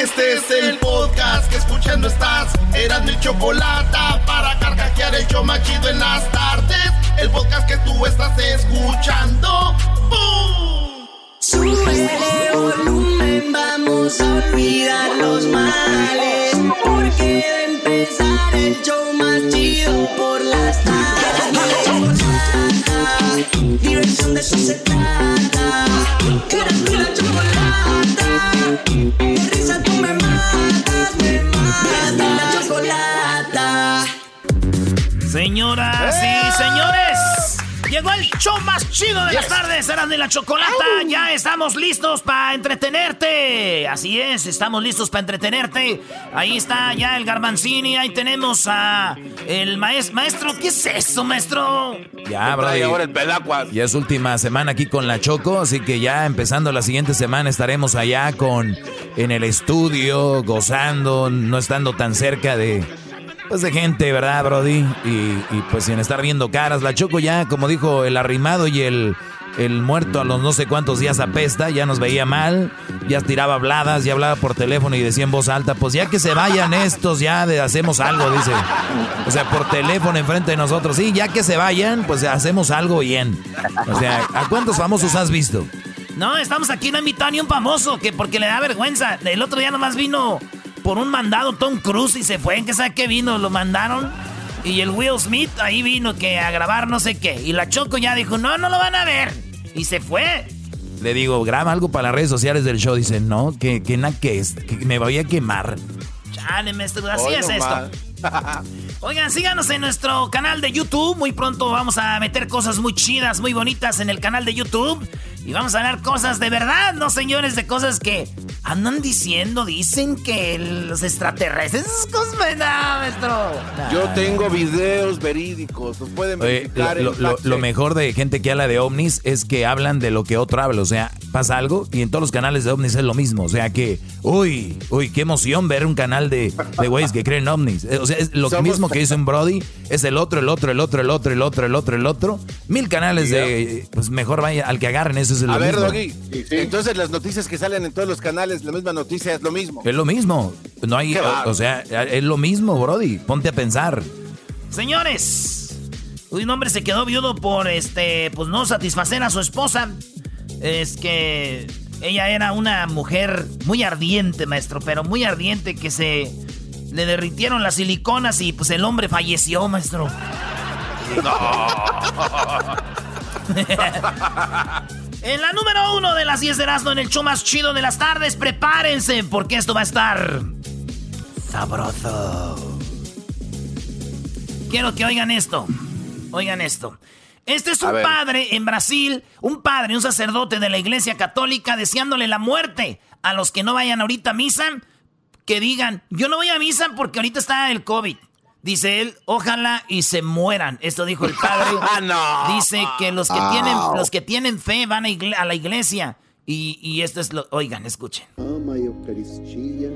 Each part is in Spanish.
Este es el podcast que escuchando estás. Eran mi chocolate para carcajear el yo machido en las tardes. El podcast que tú estás escuchando. ¡Bum! Sube volumen, vamos a olvidar los males. Porque de empezar el show más chido por las tardes. Diversión de eso se trata. Era mi la chocolata. De risa tú me matas, me matas. La chocolata. Señoras y señores, llegó el show más chido de las tardes, eran de la chocolata. Ya estamos listos para entretenerte. Así es, estamos listos para entretenerte. Ahí está ya el Garbanzini, ahí tenemos a el maes- maestro. ¿Qué es eso, maestro? Ya, Brody. ahora el pelacuas. Ya es última semana aquí con la Choco, así que ya empezando la siguiente semana estaremos allá con en el estudio, gozando, no estando tan cerca de pues de gente, ¿verdad, Brody? Y, pues sin estar viendo caras. La Choco ya, como dijo el arrimado y el, el muerto a los no sé cuántos días apesta, ya nos veía mal, ya tiraba habladas, ya hablaba por teléfono y decía en voz alta, pues ya que se vayan estos, ya hacemos algo, dice. O sea, por teléfono enfrente de nosotros. Sí, ya que se vayan, pues hacemos algo bien. O sea, ¿a cuántos famosos has visto? No, estamos aquí no invitado a ni un famoso, que porque le da vergüenza. El otro día nomás vino por un mandado Tom Cruise y se fue. ¿En qué sabe qué vino? Lo mandaron. Y el Will Smith ahí vino que a grabar no sé qué. Y la Choco ya dijo, no, no lo van a ver. Y se fue. Le digo, graba algo para las redes sociales del show. Dice, no, que, que na que es, que me voy a quemar. Chale, maestro, así Hoy es nomás. esto. Oigan, síganos en nuestro canal de YouTube. Muy pronto vamos a meter cosas muy chidas, muy bonitas en el canal de YouTube. Y vamos a hablar cosas de verdad, no señores, de cosas que andan diciendo, dicen que los extraterrestres, esas cosas, no, maestro. No. Yo tengo videos verídicos, los pueden Oye, verificar lo, en lo- fact lo check. mejor de gente que habla de ovnis es que hablan de lo que otro habla. O sea, pasa algo y en todos los canales de ovnis es lo mismo. O sea que, uy, uy, qué emoción ver un canal de, de güeyes que creen ovnis. O sea, es lo Somos- mismo que hizo un Brody, es el otro, el otro, el otro, el otro, el otro, el otro, el otro. Mil canales de, pues mejor vaya al que agarren, eso es lo A ver. Doggy, entonces las noticias que salen en todos los canales, la misma noticia es lo mismo. Es lo mismo. No hay, o, sea, es lo mismo, Brody. Ponte a pensar. Señores, un hombre se quedó viudo por este, pues no satisfacer a su esposa. Es que ella era una mujer muy ardiente, maestro, pero muy ardiente que se le derritieron las siliconas y pues el hombre falleció, maestro. en la número uno de las 10 de Erasmo en el show más chido de las tardes, prepárense porque esto va a estar sabroso. Quiero que oigan esto. Oigan esto. Este es un padre en Brasil, un padre, un sacerdote de la iglesia católica deseándole la muerte a los que no vayan ahorita a misa, que digan, yo no voy a misa porque ahorita está el COVID. Dice él, ojalá y se mueran. Esto dijo el padre. Ah, no. Dice que los que tienen, los que tienen fe van a, igle- a la iglesia. Y, y esto es lo. Oigan, escuchen. ama a Eucaristia,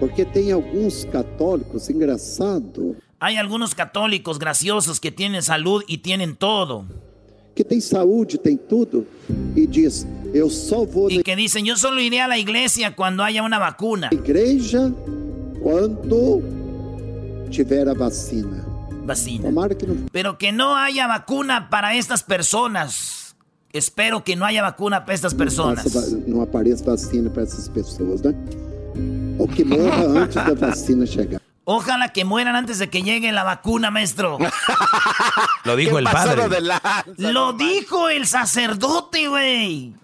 porque tem alguns católicos, engraçado, Hay algunos católicos graciosos que tienen salud y tienen todo. que tem saúde, tem tudo, e diz: Eu só vou Y que dicen, yo solo iré a la iglesia cuando haya una vacuna. igreja quando tiver a vacina. Vacina. Que não Pero que no haya vacuna para estas personas. Espero que no haya vacuna para estas personas. va- não apareça vacina para essas pessoas, né? ou que morra antes da vacina chegar. Ojalá que mueran antes de que llegue la vacuna, maestro. Lo dijo el padre. de lanza, Lo no dijo el sacerdote, güey.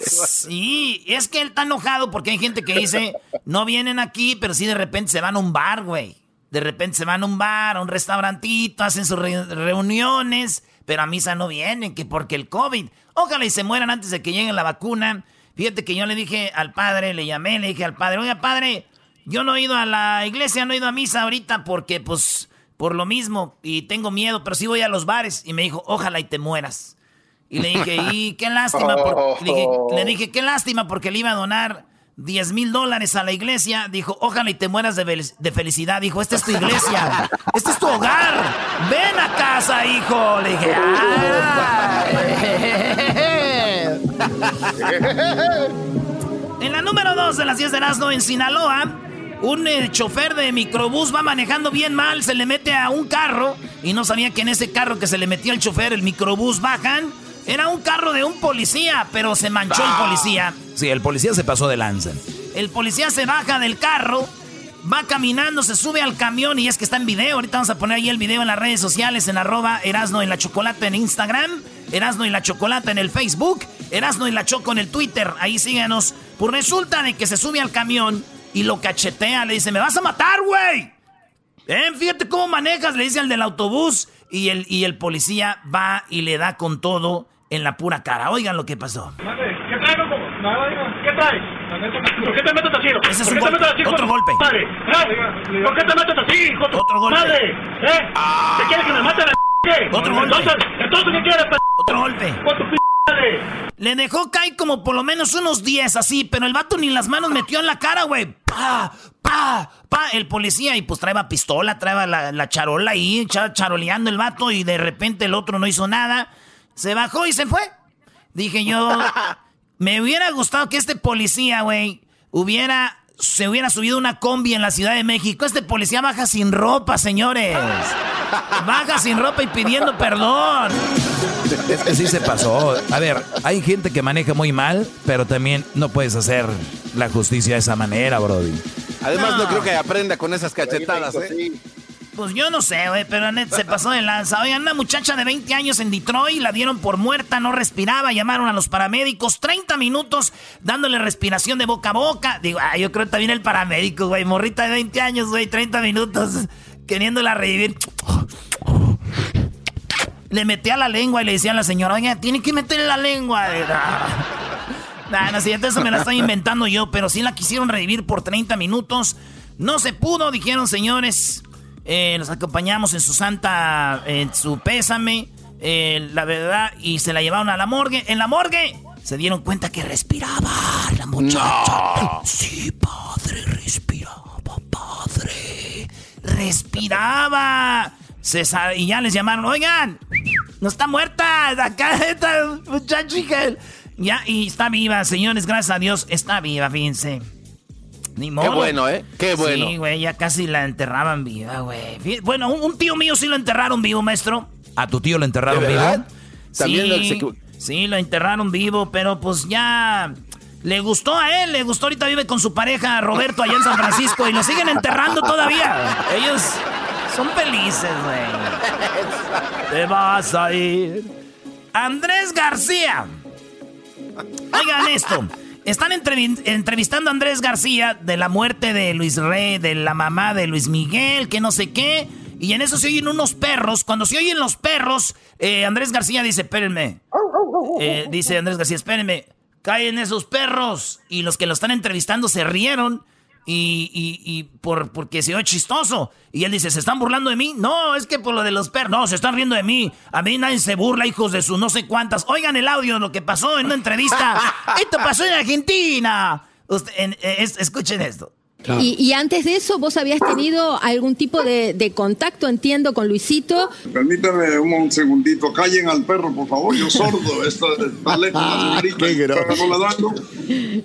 Sí, es que él está enojado porque hay gente que dice, no vienen aquí, pero sí de repente se van a un bar, güey. De repente se van a un bar, a un restaurantito, hacen sus re- reuniones, pero a misa no vienen, que porque el COVID. Ojalá y se mueran antes de que llegue la vacuna. Fíjate que yo le dije al padre, le llamé, le dije al padre, oiga padre, yo no he ido a la iglesia, no he ido a misa ahorita porque pues por lo mismo y tengo miedo, pero sí voy a los bares. Y me dijo, ojalá y te mueras. Y le dije, y qué lástima. le, dije, le dije, qué lástima porque le iba a donar 10 mil dólares a la iglesia. Dijo, ojalá y te mueras de, de felicidad. Dijo, esta es tu iglesia. Este es tu hogar. Ven a casa, hijo. Le dije, "Ah". En la número 2 de las 10 de Erasmo en Sinaloa, un eh, chofer de microbús va manejando bien mal, se le mete a un carro y no sabía que en ese carro que se le metió el chofer, el microbús bajan, era un carro de un policía, pero se manchó el policía. Sí, el policía se pasó de lanza. El policía se baja del carro, va caminando, se sube al camión y es que está en video. Ahorita vamos a poner ahí el video en las redes sociales, en arroba Erasno y la Chocolata en Instagram, Erasno y la Chocolata en el Facebook, Erasno y la Choco en el Twitter. Ahí síganos. Pues resulta de que se sube al camión y lo cachetea, le dice, me vas a matar, güey. Eh, fíjate cómo manejas, le dice al del autobús. Y el, y el policía va y le da con todo en la pura cara. Oigan lo que pasó. ¿Qué traes, loco? Nada, diga. ¿Qué traes? ¿Por qué te metes así? Ese es ¿Por un qué te golpe. así, Otro golpe. Madre? ¿Eh? ¿Por qué te metes así, hijo Otro golpe. Madre? ¿Eh? ¿Te quieres que me maten a qué? Otro golpe. Entonces, entonces ¿qué quieres, p Otro golpe. con tu p madre? Le dejó caer como por lo menos unos 10 así, pero el vato ni las manos metió en la cara, güey. Pa, pa, pa. El policía y pues traeba pistola, traeba la, la charola ahí, cha- charoleando el vato y de repente el otro no hizo nada. Se bajó y se fue. Dije yo, me hubiera gustado que este policía, güey, hubiera, se hubiera subido una combi en la Ciudad de México. Este policía baja sin ropa, señores. Baja sin ropa y pidiendo perdón. Es que sí se pasó. A ver, hay gente que maneja muy mal, pero también no puedes hacer la justicia de esa manera, Brody. Además, no. No. creo que aprenda con esas cachetadas, ¿eh? Pues yo no sé, güey, pero net se pasó de lanza. Oigan, una muchacha de 20 años en Detroit la dieron por muerta, no respiraba, llamaron a los paramédicos, 30 minutos dándole respiración de boca a boca. Digo, ah, yo creo que también el paramédico, güey, morrita de 20 años, güey, 30 minutos queriéndola revivir. Le metía la lengua y le decía a la señora, oiga, tiene que meterle la lengua. Nah, no, si eso me la estoy inventando yo, pero sí la quisieron revivir por 30 minutos. No se pudo, dijeron señores. Eh, nos acompañamos en su santa, en su pésame, eh, la verdad, y se la llevaron a la morgue. En la morgue se dieron cuenta que respiraba la muchacha. Sí, padre, respiraba, padre. Respiraba. Se y ya les llamaron, oigan, no está muerta, acá esta muchacha. Ya, y está viva, señores, gracias a Dios, está viva, fíjense. Ni modo. Qué bueno, ¿eh? Qué bueno. Sí, güey, ya casi la enterraban viva, güey. Bueno, un, un tío mío sí lo enterraron vivo, maestro. ¿A tu tío lo enterraron ¿De vivo? verdad? También sí, lo sí, lo enterraron vivo, pero pues ya le gustó a él, le gustó. Ahorita vive con su pareja Roberto allá en San Francisco y lo siguen enterrando todavía. Ellos son felices, güey. Te vas a ir. Andrés García. Oigan esto. Están entrevi- entrevistando a Andrés García de la muerte de Luis Rey, de la mamá de Luis Miguel, que no sé qué. Y en eso se oyen unos perros. Cuando se oyen los perros, eh, Andrés García dice, espérenme. Eh, dice Andrés García, espérenme. Caen esos perros. Y los que lo están entrevistando se rieron. Y, y- y por, porque se oyó chistoso. Y él dice, ¿se están burlando de mí? No, es que por lo de los perros. No, se están riendo de mí. A mí nadie se burla, hijos de su no sé cuántas. Oigan el audio de lo que pasó en una entrevista. Esto pasó en Argentina. Usted- en- eh, es- escuchen esto. Y, y antes de eso, ¿vos habías tenido algún tipo de, de contacto, entiendo, con Luisito? Permítame un, un segundito. Callen al perro, por favor. Yo sordo. Esta, esta letra, la señorita, Qué está grosso. rolando.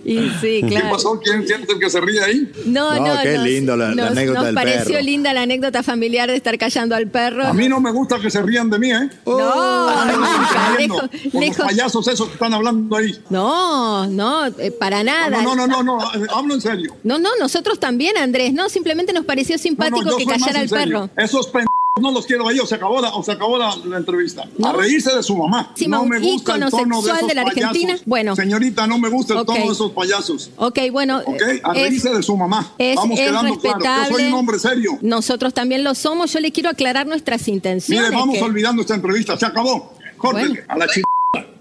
Y sí, ¿Qué claro. pasó? ¿Quién siente el que se ríe ahí? No, No, no, qué nos- lindo la- anécdota nos del pareció perro. linda la anécdota familiar de estar callando al perro. A mí no me gusta que se rían de mí, ¿eh? No, mí me nunca, lejos, los payasos esos que están hablando ahí. No, no, eh, para nada. No, no, no, no, no, eh, hablo en serio. No, no, nosotros también, Andrés, no, simplemente nos pareció simpático no, que callara al perro. Esos pendejos no los quiero ahí, o se acabó la, o se acabó la, la entrevista. No. A reírse de su mamá. No me gusta el tono de sexual esos de la Argentina. payasos. Bueno. Señorita, no me gusta el tono de esos payasos. Ok, bueno. ¿Ok? eh, A es- reírse de su mamá. es- Vamos es quedando claro. Yo soy respetable. un hombre serio. Nosotros también lo somos. Yo le quiero aclarar nuestras intenciones. Mire, vamos que- olvidando esta entrevista. Se acabó. Córtele. Bueno. A la chica.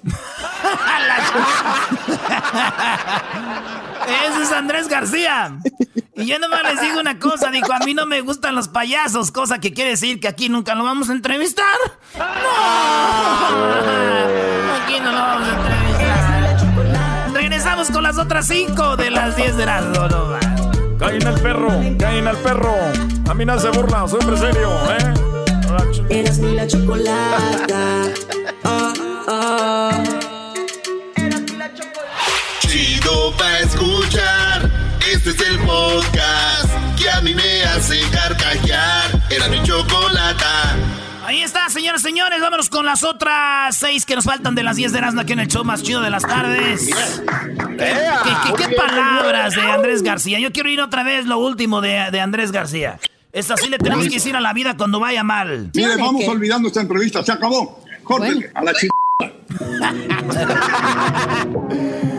Ese es Andrés García. Y yo nomás les digo una cosa, dijo, a mí no me gustan los payasos, cosa que quiere decir que aquí nunca lo vamos a entrevistar. No, aquí no lo vamos a entrevistar. Regresamos con las otras cinco de las 10 de las no. Caen al perro, caen al perro. A mí no se burla, soy hombre serio, ¿eh? Eras ni la chocolata. Ah, ah. Chido pa' escuchar. Este es el podcast que a mí me hace carcajear. Era mi chocolata. Ahí está, señores, señores. Vámonos con las otras seis que nos faltan de las 10 de Erasmo aquí en el show más chido de las tardes. ¿Qué, qué- qué- qué palabras de Andrés García? Yo quiero ir otra vez lo último de, de Andrés García. Esta sí le tenemos que decir a la vida cuando vaya mal. Mire, ¿de vamos qué? olvidando esta entrevista. Se acabó. Córtele. A la chica.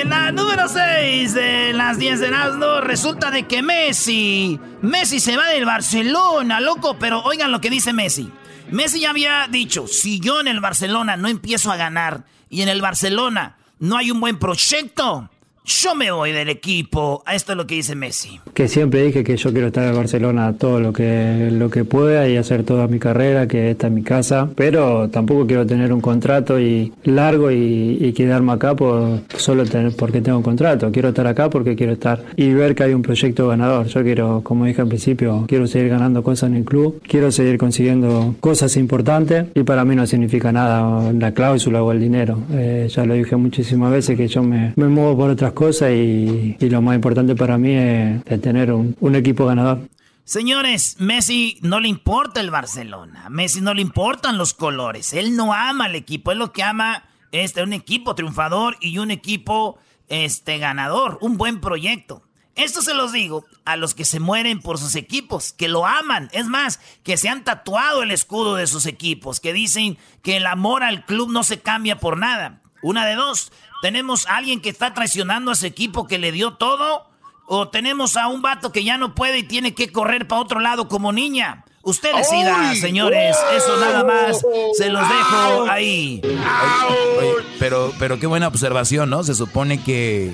En la número 6 de las 10 de Erasmo, resulta de que Messi, Messi se va del Barcelona, loco, pero oigan lo que dice Messi. Messi ya había dicho, si yo en el Barcelona no empiezo a ganar y en el Barcelona no hay un buen proyecto, yo me voy del equipo. Esto es lo que dice Messi. que siempre dije que yo quiero estar en Barcelona todo lo que lo que pueda y hacer toda mi carrera, que esta es mi casa, pero tampoco quiero tener un contrato y largo y, y quedarme acá por solo tener porque tengo un contrato. Quiero estar acá porque quiero estar y ver que hay un proyecto ganador. Yo quiero, como dije al principio, quiero seguir ganando cosas en el club, quiero seguir consiguiendo cosas importantes y para mí no significa nada la cláusula o el dinero. Eh, ya lo dije muchísimas veces que yo me, me muevo por otras cosas y, lo más importante para mí es, tener un, equipo ganador. Señores, Messi no le importa el Barcelona. Messi no le importan los colores. Él no ama al equipo. Él lo que ama es un equipo triunfador y un equipo este, ganador. Un buen proyecto. Esto se los digo a los que se mueren por sus equipos, que lo aman. Es más, que se han tatuado el escudo de sus equipos, que dicen que el amor al club no se cambia por nada. Una de dos. Tenemos a alguien que está traicionando a su equipo que le dio todo o tenemos a un vato que ya no puede y tiene que correr para otro lado como niña. Usted decida, señores. Eso nada más. Se los dejo ahí. Oye, pero, pero qué buena observación, ¿no? Se supone que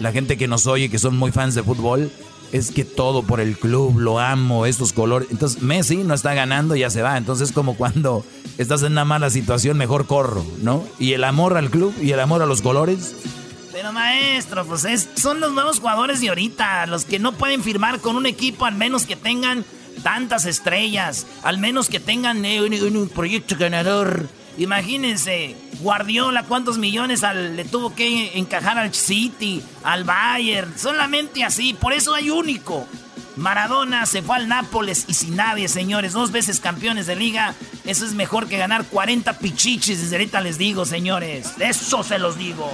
la gente que nos oye, que son muy fans de fútbol, es que todo por el club, lo amo, estos colores. Entonces Messi no está ganando, ya se va. Entonces es como cuando estás en una mala situación, mejor corro, ¿no? Y el amor al club y el amor a los colores. Pero maestro, pues es- son los nuevos jugadores de ahorita, los que no pueden firmar con un equipo al menos que tengan tantas estrellas, al menos que tengan eh, un proyecto ganador. Imagínense, Guardiola, cuántos millones al- le tuvo que encajar al City, al Bayern, solamente así, por eso hay único. Maradona se fue al Nápoles y sin nadie, señores, dos veces campeones de liga. Eso es mejor que ganar 40 pichichis, desde ahorita les digo, señores. Eso se los digo.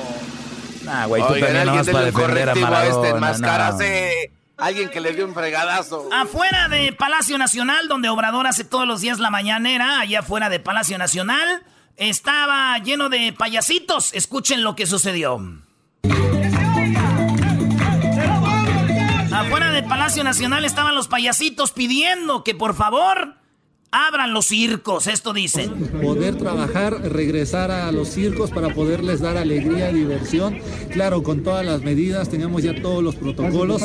Ah, güey, tú Oigan, también no alguien vas para defender a correctivo a este Maradona. enmascarase. Alguien que le dio un fregadazo. Afuera de Palacio Nacional, donde Obrador hace todos los días la mañanera, allá afuera de Palacio Nacional, estaba lleno de payasitos. Escuchen lo que sucedió. Afuera de Palacio Nacional estaban los payasitos pidiendo que por favor abran los circos, esto dicen. Poder trabajar, regresar a los circos para poderles dar alegría, diversión. Claro, con todas las medidas, tenemos ya todos los protocolos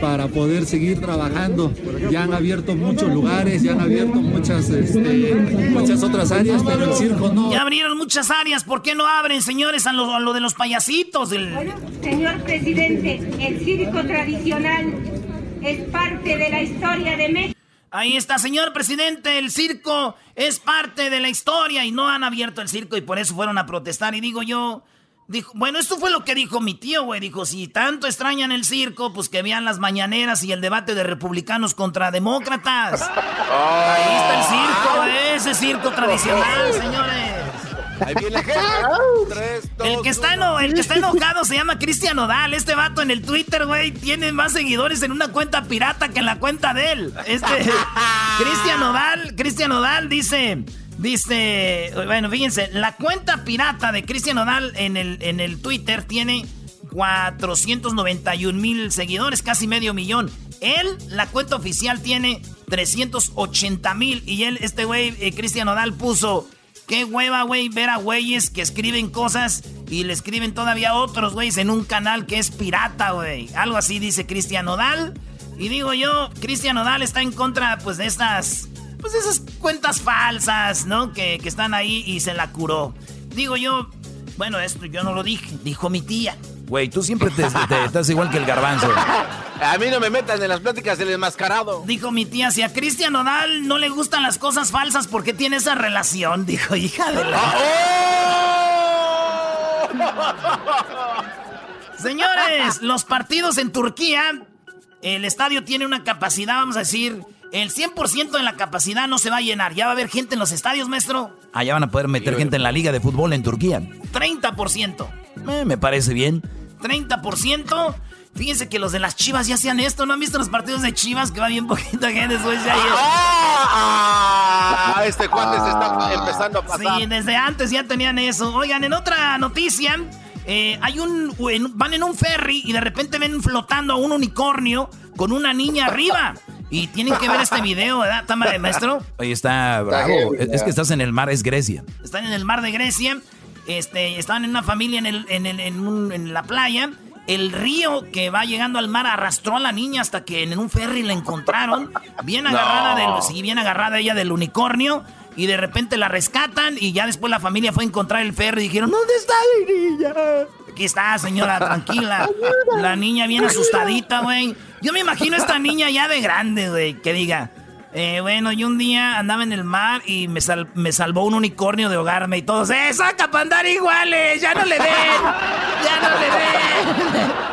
para poder seguir trabajando. Ya han abierto muchos lugares, ya han abierto muchas, este, muchas otras áreas, pero el circo no. Ya abrieron muchas áreas, ¿por qué no abren, señores, a lo, de los payasitos? señor presidente, el circo tradicional es parte de la historia de México. Ahí está, señor presidente, el circo es parte de la historia y no han abierto el circo y por eso fueron a protestar. Y digo yo, dijo, bueno, esto fue lo que dijo mi tío, güey. Dijo, si tanto extrañan el circo, pues que vean las mañaneras y el debate de republicanos contra demócratas. Ahí está el circo, ese circo tradicional, señores. Ahí viene el, que está el que está enojado se llama Cristian Nodal. Este vato en el Twitter, güey, tiene más seguidores en una cuenta pirata que en la cuenta de él. Este Cristian Nodal, Cristian Nodal dice, dice, bueno, fíjense, la cuenta pirata de Cristian Nodal en el, en el Twitter tiene 491 mil seguidores, casi medio millón. Él, la cuenta oficial tiene 380 mil y él, este güey, eh, Cristian Nodal puso Qué hueva, güey, ver a güeyes que escriben cosas y le escriben todavía otros güeyes en un canal que es pirata, güey. Algo así dice Cristian Nodal. Y digo yo, Cristian Nodal está en contra, pues, de estas, pues, de esas cuentas falsas, ¿no? Que, que están ahí y se la curó. Digo yo, bueno, esto yo no lo dije, dijo mi tía. Güey, tú siempre te, estás igual que el garbanzo. A mí no me metan en las pláticas del enmascarado. Dijo mi tía, si a Cristian Nodal no le gustan las cosas falsas, ¿por qué tiene esa relación? Dijo, hija de la... ¡Oh! Señores, los partidos en Turquía, el estadio tiene una capacidad, vamos a decir, el 100% de la capacidad no se va a llenar. ¿Ya va a haber gente en los estadios, maestro? Allá van a poder meter gente en la liga de fútbol en Turquía. 30%. Eh, me parece bien. 30%. Fíjense que los de las Chivas ya hacían esto. ¿No han visto los partidos de Chivas que va bien poquita gente después ya ¡Ah! Este cuate se está empezando a pasar. Sí, desde antes ya tenían eso. Oigan, en otra noticia, eh, hay un van en un ferry y de repente ven flotando a un unicornio con una niña arriba. Y tienen que ver este video, ¿verdad, Tama de maestro? Ahí está bravo. Es que estás en el mar, es Grecia. Están en el mar de Grecia. Este, estaban en una familia en, el, en, el, en, la playa. El río que va llegando al mar arrastró a la niña hasta que en un ferry la encontraron. Bien agarrada, del, bien agarrada ella del unicornio. Y de repente la rescatan y ya después la familia fue a encontrar el ferry y dijeron, ¿dónde está mi niña? Aquí está, señora, tranquila. La niña bien asustadita, güey. Yo me imagino esta niña ya de grande, güey, que diga, eh, bueno, y un día andaba en el mar y me, me salvó un unicornio de hogarme y todos, ¡eh, saca para andar iguales! ¡Ya no le den! ¡Ya no le den!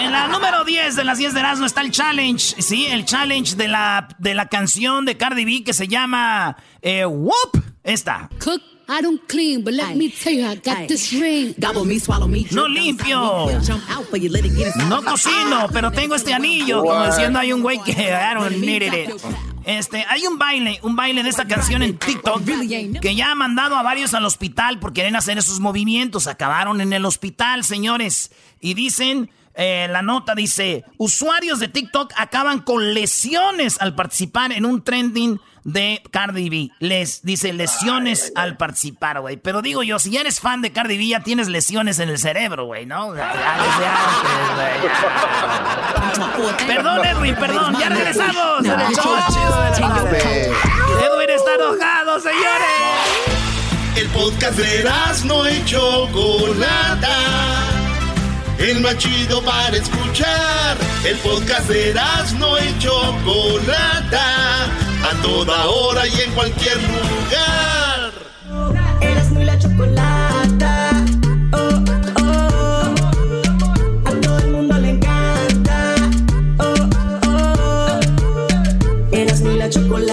en la número 10 de las 10 de Erasmo está el challenge, sí, el challenge de la, de la canción de Cardi B que se llama eh, Whoop. Esta. Cook I don't clean, but let me tell you, I got this ring. Gobble me, swallow me. No limpio. No cocino, pero tengo este anillo. Como diciendo, hay un güey que I don't needed it. Este, hay un baile, un baile de esta canción en TikTok que ya ha mandado a varios al hospital por querer hacer esos movimientos. Acabaron en el hospital, señores. Y dicen, eh, la nota dice, usuarios de TikTok acaban con lesiones al participar en un trending de Cardi B. Les dice lesiones al participar, güey. Pero digo yo, si ya eres fan de Cardi B, ya tienes lesiones en el cerebro, güey, ¿no? Perdón, Edwin, perdón. Ya regresamos. Edwin está enojado, señores. El podcast de no hecho Chocolata. El más chido para escuchar. El podcast de no hecho Chocolata a toda hora y en cualquier lugar. Eras muy la chocolata. Oh, oh, a todo el mundo le encanta. Oh, oh, eras muy la chocolata.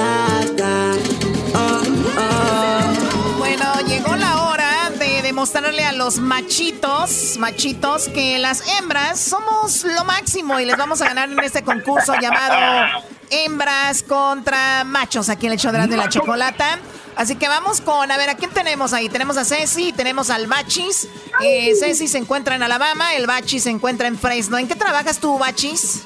Demostrarle a los machitos, machitos, que las hembras somos lo máximo y les vamos a ganar en este concurso llamado hembras contra machos aquí en el show de la chocolata. Así que vamos con, a ver, ¿a quién tenemos ahí? Tenemos a Ceci, tenemos al Bachis. Eh, Ceci se encuentra en Alabama, el Bachis se encuentra en Fresno. ¿En qué trabajas tú, Bachis?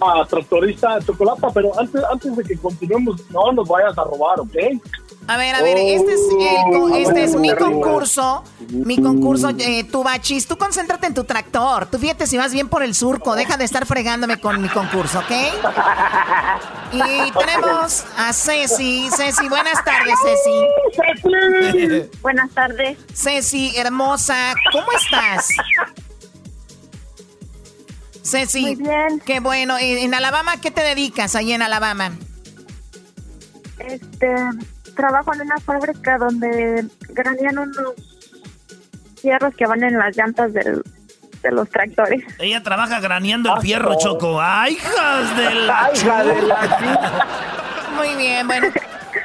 a Tractorista Chocolata, pero antes, antes de que continuemos, no nos vayas a robar, ¿ok? A ver, a ver, este es, el co- este es mi concurso. Mi concurso, eh, tú bachis, tú concéntrate en tu tractor. Tú fíjate si vas bien por el surco. Deja de estar fregándome con mi concurso, ¿ok? Y tenemos a Ceci. Ceci, buenas tardes, Ceci. Buenas tardes. Ceci, hermosa, ¿cómo estás? Ceci, Muy bien. qué bueno. En en Alabama, ¿qué te dedicas ahí en Alabama? Este, trabajo en una fábrica donde granean unos fierros que van en las llantas del- de los tractores. Ella trabaja graneando el fierro, Choco. ¡Ay, hijas de la... Hija de la Muy bien, bueno.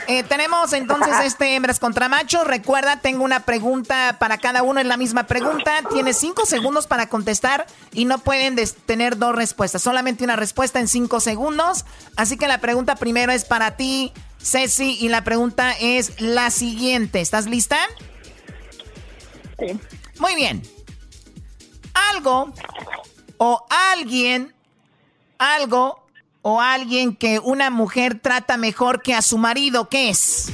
eh, tenemos entonces este hembras contra machos. Recuerda, tengo una pregunta para cada uno, es la misma pregunta. Tienes cinco segundos para contestar y no pueden tener dos respuestas, solamente una respuesta en cinco segundos. Así que la pregunta primero es para ti, Ceci, y la pregunta es la siguiente. ¿Estás lista? Sí. Muy bien. Algo o alguien, algo o alguien que una mujer trata mejor que a su marido, ¿qué es?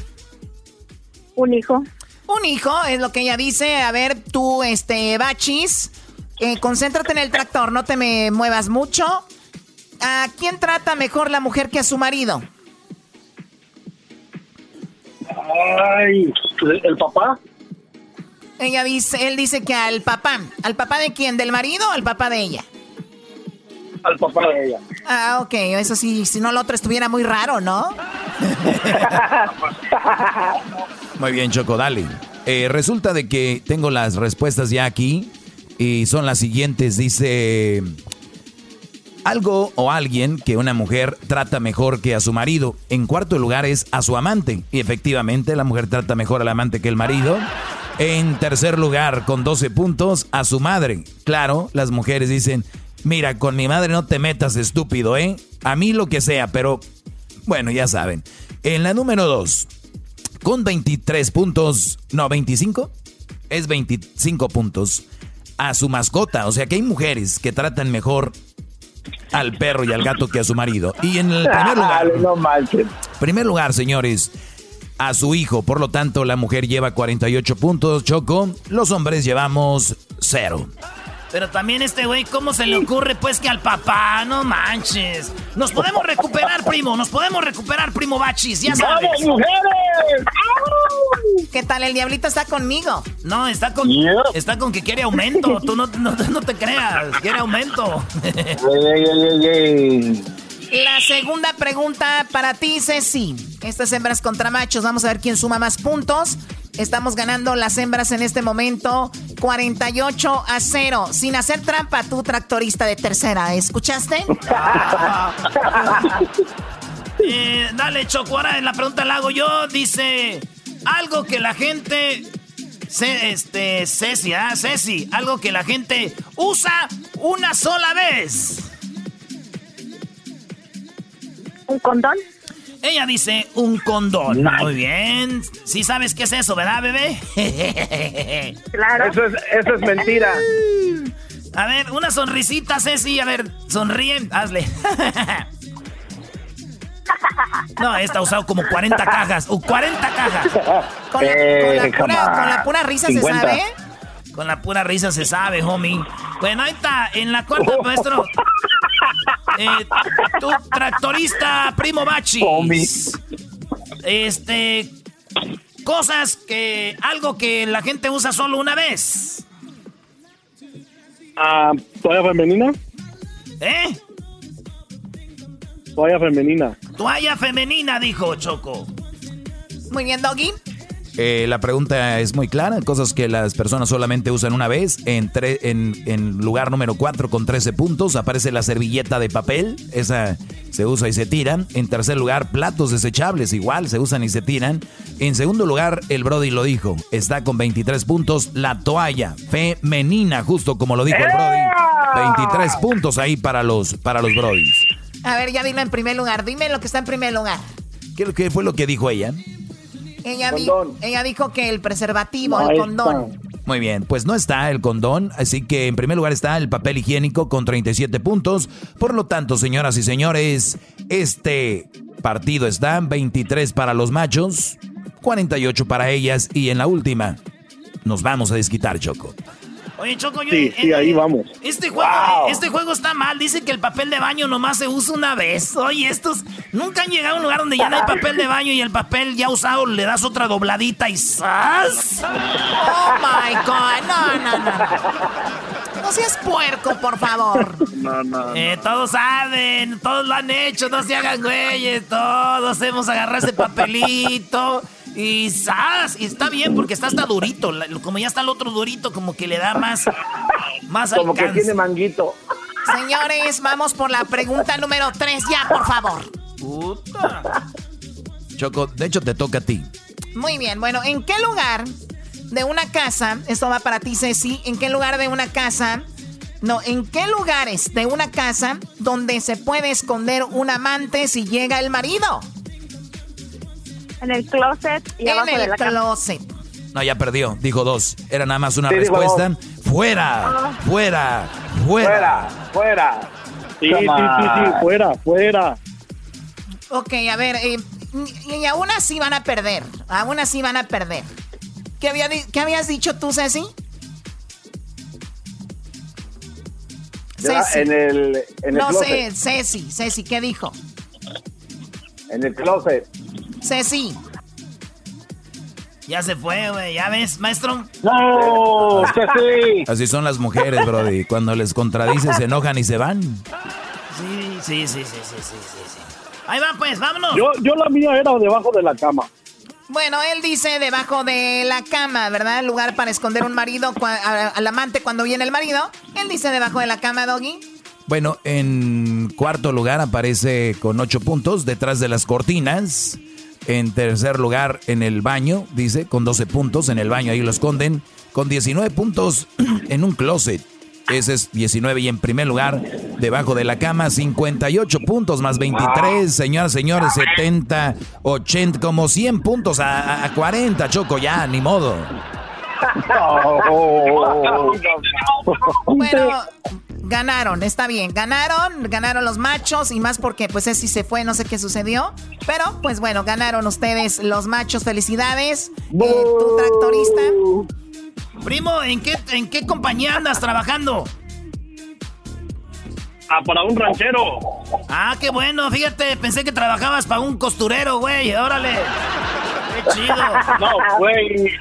Un hijo. Un hijo, es lo que ella dice. A ver, tú, este, Bachis, eh, concéntrate en el tractor, no te me muevas mucho. ¿A quién trata mejor la mujer que a su marido? Ay, ¿el papá? Ella dice, él dice que al papá. ¿Al papá de quién? ¿Del marido o al papá de ella? Al papá de ella. Ah, ok, eso sí, si no el otro estuviera muy raro, ¿no? Muy bien, Choco, dale. Eh, resulta de que tengo las respuestas ya aquí y son las siguientes. Dice, algo o alguien que una mujer trata mejor que a su marido. En cuarto lugar es a su amante. Y efectivamente la mujer trata mejor al amante que el marido. En tercer lugar, con 12 puntos, a su madre. Claro, las mujeres dicen, mira, con mi madre no te metas estúpido, ¿eh? A mí lo que sea, pero bueno, ya saben. En la número 2, con 23 puntos, no, 25, es 25 puntos a su mascota. O sea que hay mujeres que tratan mejor al perro y al gato que a su marido. Y en el primer lugar, Dale, no manches. primer lugar, señores, a su hijo. Por lo tanto, la mujer lleva 48 puntos, Choco. Los hombres llevamos cero. Pero también este güey, ¿cómo se le ocurre pues que al papá? No manches. Nos podemos recuperar, primo. Nos podemos recuperar, primo Bachis. Ya sabes. ¡Vamos, mujeres! ¿Qué tal? El diablito está conmigo. No, está con, está con que quiere aumento. Tú no, no, no te creas. Quiere aumento. Ey, ey, ey, ey. La segunda pregunta para ti, Ceci. Estas hembras contra machos. Vamos a ver quién suma más puntos. Estamos ganando las hembras en este momento 48 a 0. Sin hacer trampa, tú tractorista de tercera. ¿Escuchaste? Eh, dale, en la pregunta la hago yo. Dice algo que la gente. Este, Ceci, ¿ah? Ceci. Algo que la gente usa una sola vez. ¿Un condón? Ella dice un condón. Muy bien. Sí sabes qué es eso, ¿verdad, bebé? Claro. Eso es, eso es mentira. A ver, una sonrisita, Ceci. A ver, sonríen. Hazle. No, esta ha usado como 40 cajas. ¡Uh, 40 cajas! Con la, con la pura, con la pura risa 50. se sabe. Con la pura risa se sabe, homie. Bueno, ahí está. En la cuarta, maestro. Eh, tu tractorista, primo Bachis. Este. Cosas que. Algo que la gente usa solo una vez. Ah, ¿Toalla femenina? ¿Eh? Toalla femenina. Toalla femenina, dijo Choco. Muy bien, Doggy. Eh, la pregunta es muy clara, cosas que las personas solamente usan una vez. En, tre- en, en lugar número 4 con 13 puntos aparece la servilleta de papel, esa se usa y se tiran. En tercer lugar, platos desechables, igual se usan y se tiran. En segundo lugar, el Brody lo dijo, está con 23 puntos, la toalla femenina, justo como lo dijo el Brody. 23 puntos ahí para los, para los Brodys. A ver, ya dilo en primer lugar. Dime lo que está en primer lugar. ¿Qué, qué fue lo que dijo ella? Ella, di- Condón. ella dijo que el preservativo, el condón. está. Muy bien, pues no está el condón, así que en primer lugar está el papel higiénico con 37 puntos. Por lo tanto, señoras y señores, este partido está 23 para los machos, 48 para ellas y en la última nos vamos a desquitar, Choco. Oye, Choco, yo, Sí, sí, ahí vamos. Este juego, este juego está mal. Dice que el papel de baño nomás se usa una vez. Oye, estos nunca han llegado a un lugar donde ya no hay papel de baño y el papel ya usado le das otra dobladita y ¡zas! Oh my God, no, no, no. No seas puerco, por favor. No, no. Eh, todos saben, todos lo han hecho, no se hagan güeyes, todos hemos agarrado ese papelito y ¡zas! Y está bien porque está hasta durito, como ya está el otro durito, como que le da más, más Como que tiene manguito. Señores, vamos por la pregunta número 3 ya, por favor. Choco, de hecho te toca a ti. Muy bien, bueno, ¿en qué lugar de una casa, esto va para ti Ceci, ¿en qué lugar de una casa, no, en qué lugares de una casa donde se puede esconder un amante si llega el marido? En el closet y En abajo de el cama. closet. No, ya perdió, dijo dos. Era nada más una Sí, dijo respuesta. Fuera, fuera, fuera. fuera. Sí, sí, sí, sí, fuera, fuera. Ok, a ver, eh, y, aún así van a perder, aún así van a perder. ¿Qué, había qué habías dicho tú, Ceci? Ya, Ceci. En el, en el no closet. sé, Ceci, Ceci, ¿qué dijo? En el closet. Ceci. Ya se fue, güey, ¿ya ves, maestro? No, Ceci. Así son las mujeres, Brody. Cuando les contradices se enojan y se van. Sí, sí, sí, sí, sí, sí, sí, sí. Ahí va, pues, vámonos. Yo, yo la mía era debajo de la cama. Bueno, él dice debajo de la cama, ¿verdad? El lugar para esconder un marido cua- a- al amante cuando viene el marido. Él dice debajo de la cama, Doggy. Bueno, en cuarto lugar aparece con ocho puntos detrás de las cortinas. En tercer lugar, en el baño, dice, con 12 puntos. En el baño ahí lo esconden. Con 19 puntos en un closet. Ese es 19. Y en primer lugar, debajo de la cama, 58 puntos más 23. Señoras, señores, 70, 80, como 100 puntos a, a- a 40. Choco, ya, ni modo. Bueno, ganaron, está bien. Ganaron, ganaron los machos y más porque pues Ceci se fue, no sé qué sucedió. Pero pues bueno, ganaron ustedes los machos. Felicidades. Eh, tu tractorista. Primo, ¿en qué, ¿en qué compañía andas trabajando? Ah, para un ranchero. Ah, qué bueno, fíjate, pensé que trabajabas para un costurero, güey, órale. Qué chido. No, güey.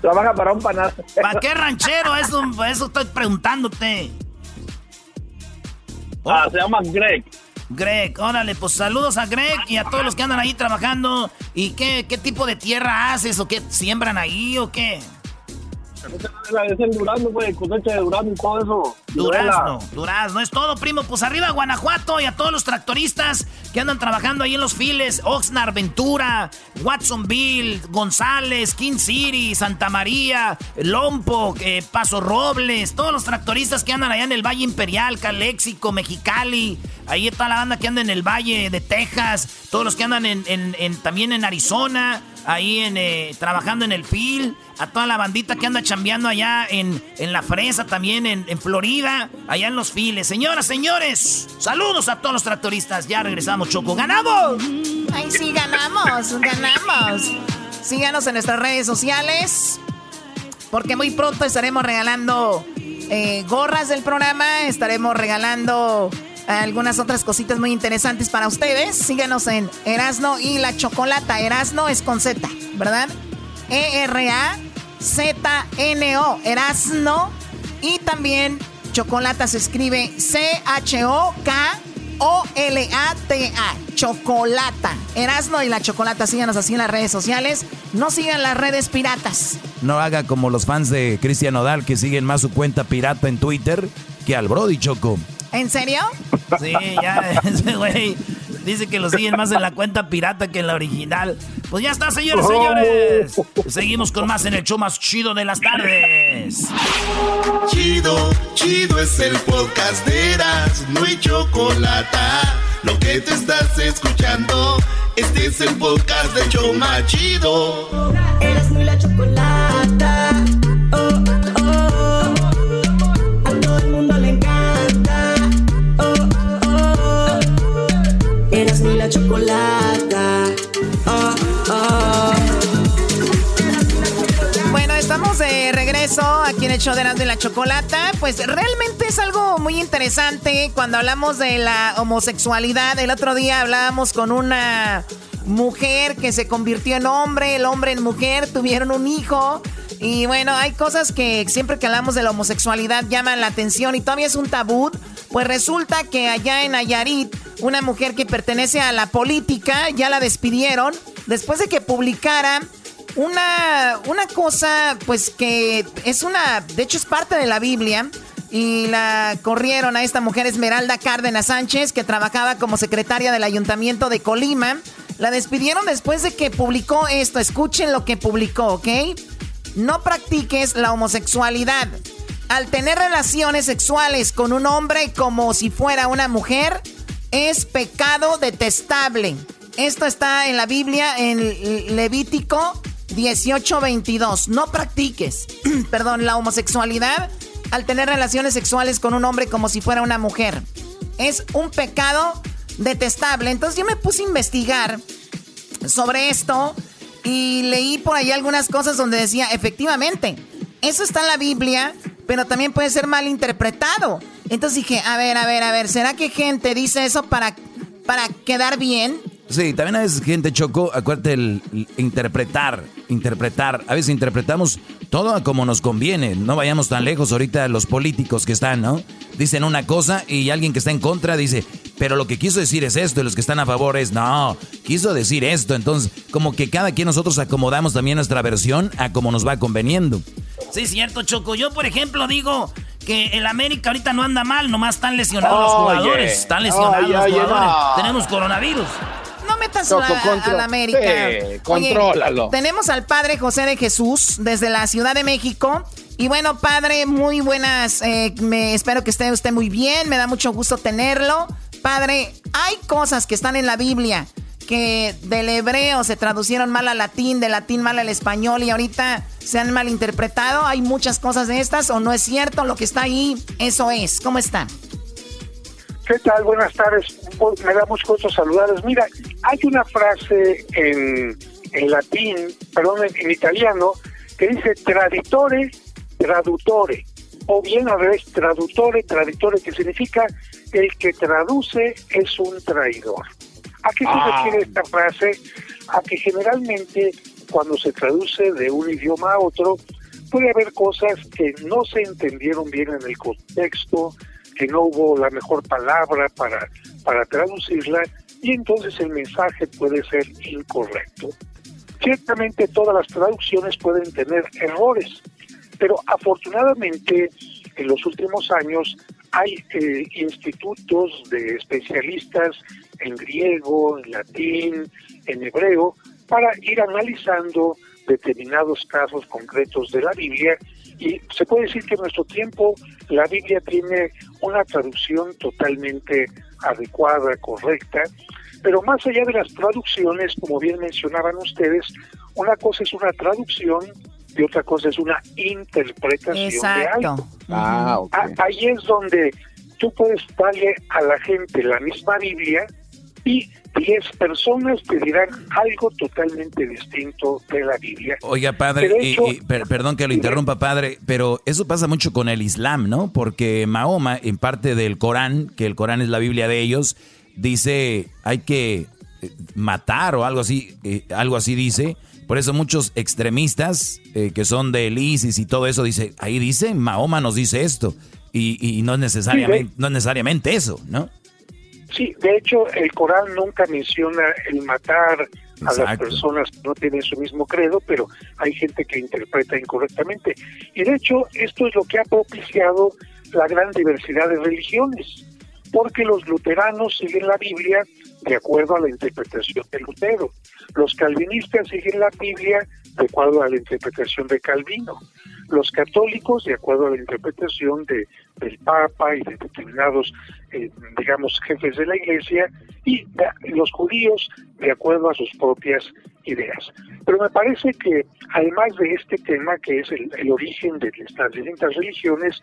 Trabaja para un panal. ¿Para qué ranchero? Eso, eso estoy preguntándote. Ah, se llama Greg. Greg, órale, pues saludos a Greg y a todos los que andan ahí trabajando. ¿Y qué, qué tipo de tierra haces o qué siembran ahí o qué? Es el durazno, güey, cosecha de durazno y todo eso. Durazno, durazno, es todo, primo. Pues arriba Guanajuato y a todos los tractoristas que andan trabajando ahí en los files. Oxnard, Ventura, Watsonville, González, King City, Santa María, Lompo, eh, Paso Robles. Todos los tractoristas que andan allá en el Valle Imperial, Calexico, Mexicali. Ahí está la banda que anda en el Valle de Texas. Todos los que andan en, en- en- también en Arizona. Ahí en, eh, trabajando en el FIL. A toda la bandita que anda chambeando allá en, en La Fresa, también en, en Florida. Allá en los files. Señoras, señores. Saludos a todos los tractoristas. Ya regresamos, Choco. ¡Ganamos! Ay, sí, ganamos, ganamos. Síganos en nuestras redes sociales. Porque muy pronto estaremos regalando eh, gorras del programa. Estaremos regalando algunas otras cositas muy interesantes para ustedes. Síganos en Erasno y la Chocolata. Erasno es con Z, ¿verdad? E-R-A-Z-N-O. Erasno. Y también Chocolata se escribe C-H-O-K-O-L-A-T-A. Chocolata. Erasno y la Chocolata. Síganos así en las redes sociales. No sigan las redes piratas. No haga como los fans de Cristian Nodal que siguen más su cuenta pirata en Twitter que al Brody Choco. ¿En serio? Sí, ya, ese güey dice que lo siguen más en la cuenta pirata que en la original. Pues ya está, señores, señores. Seguimos con más en el show más chido de las tardes. Chido, chido es el podcast de Eras, no hay chocolate. Lo que te estás escuchando, este es el podcast de Choma Chido. chocolata. Ah, ah. Bueno, estamos de regreso aquí en el de Erasmo la Chocolata. Pues realmente es algo muy interesante cuando hablamos de la homosexualidad. El otro día hablábamos con una mujer que se convirtió en hombre, el hombre en mujer, tuvieron un hijo. Y bueno, hay cosas que siempre que hablamos de la homosexualidad llaman la atención y todavía es un tabú. Pues resulta que allá en Ayarit, una mujer que pertenece a la política, ya la despidieron después de que publicara una, una cosa, pues que es una, de hecho es parte de la Biblia. Y la corrieron a esta mujer Esmeralda Cárdenas Sánchez, que trabajaba como secretaria del ayuntamiento de Colima. La despidieron después de que publicó esto. Escuchen lo que publicó, ¿ok? No practiques la homosexualidad. Al tener relaciones sexuales con un hombre como si fuera una mujer, es pecado detestable. Esto está en la Biblia, en Levítico 18:22. No practiques, perdón, la homosexualidad al tener relaciones sexuales con un hombre como si fuera una mujer. Es un pecado detestable. Entonces yo me puse a investigar sobre esto y leí por ahí algunas cosas donde decía, efectivamente, eso está en la Biblia, pero también puede ser mal interpretado. Entonces dije, a ver, a ver, a ver, ¿será que gente dice eso para, para quedar bien? Sí, también a veces gente chocó, acuérdate el, interpretar, interpretar. A veces interpretamos todo a como nos conviene. No vayamos tan lejos ahorita los políticos que están, ¿no? Dicen una cosa y alguien que está en contra dice, pero lo que quiso decir es esto y los que están a favor es, no, quiso decir esto. Entonces, como que cada quien nosotros acomodamos también nuestra versión a como nos va conveniendo. Sí, cierto, Choco. Yo, por ejemplo, digo que el América ahorita no anda mal, nomás están lesionados los jugadores. Están lesionados los jugadores. Tenemos coronavirus metas a, la América. contrólalo. tenemos al padre José de Jesús desde la Ciudad de México. Y bueno, padre, muy buenas. Eh, me espero que esté usted muy bien. Me da mucho gusto tenerlo. Padre, hay cosas que están en la Biblia que del hebreo se traducieron mal al latín, del latín mal al español y ahorita se han malinterpretado. Hay muchas cosas de estas o no es cierto. Lo que está ahí, eso es. ¿Cómo está? ¿Qué tal? Buenas tardes. Me da mucho gusto saludarles. Mira, hay una frase en, en latín, perdón, en, italiano, que dice traditore, traductore. O bien al revés, traductore, traditore, que significa el que traduce es un traidor. ¿A qué se ah. refiere esta frase? A que generalmente cuando se traduce de un idioma a otro, puede haber cosas que no se entendieron bien en el contexto, que no hubo la mejor palabra para, para traducirla y entonces el mensaje puede ser incorrecto. Ciertamente todas las traducciones pueden tener errores, pero afortunadamente en los últimos años hay eh, institutos de especialistas en griego, en latín, en hebreo, para ir analizando determinados casos concretos de la Biblia y se puede decir que en nuestro tiempo la Biblia tiene una traducción totalmente adecuada, correcta, pero más allá de las traducciones, como bien mencionaban ustedes, una cosa es una traducción y otra cosa es una interpretación de algo. Ah, Ahí es donde tú puedes darle a la gente la misma Biblia y 10 personas te dirán algo totalmente distinto de la Biblia. Oiga, padre, y, perdón que lo interrumpa, padre, pero eso pasa mucho con el Islam, ¿no? Porque Mahoma, en parte del Corán, que el Corán es la Biblia de ellos, dice hay que eh, matar o algo así, eh, algo así dice. Por eso muchos extremistas eh, que son del ISIS y todo eso, dice, ahí dice, Mahoma nos dice esto. Y, no, es necesariamente, no es necesariamente eso, ¿no? Sí, de hecho, el Corán nunca menciona el matar a las personas que no tienen su mismo credo, pero hay gente que interpreta incorrectamente. Y de hecho, esto es lo que ha propiciado la gran diversidad de religiones, porque los luteranos siguen la Biblia de acuerdo a la interpretación de Lutero, los calvinistas siguen la Biblia de acuerdo a la interpretación de Calvino, los católicos de acuerdo a la interpretación de, del Papa y de determinados, eh, digamos, jefes de la Iglesia, y los judíos de acuerdo a sus propias ideas. Pero me parece que además de este tema que es el, el origen de estas distintas religiones,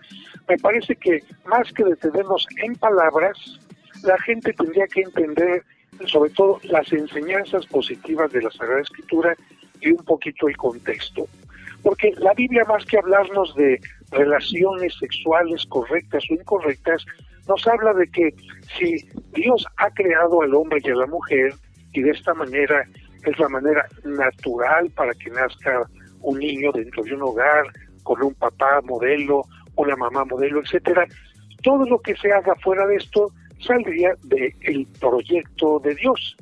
me parece que más que detenernos en palabras, la gente tendría que entender sobre todo las enseñanzas positivas de la Sagrada Escritura un poquito el contexto. Porque la Biblia, más que hablarnos de relaciones sexuales correctas o incorrectas, nos habla de que si Dios ha creado al hombre y a la mujer, y de esta manera es la manera natural para que nazca un niño dentro de un hogar, con un papá modelo, una mamá modelo, etcétera, todo lo que se haga fuera de esto saldría del proyecto de Dios.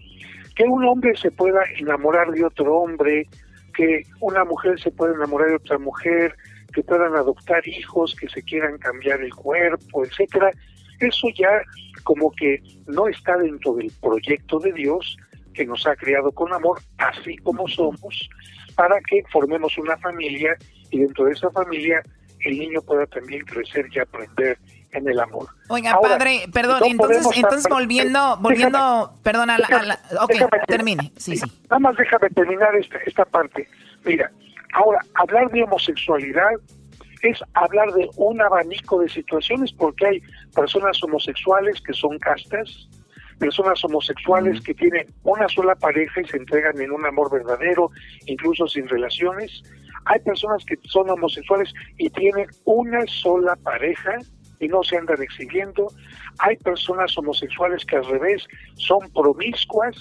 Que un hombre se pueda enamorar de otro hombre, que una mujer se pueda enamorar de otra mujer, que puedan adoptar hijos, que se quieran cambiar el cuerpo, etcétera, eso ya como que no está dentro del proyecto de Dios que nos ha creado con amor, así como somos, para que formemos una familia y dentro de esa familia el niño pueda también crecer y aprender en el amor. Oiga, padre, perdón, entonces, entonces volviendo, volviendo, perdón, a la, ok, termine, sí, sí. Nada más déjame terminar esta, esta parte. Mira, ahora, hablar de homosexualidad es hablar de un abanico de situaciones porque hay personas homosexuales que son castas, personas homosexuales que tienen una sola pareja y se entregan en un amor verdadero, incluso sin relaciones. Hay personas que son homosexuales y tienen una sola pareja y no se andan exhibiendo. Hay personas homosexuales que al revés son promiscuas,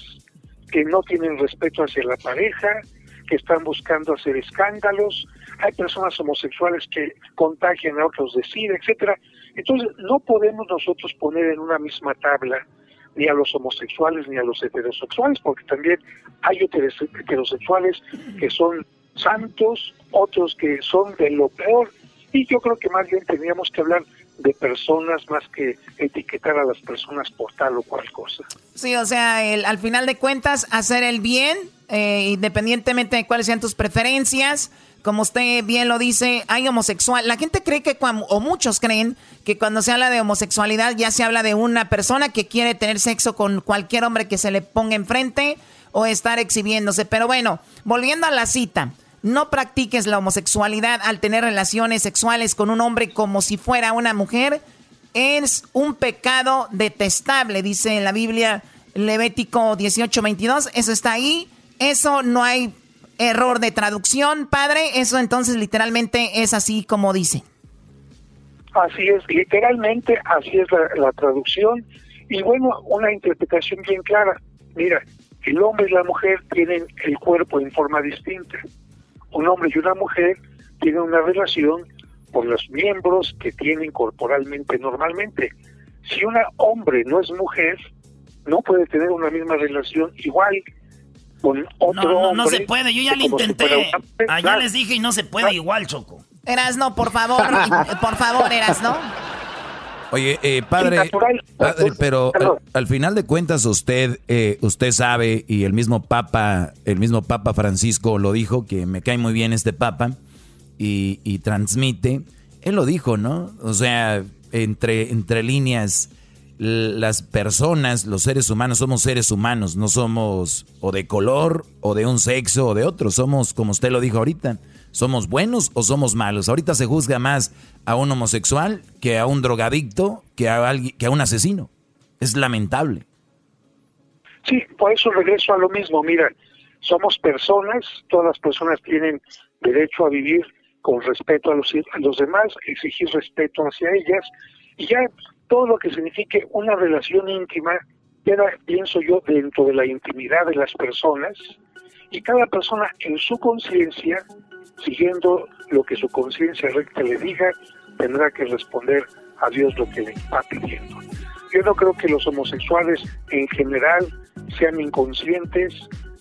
que no tienen respeto hacia la pareja, que están buscando hacer escándalos. Hay personas homosexuales que contagian a otros de SIDA, etcétera. Entonces, no podemos nosotros poner en una misma tabla ni a los homosexuales ni a los heterosexuales, porque también hay heterosexuales que son santos, otros que son de lo peor, y yo creo que más bien teníamos que hablar de personas más que etiquetar a las personas por tal o cual cosa. Sí, o sea, el, al final de cuentas, hacer el bien, eh, independientemente de cuáles sean tus preferencias. Como usted bien lo dice, hay homosexual. La gente cree que, o muchos creen, que cuando se habla de homosexualidad ya se habla de una persona que quiere tener sexo con cualquier hombre que se le ponga enfrente o estar exhibiéndose. Pero bueno, volviendo a la cita no practiques la homosexualidad al tener relaciones sexuales con un hombre como si fuera una mujer. Es un pecado detestable, dice en la Biblia Levítico 18:22. Eso está ahí. Eso no hay error de traducción, padre. Eso entonces literalmente es así como dice. Así es, literalmente así es la, la traducción. Y bueno, una interpretación bien clara. Mira, el hombre y la mujer tienen el cuerpo en forma distinta un hombre y una mujer tienen una relación por los miembros que tienen corporalmente normalmente. Si un hombre no es mujer, no puede tener una misma relación igual con otro no, no, No se puede, yo ya lo intenté. Allá les dije y no se puede igual, Choco. no, por favor, por favor, Erasno. Oye, eh, padre, pero al, final de cuentas usted, eh, usted sabe y el mismo Papa, el mismo Papa Francisco lo dijo que me cae muy bien este Papa y, y transmite. Él lo dijo, ¿no? O sea, entre entre líneas, las personas, los seres humanos somos seres humanos, no somos o de color o de un sexo o de otro, somos como usted lo dijo ahorita ¿Somos buenos o somos malos? Ahorita se juzga más a un homosexual que a un drogadicto, que a, alguien, que a un asesino. Es lamentable. Sí, por eso regreso a lo mismo. Mira, somos personas, todas las personas tienen derecho a vivir con respeto a los, a los demás, exigir respeto hacia ellas, y ya todo lo que signifique una relación íntima queda, pienso yo, dentro de la intimidad de las personas, y cada persona en su conciencia siguiendo lo que su conciencia recta le diga, tendrá que responder a Dios lo que le está pidiendo. Yo no creo que los homosexuales en general sean inconscientes,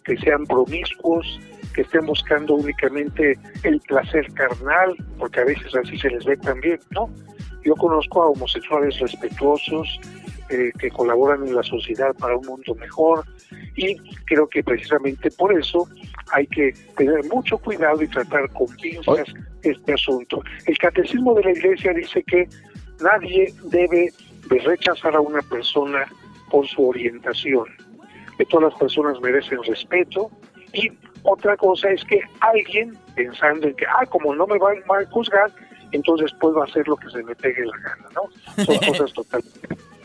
que sean promiscuos, que estén buscando únicamente el placer carnal, porque a veces así se les ve también, ¿no? Yo conozco a homosexuales respetuosos, eh, que colaboran en la sociedad para un mundo mejor y creo que precisamente por eso hay que tener mucho cuidado y tratar con pinzas este asunto. El catecismo de la iglesia dice que nadie debe de rechazar a una persona por su orientación, que todas las personas merecen respeto y otra cosa es que alguien pensando en que, ah, como no me van a juzgar, entonces puedo hacer lo que se me pegue la gana, ¿no? Son cosas totalmente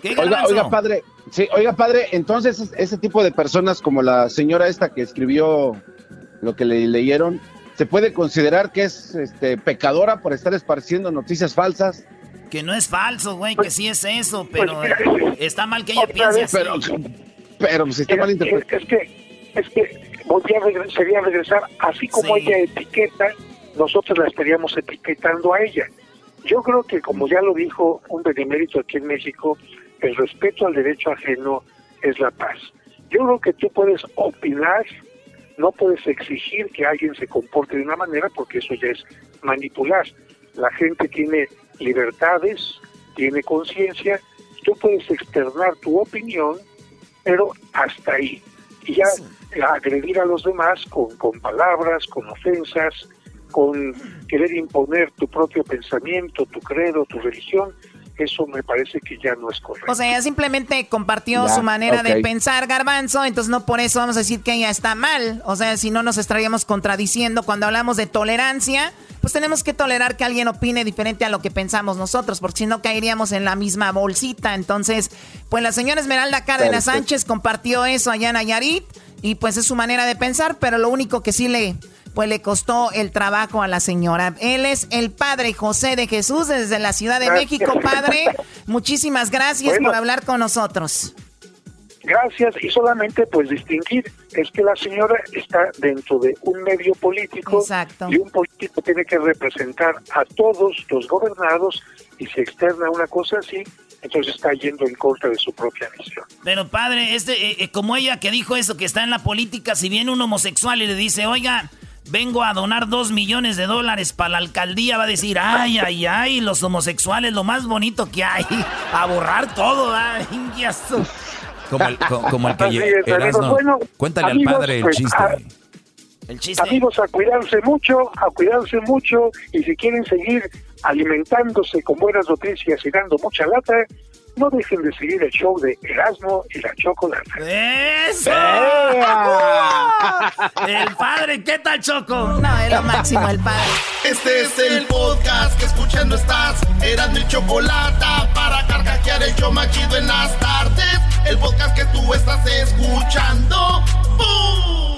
Oiga, oiga, padre, sí, oiga, padre, entonces ese tipo de personas como la señora esta que escribió lo que le leyeron, se puede considerar que es este, pecadora por estar esparciendo noticias falsas. Que no es falso, güey, que sí es eso, pero está mal que ella piense así. Pero, pero si está mal interpretado. Es que, es que volvía a sería regresar, así como ella etiqueta, nosotros la estaríamos etiquetando a ella. Yo creo que, como ya lo dijo un benemérito aquí en México, el respeto al derecho ajeno es la paz. Yo creo que tú puedes opinar, no puedes exigir que alguien se comporte de una manera porque eso ya es manipular. La gente tiene libertades, tiene conciencia, tú puedes externar tu opinión, pero hasta ahí. Y ya agredir a los demás con, con palabras, con ofensas, con querer imponer tu propio pensamiento, tu credo, tu religión, eso me parece que ya no es correcto. O sea, ella simplemente compartió su manera de pensar, Garbanzo, entonces no por eso vamos a decir que ella está mal. O sea, si no nos estaríamos contradiciendo cuando hablamos de tolerancia, pues tenemos que tolerar que alguien opine diferente a lo que pensamos nosotros, porque si no caeríamos en la misma bolsita. Entonces, pues la señora Esmeralda Cárdenas Sánchez compartió eso allá en Nayarit y pues es su manera de pensar, pero lo único que sí le pues le costó el trabajo a la señora. Él es el padre José de Jesús desde la Ciudad de México. Padre, muchísimas gracias por hablar con nosotros. Gracias y solamente pues distinguir es que la señora está dentro de un medio político Exacto. y un político tiene que representar a todos los gobernados y si externa una cosa así, entonces está yendo en contra de su propia misión. Pero padre, este, eh, eh, como ella que dijo eso, que está en la política, si viene un homosexual y le dice, oiga, vengo a donar dos millones de dólares para la alcaldía, va a decir, ay, ay, ay, los homosexuales, lo más bonito que hay, a borrar todo, ay, como el, como el que bueno, Cuéntale al padre el pues, chiste. A, el chiste. Amigos, a cuidarse mucho, a cuidarse mucho, y si quieren seguir alimentándose con buenas noticias y dando mucha lata, no dejen de seguir el show de Erasmo y la Chocolata. ¡Eso! el padre, ¿qué tal, Choco? No, es lo máximo, el padre. Este es el podcast que escuchando estás. Erasmo y Chocolata para carcajear el show machido en las tardes. El podcast que tú estás escuchando. ¡Bum!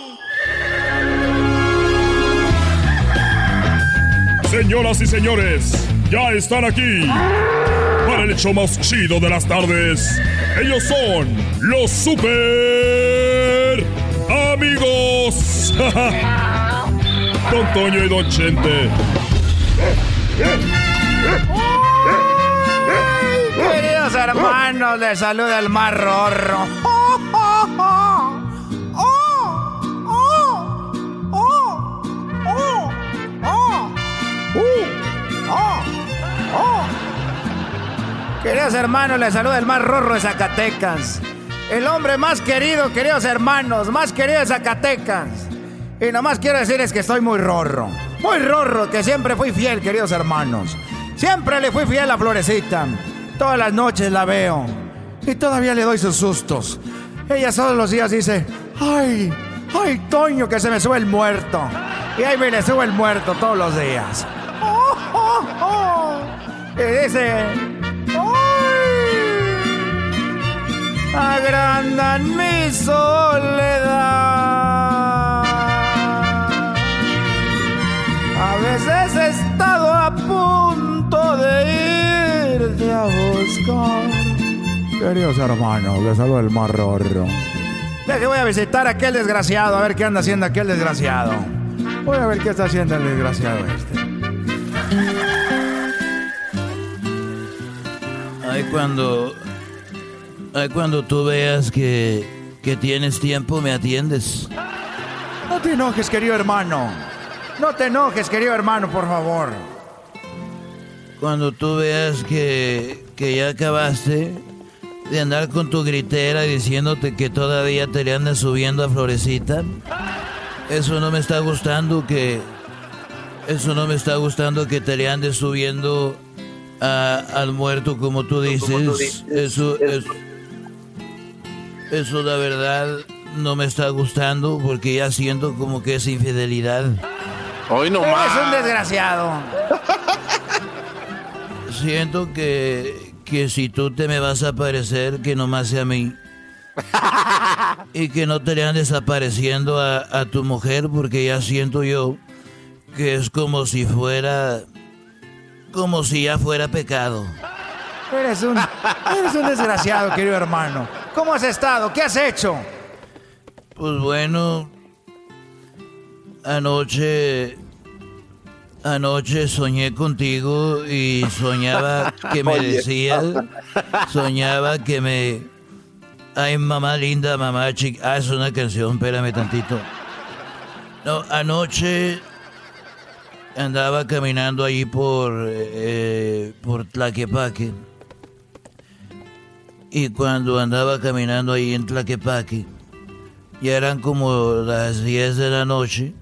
Señoras y señores, ya están aquí para el hecho más chido de las tardes. Ellos son los super amigos. Don Toño y Don Chente. Queridos hermanos, les saluda el mar. Queridos hermanos, les saluda el más rorro de Zacatecas. El hombre más querido, queridos hermanos, más querido de Zacatecas. Y nomás quiero decirles que estoy muy rorro. Muy rorro, que siempre fui fiel, queridos hermanos. Siempre le fui fiel a Florecita. Todas las noches la veo. Y todavía le doy sus sustos. Ella todos los días dice, ay, ay, Toño, que se me sube el muerto. Y ahí me le sube el muerto todos los días. Y dice, agrandan mi soledad. A veces he estado a punto de irte a buscar. Queridos hermanos, les saludo el marrorro. Deje, voy a visitar a aquel desgraciado, a ver qué anda haciendo aquel desgraciado. Voy a ver qué está haciendo el desgraciado este. Ay, cuando cuando tú veas que, que tienes tiempo, me atiendes. No te enojes, querido hermano. No te enojes, querido hermano, por favor. Cuando tú veas que, que ya acabaste de andar con tu gritera diciéndote que todavía te le andas subiendo a Florecita, eso no me está gustando que... Eso no me está gustando que te le andes subiendo a, al muerto como tú dices. Eso, eso, eso la verdad no me está gustando porque ya siento como que es infidelidad. Hoy no más. Es un desgraciado. Siento que, que si tú te me vas a aparecer, que nomás sea a mí. y que no te le andes desapareciendo a, a tu mujer porque ya siento yo que es como si fuera, como si ya fuera pecado. Eres un, eres un desgraciado, querido hermano. ¿Cómo has estado? ¿Qué has hecho? Pues bueno, anoche, anoche soñé contigo y soñaba que me decías, soñaba que me, ay mamá linda, mamá chica, ah, es una canción, espérame tantito. No, anoche andaba caminando allí por, eh, por Tlaquepaque. Y cuando andaba caminando ahí en Tlaquepaque, ya eran como las 10 de la noche.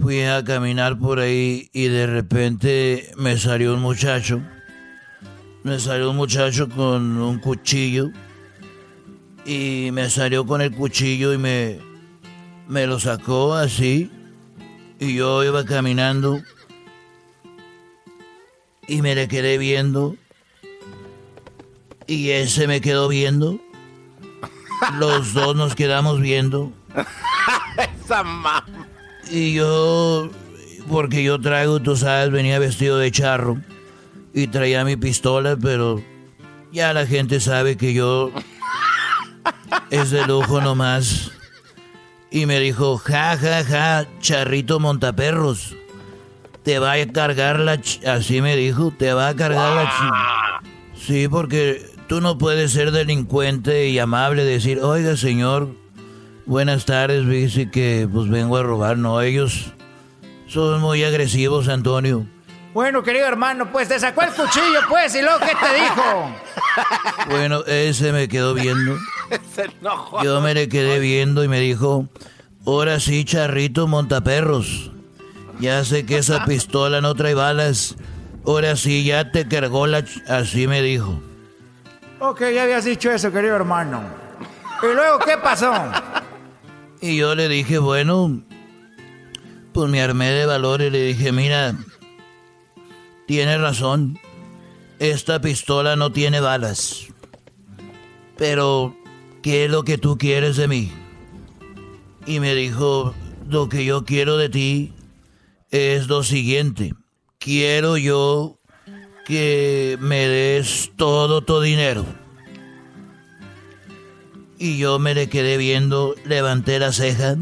Fui a caminar por ahí y de repente me salió un muchacho. Me salió un muchacho con un cuchillo. Y me salió con el cuchillo y me, me lo sacó así. Y yo iba caminando. Y me le quedé viendo. Y ese me quedó viendo. Los dos nos quedamos viendo. Esa mamá. Y yo, porque yo traigo, tú sabes, venía vestido de charro y traía mi pistola, pero ya la gente sabe que yo es de lujo nomás. Y me dijo, ja, ja, ja, charrito montaperros. Te va a cargar la... ch-", Así me dijo, te va a cargar la... ch-". Sí, porque tú no puedes ser delincuente y amable, decir, oiga señor, buenas tardes, dice que pues vengo a robar. No, ellos son muy agresivos, Antonio. Bueno, querido hermano, pues te sacó el cuchillo, pues, y luego, ¿qué te dijo? Bueno, ese me quedó viendo. Se enojó. Yo me le quedé viendo y me dijo, ahora sí, charrito montaperros. Ya sé que esa pistola no trae balas. Ahora sí, ya te cargó la... ch-". Así me dijo. Ok, ya habías dicho eso, querido hermano. ¿Y luego qué pasó? Y yo le dije, bueno, pues me armé de valor y le dije, mira, tienes razón, esta pistola no tiene balas. Pero, ¿qué es lo que tú quieres de mí? Y me dijo, lo que yo quiero de ti es lo siguiente. Quiero yo que me des todo tu dinero. Y yo me le quedé viendo, levanté la ceja,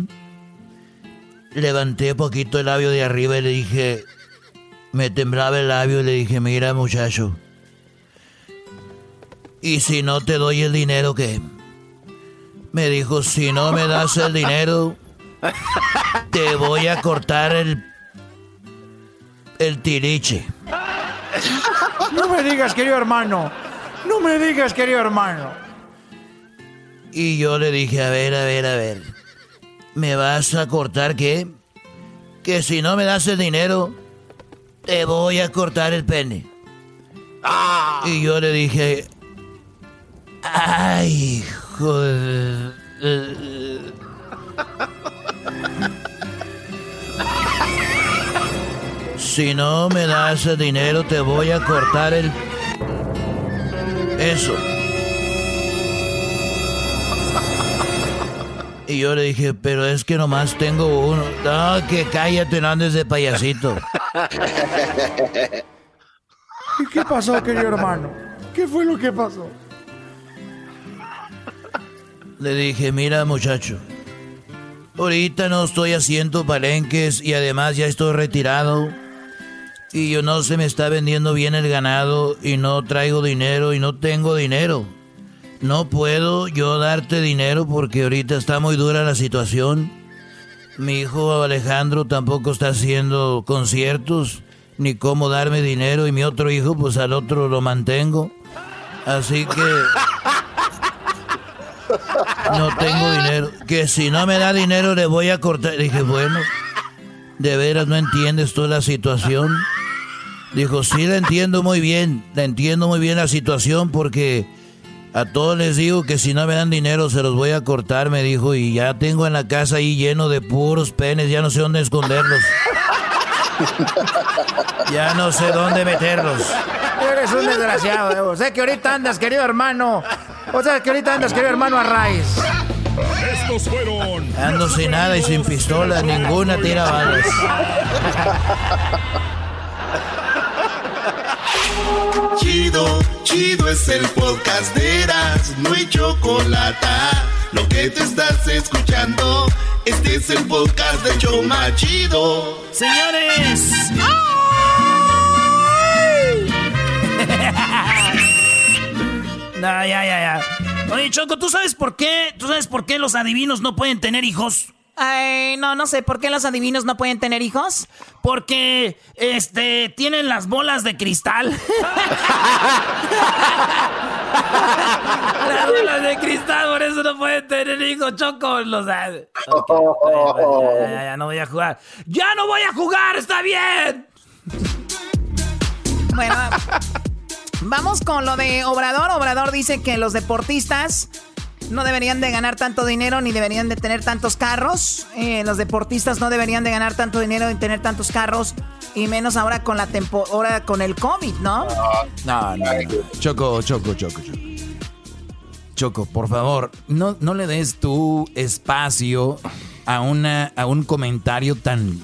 levanté poquito el labio de arriba y le dije, me temblaba el labio y le dije, mira muchacho, ¿y si no te doy el dinero qué? Me dijo, si no me das el dinero, te voy a cortar el, el tiriche. No me digas, querido hermano. No me digas, querido hermano. Y yo le dije, a ver, a ver, a ver. ¿Me vas a cortar qué? Que si no me das el dinero, te voy a cortar el pene. Y yo le dije, ay, Si no me das el dinero, te voy a cortar el... Eso. Y yo le dije, pero es que nomás tengo uno. No, que cállate, no andes de payasito. ¿Y qué pasó, querido hermano? ¿Qué fue lo que pasó? Le dije, mira muchacho, ahorita no estoy haciendo palenques y además ya estoy retirado. Y yo no se me está vendiendo bien el ganado y no traigo dinero y no tengo dinero. No puedo yo darte dinero porque ahorita está muy dura la situación. Mi hijo Alejandro tampoco está haciendo conciertos ni cómo darme dinero y mi otro hijo pues al otro lo mantengo. Así que no tengo dinero. Que si no me da dinero le voy a cortar. Dije, bueno, de veras no entiendes tú la situación. Dijo, sí, la entiendo muy bien. La entiendo muy bien la situación porque a todos les digo que si no me dan dinero se los voy a cortar, me dijo. Y ya tengo en la casa ahí lleno de puros penes, ya no sé dónde esconderlos. Ya no sé dónde meterlos. Eres un desgraciado, eh. O sea que ahorita andas, querido hermano. O sea que ahorita andas, querido hermano, a raíz. Estos fueron. Ando sin nada y sin pistola, ninguna tira balas. Chido, chido es el podcast de Eras, no hay chocolate. Lo que te estás escuchando, este es el podcast de Choma Chido. Señores. no, ya, ya, ya. Oye, Choco, ¿tú sabes por qué? ¿Tú sabes por qué los adivinos no pueden tener hijos? Ay, no, no sé, ¿por qué los adivinos no pueden tener hijos? Porque, este, tienen las bolas de cristal. las bolas de cristal, por eso no pueden tener hijos, Choco. Los, ya, ya, ya, no voy a jugar. ¡Ya no voy a jugar! ¡Está bien! Bueno, vamos con lo de Obrador. Obrador dice que los deportistas no deberían de ganar tanto dinero ni deberían de tener tantos carros. Eh, los deportistas no deberían de ganar tanto dinero ni tener tantos carros. Y menos ahora con la temporada con el COVID, ¿no? No, no, no. Choco, choco, choco, choco. Choco, por favor, no, no le des tu espacio a, a un comentario tan,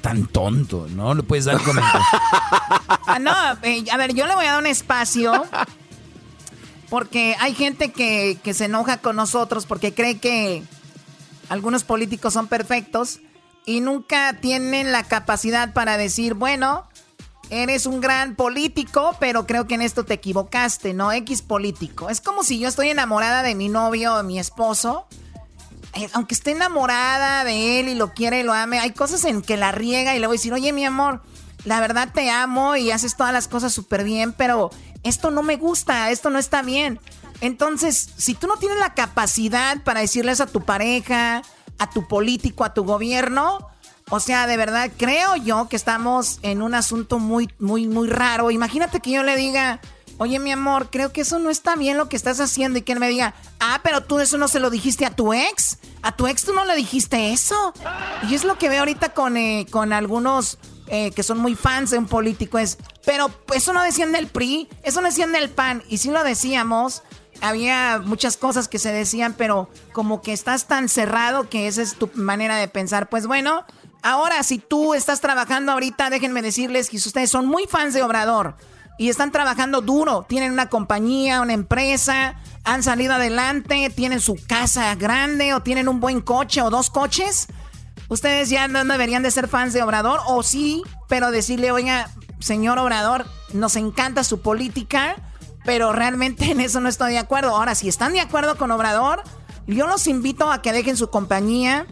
tan, tonto, ¿no? Le puedes dar comentario. Ah, no, eh, a ver, yo le voy a dar un espacio porque hay gente que, que se enoja con nosotros porque cree que algunos políticos son perfectos y nunca tienen la capacidad para decir, bueno, eres un gran político, pero creo que en esto te equivocaste, ¿no? X político. Es como si yo estoy enamorada de mi novio o mi esposo. Eh, Aunque esté enamorada de él y lo quiere y lo ame, hay cosas en que la riega y le voy a decir, oye, mi amor, la verdad te amo y haces todas las cosas súper bien, pero esto no me gusta, esto no está bien. Entonces, si tú no tienes la capacidad para decirles a tu pareja, a tu político, a tu gobierno, o sea, de verdad creo yo que estamos en un asunto muy, muy, muy raro. Imagínate que yo le diga, oye mi amor, creo que eso no está bien lo que estás haciendo y que él me diga, ah, pero tú eso no se lo dijiste a tu ex. A tu ex tú no le dijiste eso. Y es lo que veo ahorita con, eh, con algunos eh, que son muy fans de un político es, pero eso no decían del PRI, eso no decían del PAN. Y si lo decíamos, había muchas cosas que se decían, pero como que estás tan cerrado que esa es tu manera de pensar. Pues bueno, ahora si tú estás trabajando ahorita, déjenme decirles que si ustedes son muy fans de Obrador y están trabajando duro, tienen una compañía, una empresa, han salido adelante, tienen su casa grande o tienen un buen coche o dos coches, ustedes ya no deberían de ser fans de Obrador o sí, pero decirle, oiga, señor Obrador, nos encanta su política, pero realmente en eso no estoy de acuerdo. Ahora, si están de acuerdo con Obrador, yo los invito a que dejen su compañía,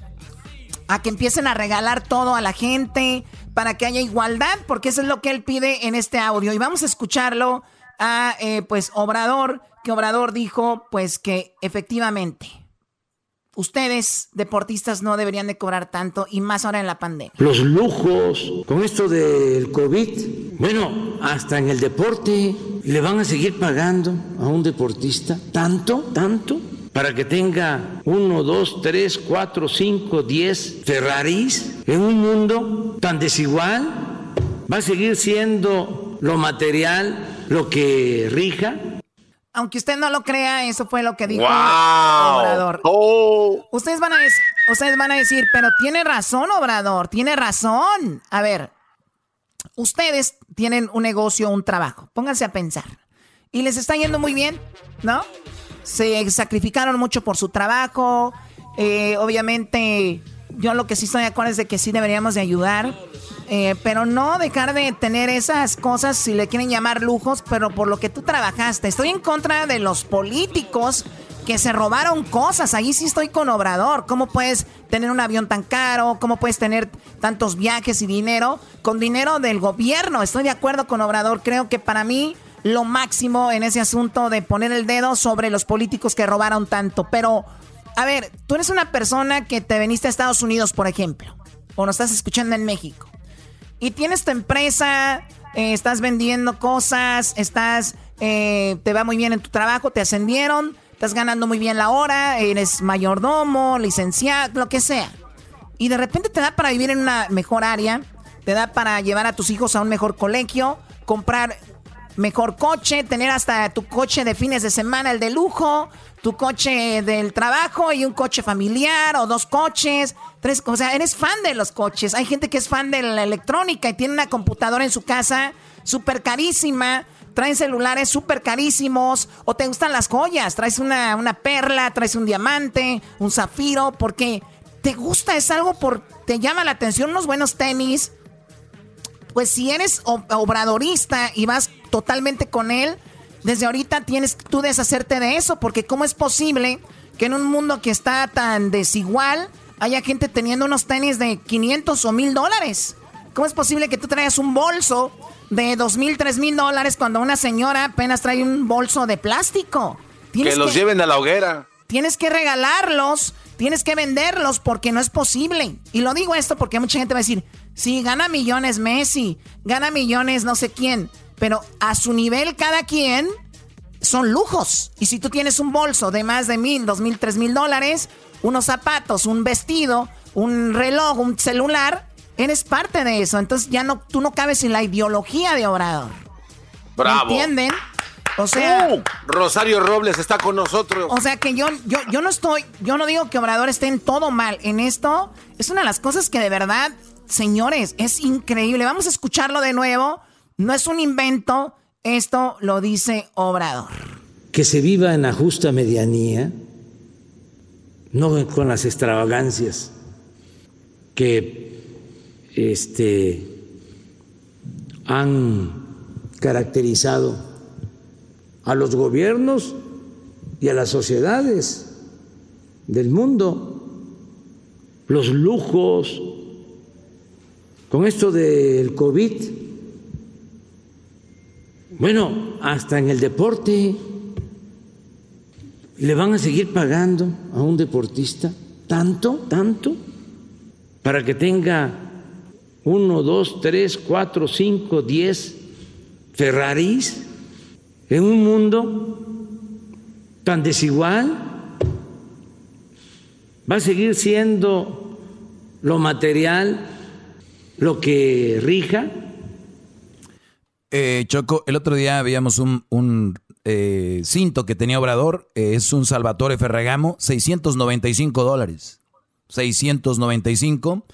a que empiecen a regalar todo a la gente, para que haya igualdad, porque eso es lo que él pide en este audio. Y vamos a escucharlo a, eh, pues, Obrador, que Obrador dijo, pues, que efectivamente ustedes, deportistas, no deberían de cobrar tanto y más ahora en la pandemia. Los lujos, con esto del COVID, bueno, hasta en el deporte le van a seguir pagando a un deportista tanto, tanto, para que tenga uno, dos, tres, cuatro, cinco, diez Ferraris en un mundo tan desigual. Va a seguir siendo lo material lo que rija. Aunque usted no lo crea, eso fue lo que dijo ¡Wow! Obrador. Ustedes, van a dec- ustedes van a decir, pero tiene razón, Obrador, tiene razón. A ver, ustedes tienen un negocio, un trabajo. Pónganse a pensar. Y les está yendo muy bien, ¿no? Se sacrificaron mucho por su trabajo. Eh, obviamente, yo lo que sí estoy de acuerdo es de que sí deberíamos de ayudar. Eh, pero no dejar de tener esas cosas, si le quieren llamar lujos, pero por lo que tú trabajaste. Estoy en contra de los políticos que se robaron cosas. Ahí sí estoy con Obrador. ¿Cómo puedes tener un avión tan caro? ¿Cómo puedes tener tantos viajes y dinero? Con dinero del gobierno. Estoy de acuerdo con Obrador. Creo que para mí lo máximo en ese asunto de poner el dedo sobre los políticos que robaron tanto. Pero, a ver, tú eres una persona que te veniste a Estados Unidos, por ejemplo, o nos estás escuchando en México y tienes tu empresa, eh, estás vendiendo cosas, estás, eh, te va muy bien en tu trabajo, te ascendieron, estás ganando muy bien la hora, eres mayordomo, licenciado, lo que sea. Y de repente te da para vivir en una mejor área, te da para llevar a tus hijos a un mejor colegio, comprar mejor coche, tener hasta tu coche de fines de semana, el de lujo, tu coche del trabajo y un coche familiar o dos coches, tres, o sea, eres fan de los coches. Hay gente que es fan de la electrónica y tiene una computadora en su casa súper carísima, traen celulares súper carísimos o te gustan las joyas, traes una, una perla, traes un diamante, un zafiro, porque te gusta, es algo por, te llama la atención, unos buenos tenis. Pues si eres obradorista y vas totalmente con él, desde ahorita tienes tú deshacerte de eso, porque ¿cómo es posible que en un mundo que está tan desigual haya gente teniendo unos tenis de 500 o 1000 dólares? ¿Cómo es posible que tú traigas un bolso de 2 mil, 3 mil dólares cuando una señora apenas trae un bolso de plástico? que los lleven a la hoguera. Tienes que regalarlos, tienes que venderlos porque no es posible. Y lo digo esto porque mucha gente va a decir, sí, gana millones Messi, gana millones no sé quién. Pero a su nivel cada quien son lujos. Y si tú tienes un bolso de más de mil, dos mil, tres mil dólares, unos zapatos, un vestido, un reloj, un celular, eres parte de eso. Entonces ya no, tú no cabes en la ideología de Obrador. Bravo. ¿Entienden? O sea, uh, Rosario Robles está con nosotros. O sea que yo, yo, yo no estoy, yo no digo que Obrador esté en todo mal. En esto es una de las cosas que de verdad, señores, es increíble. Vamos a escucharlo de nuevo no es un invento, esto lo dice Obrador. Que se viva en la justa medianía, no con las extravagancias que este, han caracterizado a los gobiernos y a las sociedades del mundo, los lujos, con esto del COVID bueno, hasta en el deporte le van a seguir pagando a un deportista tanto, tanto, para que tenga uno, dos, tres, cuatro, cinco, diez Ferraris en un mundo tan desigual. Va a seguir siendo lo material lo que rija eh, Choco, el otro día veíamos un, eh, cinto que tenía Obrador, eh, es un Salvatore Ferragamo, 695 dólares. 695.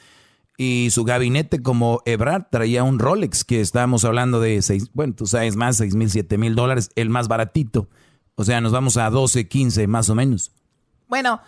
Y su gabinete como Ebrard traía un Rolex que estábamos hablando de, seis, bueno, tú sabes más, 6 mil, 7 mil dólares, el más baratito. O sea, nos vamos a 12, 15 más o menos. Bueno,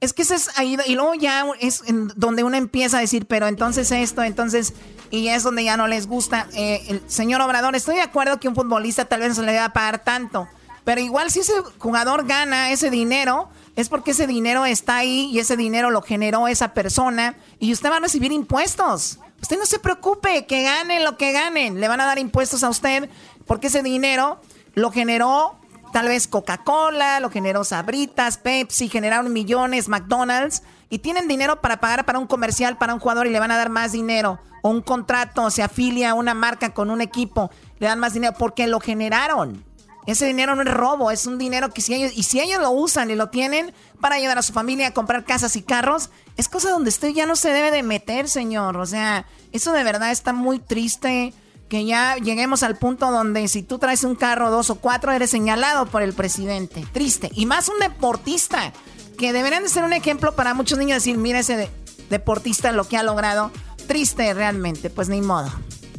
es que ese es ahí, y luego ya es donde uno empieza a decir, pero entonces esto, entonces, y es donde ya no les gusta. Eh, el señor Obrador, estoy de acuerdo que un futbolista tal vez no se le va a pagar tanto, pero igual si ese jugador gana ese dinero, es porque ese dinero está ahí y ese dinero lo generó esa persona y usted va a recibir impuestos. Usted no se preocupe, que ganen lo que ganen, le van a dar impuestos a usted porque ese dinero lo generó Tal vez Coca-Cola, lo generó Sabritas, Pepsi, generaron millones, McDonald's, y tienen dinero para pagar para un comercial, para un jugador y le van a dar más dinero. O un contrato, se afilia a una marca con un equipo, le dan más dinero porque lo generaron. Ese dinero no es robo, es un dinero que si ellos, y si ellos lo usan y lo tienen para ayudar a su familia a comprar casas y carros, es cosa donde usted ya no se debe de meter, señor. O sea, eso de verdad está muy triste que ya lleguemos al punto donde si tú traes un carro, dos o cuatro, eres señalado por el presidente. Triste. Y más un deportista, que deberían de ser un ejemplo para muchos niños decir, mira ese deportista lo que ha logrado. Triste realmente, pues ni modo.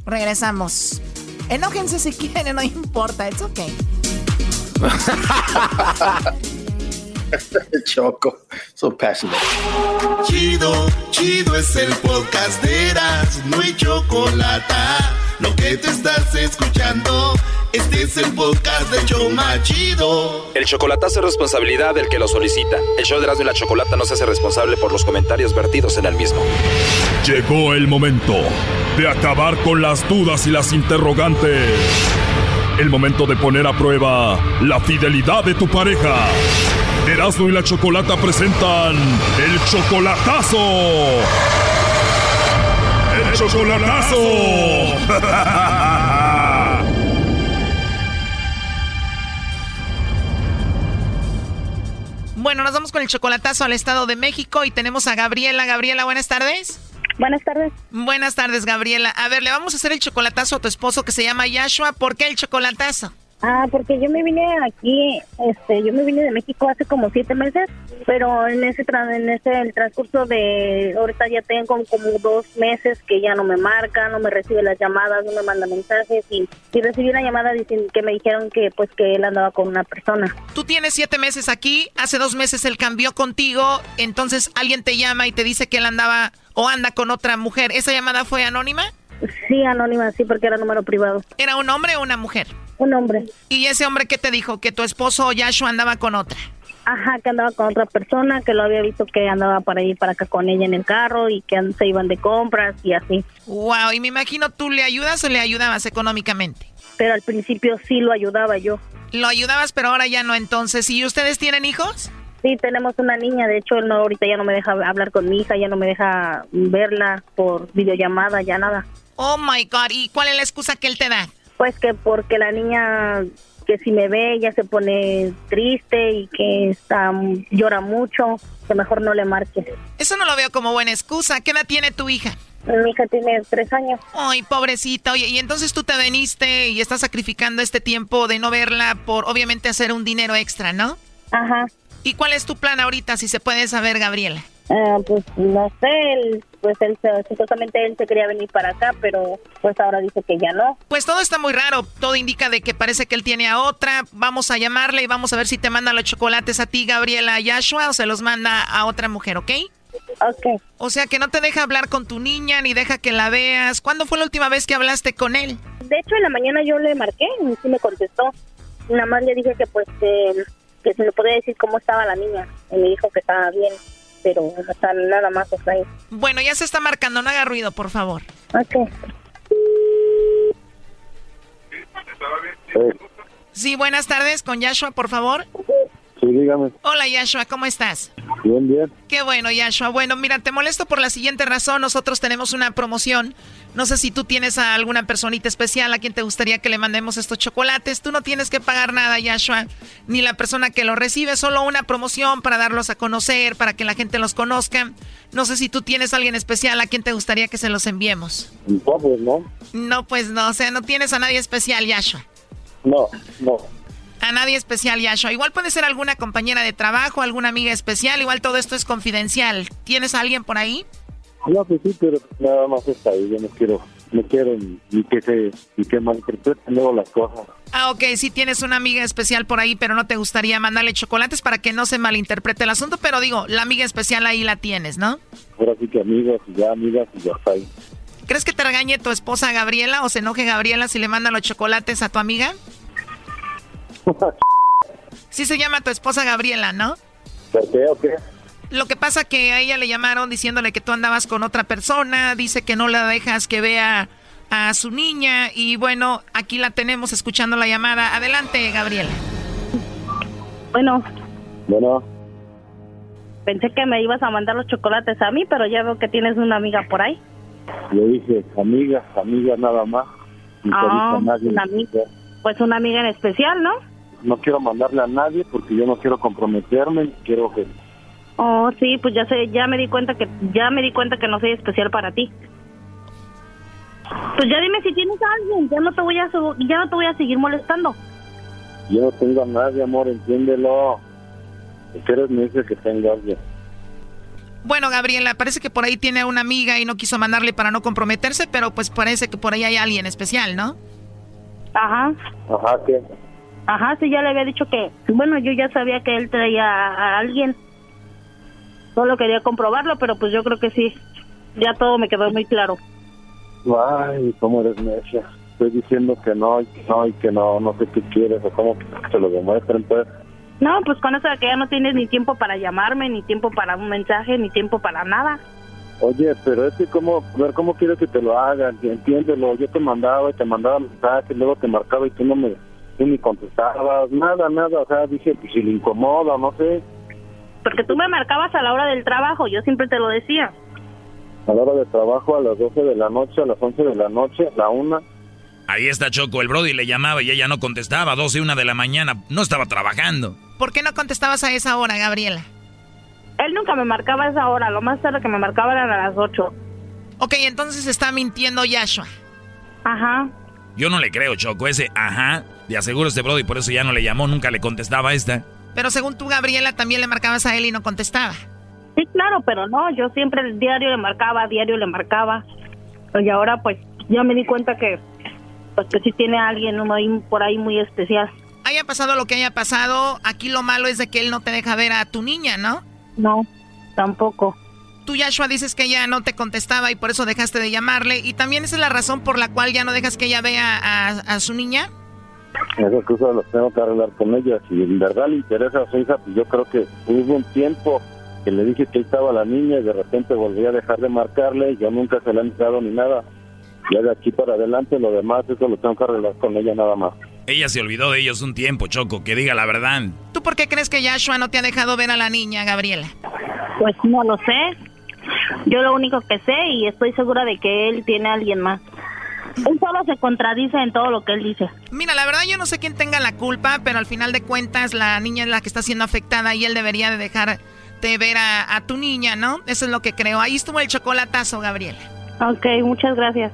Regresamos. Enójense si quieren, no importa, it's okay. Choco, so passionate. Chido, chido es el podcast de Eras, no hay chocolate lo que te estás escuchando, este es el podcast de Choma Chido. El chocolatazo es responsabilidad del que lo solicita. El show de Erasmo y la Chocolata no se hace responsable por los comentarios vertidos en el mismo. Llegó el momento de acabar con las dudas y las interrogantes. El momento de poner a prueba la fidelidad de tu pareja. Erasmo y la Chocolata presentan el chocolatazo ¡El chocolatazo! Bueno, nos vamos con el chocolatazo al Estado de México y tenemos a Gabriela. Gabriela, buenas tardes. Buenas tardes. Buenas tardes, Gabriela. A ver, le vamos a hacer el chocolatazo a tu esposo que se llama Yashua. ¿Por qué el chocolatazo? Ah, porque yo me vine aquí, este, yo me vine de México hace como siete meses, pero en ese en ese el transcurso de ahorita ya tengo como dos meses que ya no me marca, no me recibe las llamadas, no me manda mensajes y, y recibí una llamada diciendo que me dijeron que pues que él andaba con una persona. Tú tienes siete meses aquí, hace dos meses él cambió contigo, entonces alguien te llama y te dice que él andaba o anda con otra mujer. ¿Esa llamada fue anónima? Sí, anónima, sí, porque era número privado. ¿Era un hombre o una mujer? Un hombre. ¿Y ese hombre qué te dijo? ¿Que tu esposo Yashua andaba con otra? Ajá, que andaba con otra persona, que lo había visto que andaba para ir para acá con ella en el carro y que se iban de compras y así. Wow, y me imagino tú le ayudas o le ayudabas económicamente. Pero al principio sí lo ayudaba yo. Lo ayudabas, pero ahora ya no entonces. ¿Y ustedes tienen hijos? Sí, tenemos una niña, de hecho él no ahorita ya no me deja hablar con mi hija, ya no me deja verla por videollamada, ya nada. Oh my god, ¿y cuál es la excusa que él te da? Pues que porque la niña que si me ve ella se pone triste y que está llora mucho, que mejor no le marque. Eso no lo veo como buena excusa. ¿Qué edad tiene tu hija? Mi hija tiene tres años. Ay, pobrecita. Oye, y entonces tú te veniste y estás sacrificando este tiempo de no verla por obviamente hacer un dinero extra, ¿no? Ajá. ¿Y cuál es tu plan ahorita, si se puede saber, Gabriela? Uh, pues no sé, él, pues él supuestamente él se quería venir para acá, pero pues ahora dice que ya no. Pues todo está muy raro, todo indica de que parece que él tiene a otra. Vamos a llamarle y vamos a ver si te manda los chocolates a ti, Gabriela Yashua, o se los manda a otra mujer, ¿ok? Ok. O sea que no te deja hablar con tu niña ni deja que la veas. ¿Cuándo fue la última vez que hablaste con él? De hecho, en la mañana yo le marqué y sí me contestó. Nada más le dije que pues que, que se me podía decir cómo estaba la niña. Y me dijo que estaba bien pero hasta nada más está ahí. Bueno, ya se está marcando, no haga ruido, por favor. Ok. Sí, buenas tardes, con Yashua, por favor. Sí, dígame. Hola, Yashua, ¿cómo estás? Bien, bien. Qué bueno, Yashua. Bueno, mira, te molesto por la siguiente razón. Nosotros tenemos una promoción. No sé si tú tienes a alguna personita especial a quien te gustaría que le mandemos estos chocolates. Tú no tienes que pagar nada, Yashua, ni la persona que lo recibe. Solo una promoción para darlos a conocer, para que la gente los conozca. No sé si tú tienes a alguien especial a quien te gustaría que se los enviemos. No, pues no. No, pues no. O sea, no tienes a nadie especial, Yashua. No, no. A nadie especial, Yashua. Igual puede ser alguna compañera de trabajo, alguna amiga especial. Igual todo esto es confidencial. ¿Tienes a alguien por ahí? No, pues sí, pero nada más está ahí. Yo no quiero, no quiero ni, que se, ni que malinterpreten luego las cosas. Ah, ok, sí tienes una amiga especial por ahí, pero no te gustaría mandarle chocolates para que no se malinterprete el asunto. Pero digo, la amiga especial ahí la tienes, ¿no? Ahora sí que amigos y ya amigas y ya está ahí. ¿Crees que te regañe tu esposa Gabriela o se enoje Gabriela si le manda los chocolates a tu amiga? sí se llama tu esposa Gabriela, ¿no? ¿Por qué o qué? Lo que pasa que a ella le llamaron diciéndole que tú andabas con otra persona, dice que no la dejas que vea a su niña y bueno, aquí la tenemos escuchando la llamada. Adelante, Gabriela. Bueno. Bueno. Pensé que me ibas a mandar los chocolates a mí, pero ya veo que tienes una amiga por ahí. Yo dije, amiga, amiga nada más. Ah, una amiga. Pues una amiga en especial, ¿no? No quiero mandarle a nadie porque yo no quiero comprometerme, quiero que Oh, sí, pues ya sé, ya me di cuenta que ya me di cuenta que no soy especial para ti. Pues ya dime si tienes a alguien, ya no te voy a ya no te voy a seguir molestando. Yo no tengo a nadie, amor, entiéndelo. ¿Quieres me dice que tengo a alguien? Bueno, Gabriela, parece que por ahí tiene una amiga y no quiso mandarle para no comprometerse, pero pues parece que por ahí hay alguien especial, ¿no? Ajá. Ajá, ¿qué? Ajá, sí, ya le había dicho que, bueno, yo ya sabía que él traía a alguien. Solo quería comprobarlo, pero pues yo creo que sí. Ya todo me quedó muy claro. Ay, ¿cómo eres necia? Estoy diciendo que no, y que no, y que no, no sé qué quieres, o cómo que te lo demuestren, pues. No, pues con eso de que ya no tienes ni tiempo para llamarme, ni tiempo para un mensaje, ni tiempo para nada. Oye, pero es que cómo, ver cómo quieres que te lo hagan, entiéndelo, yo te mandaba y te mandaba mensajes, luego te marcaba y tú no me, tú ni contestabas, nada, nada, o sea, dije, pues si le incomoda, no sé. Porque tú me marcabas a la hora del trabajo, yo siempre te lo decía. A la hora del trabajo, a las 12 de la noche, a las 11 de la noche, a la 1. Ahí está Choco, el Brody le llamaba y ella no contestaba, 12 y 1 de la mañana, no estaba trabajando. ¿Por qué no contestabas a esa hora, Gabriela? Él nunca me marcaba a esa hora, lo más tarde que me marcaba eran a las 8. Ok, entonces está mintiendo Yashua. Ajá. Yo no le creo, Choco. Ese ajá, de aseguro este Brody, por eso ya no le llamó, nunca le contestaba a esta. Pero según tú, Gabriela, también le marcabas a él y no contestaba. Sí, claro, pero no, yo siempre el diario le marcaba, diario le marcaba. Y ahora pues ya me di cuenta que pues que sí tiene a alguien uno ahí, por ahí muy especial. Haya pasado lo que haya pasado, aquí lo malo es de que él no te deja ver a tu niña, ¿no? No, tampoco. Tú, Yashua, dices que ella no te contestaba y por eso dejaste de llamarle. ¿Y también esa es la razón por la cual ya no dejas que ella vea a, a su niña? Esas cosas las tengo que arreglar con ella. Si en verdad le interesa a su hija, pues yo creo que hubo un tiempo que le dije que ahí estaba la niña y de repente volví a dejar de marcarle. Yo nunca se la he entrado ni nada. Ya de aquí para adelante, lo demás, eso lo tengo que arreglar con ella nada más. Ella se olvidó de ellos un tiempo, Choco, que diga la verdad. ¿Tú por qué crees que Yashua no te ha dejado ver a la niña, Gabriela? Pues no lo sé. Yo lo único que sé y estoy segura de que él tiene a alguien más. Él solo se contradice en todo lo que él dice. Mira, la verdad yo no sé quién tenga la culpa, pero al final de cuentas la niña es la que está siendo afectada y él debería de dejarte ver a, a tu niña, ¿no? Eso es lo que creo. Ahí estuvo el chocolatazo, Gabriela. Ok, muchas gracias.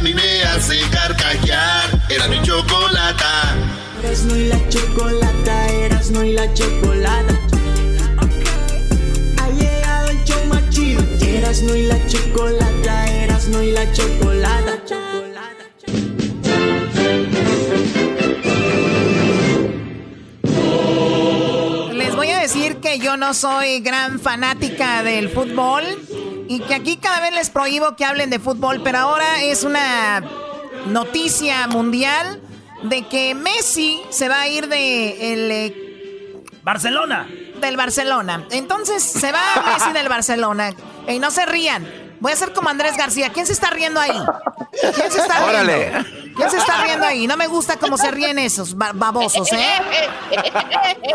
a mí me hace carcajear. Era mi chocolata. Erasmo y la chocolata, Erasmo y la chocolata. Ha llegado el show más chido. Erasmo y la chocolata, Erasmo y la chocolata. Les voy a decir que yo no soy gran fanática del fútbol y que aquí cada vez les prohíbo que hablen de fútbol, pero ahora es una noticia mundial de que Messi se va a ir de el eh, Barcelona. Del Barcelona. Entonces se va Messi del Barcelona. Y no se rían. Voy a ser como Andrés García. ¿Quién se está riendo ahí? ¿Quién se está riendo? Órale. ¿Quién se está riendo ahí? No me gusta cómo se ríen esos ba- babosos, ¿eh?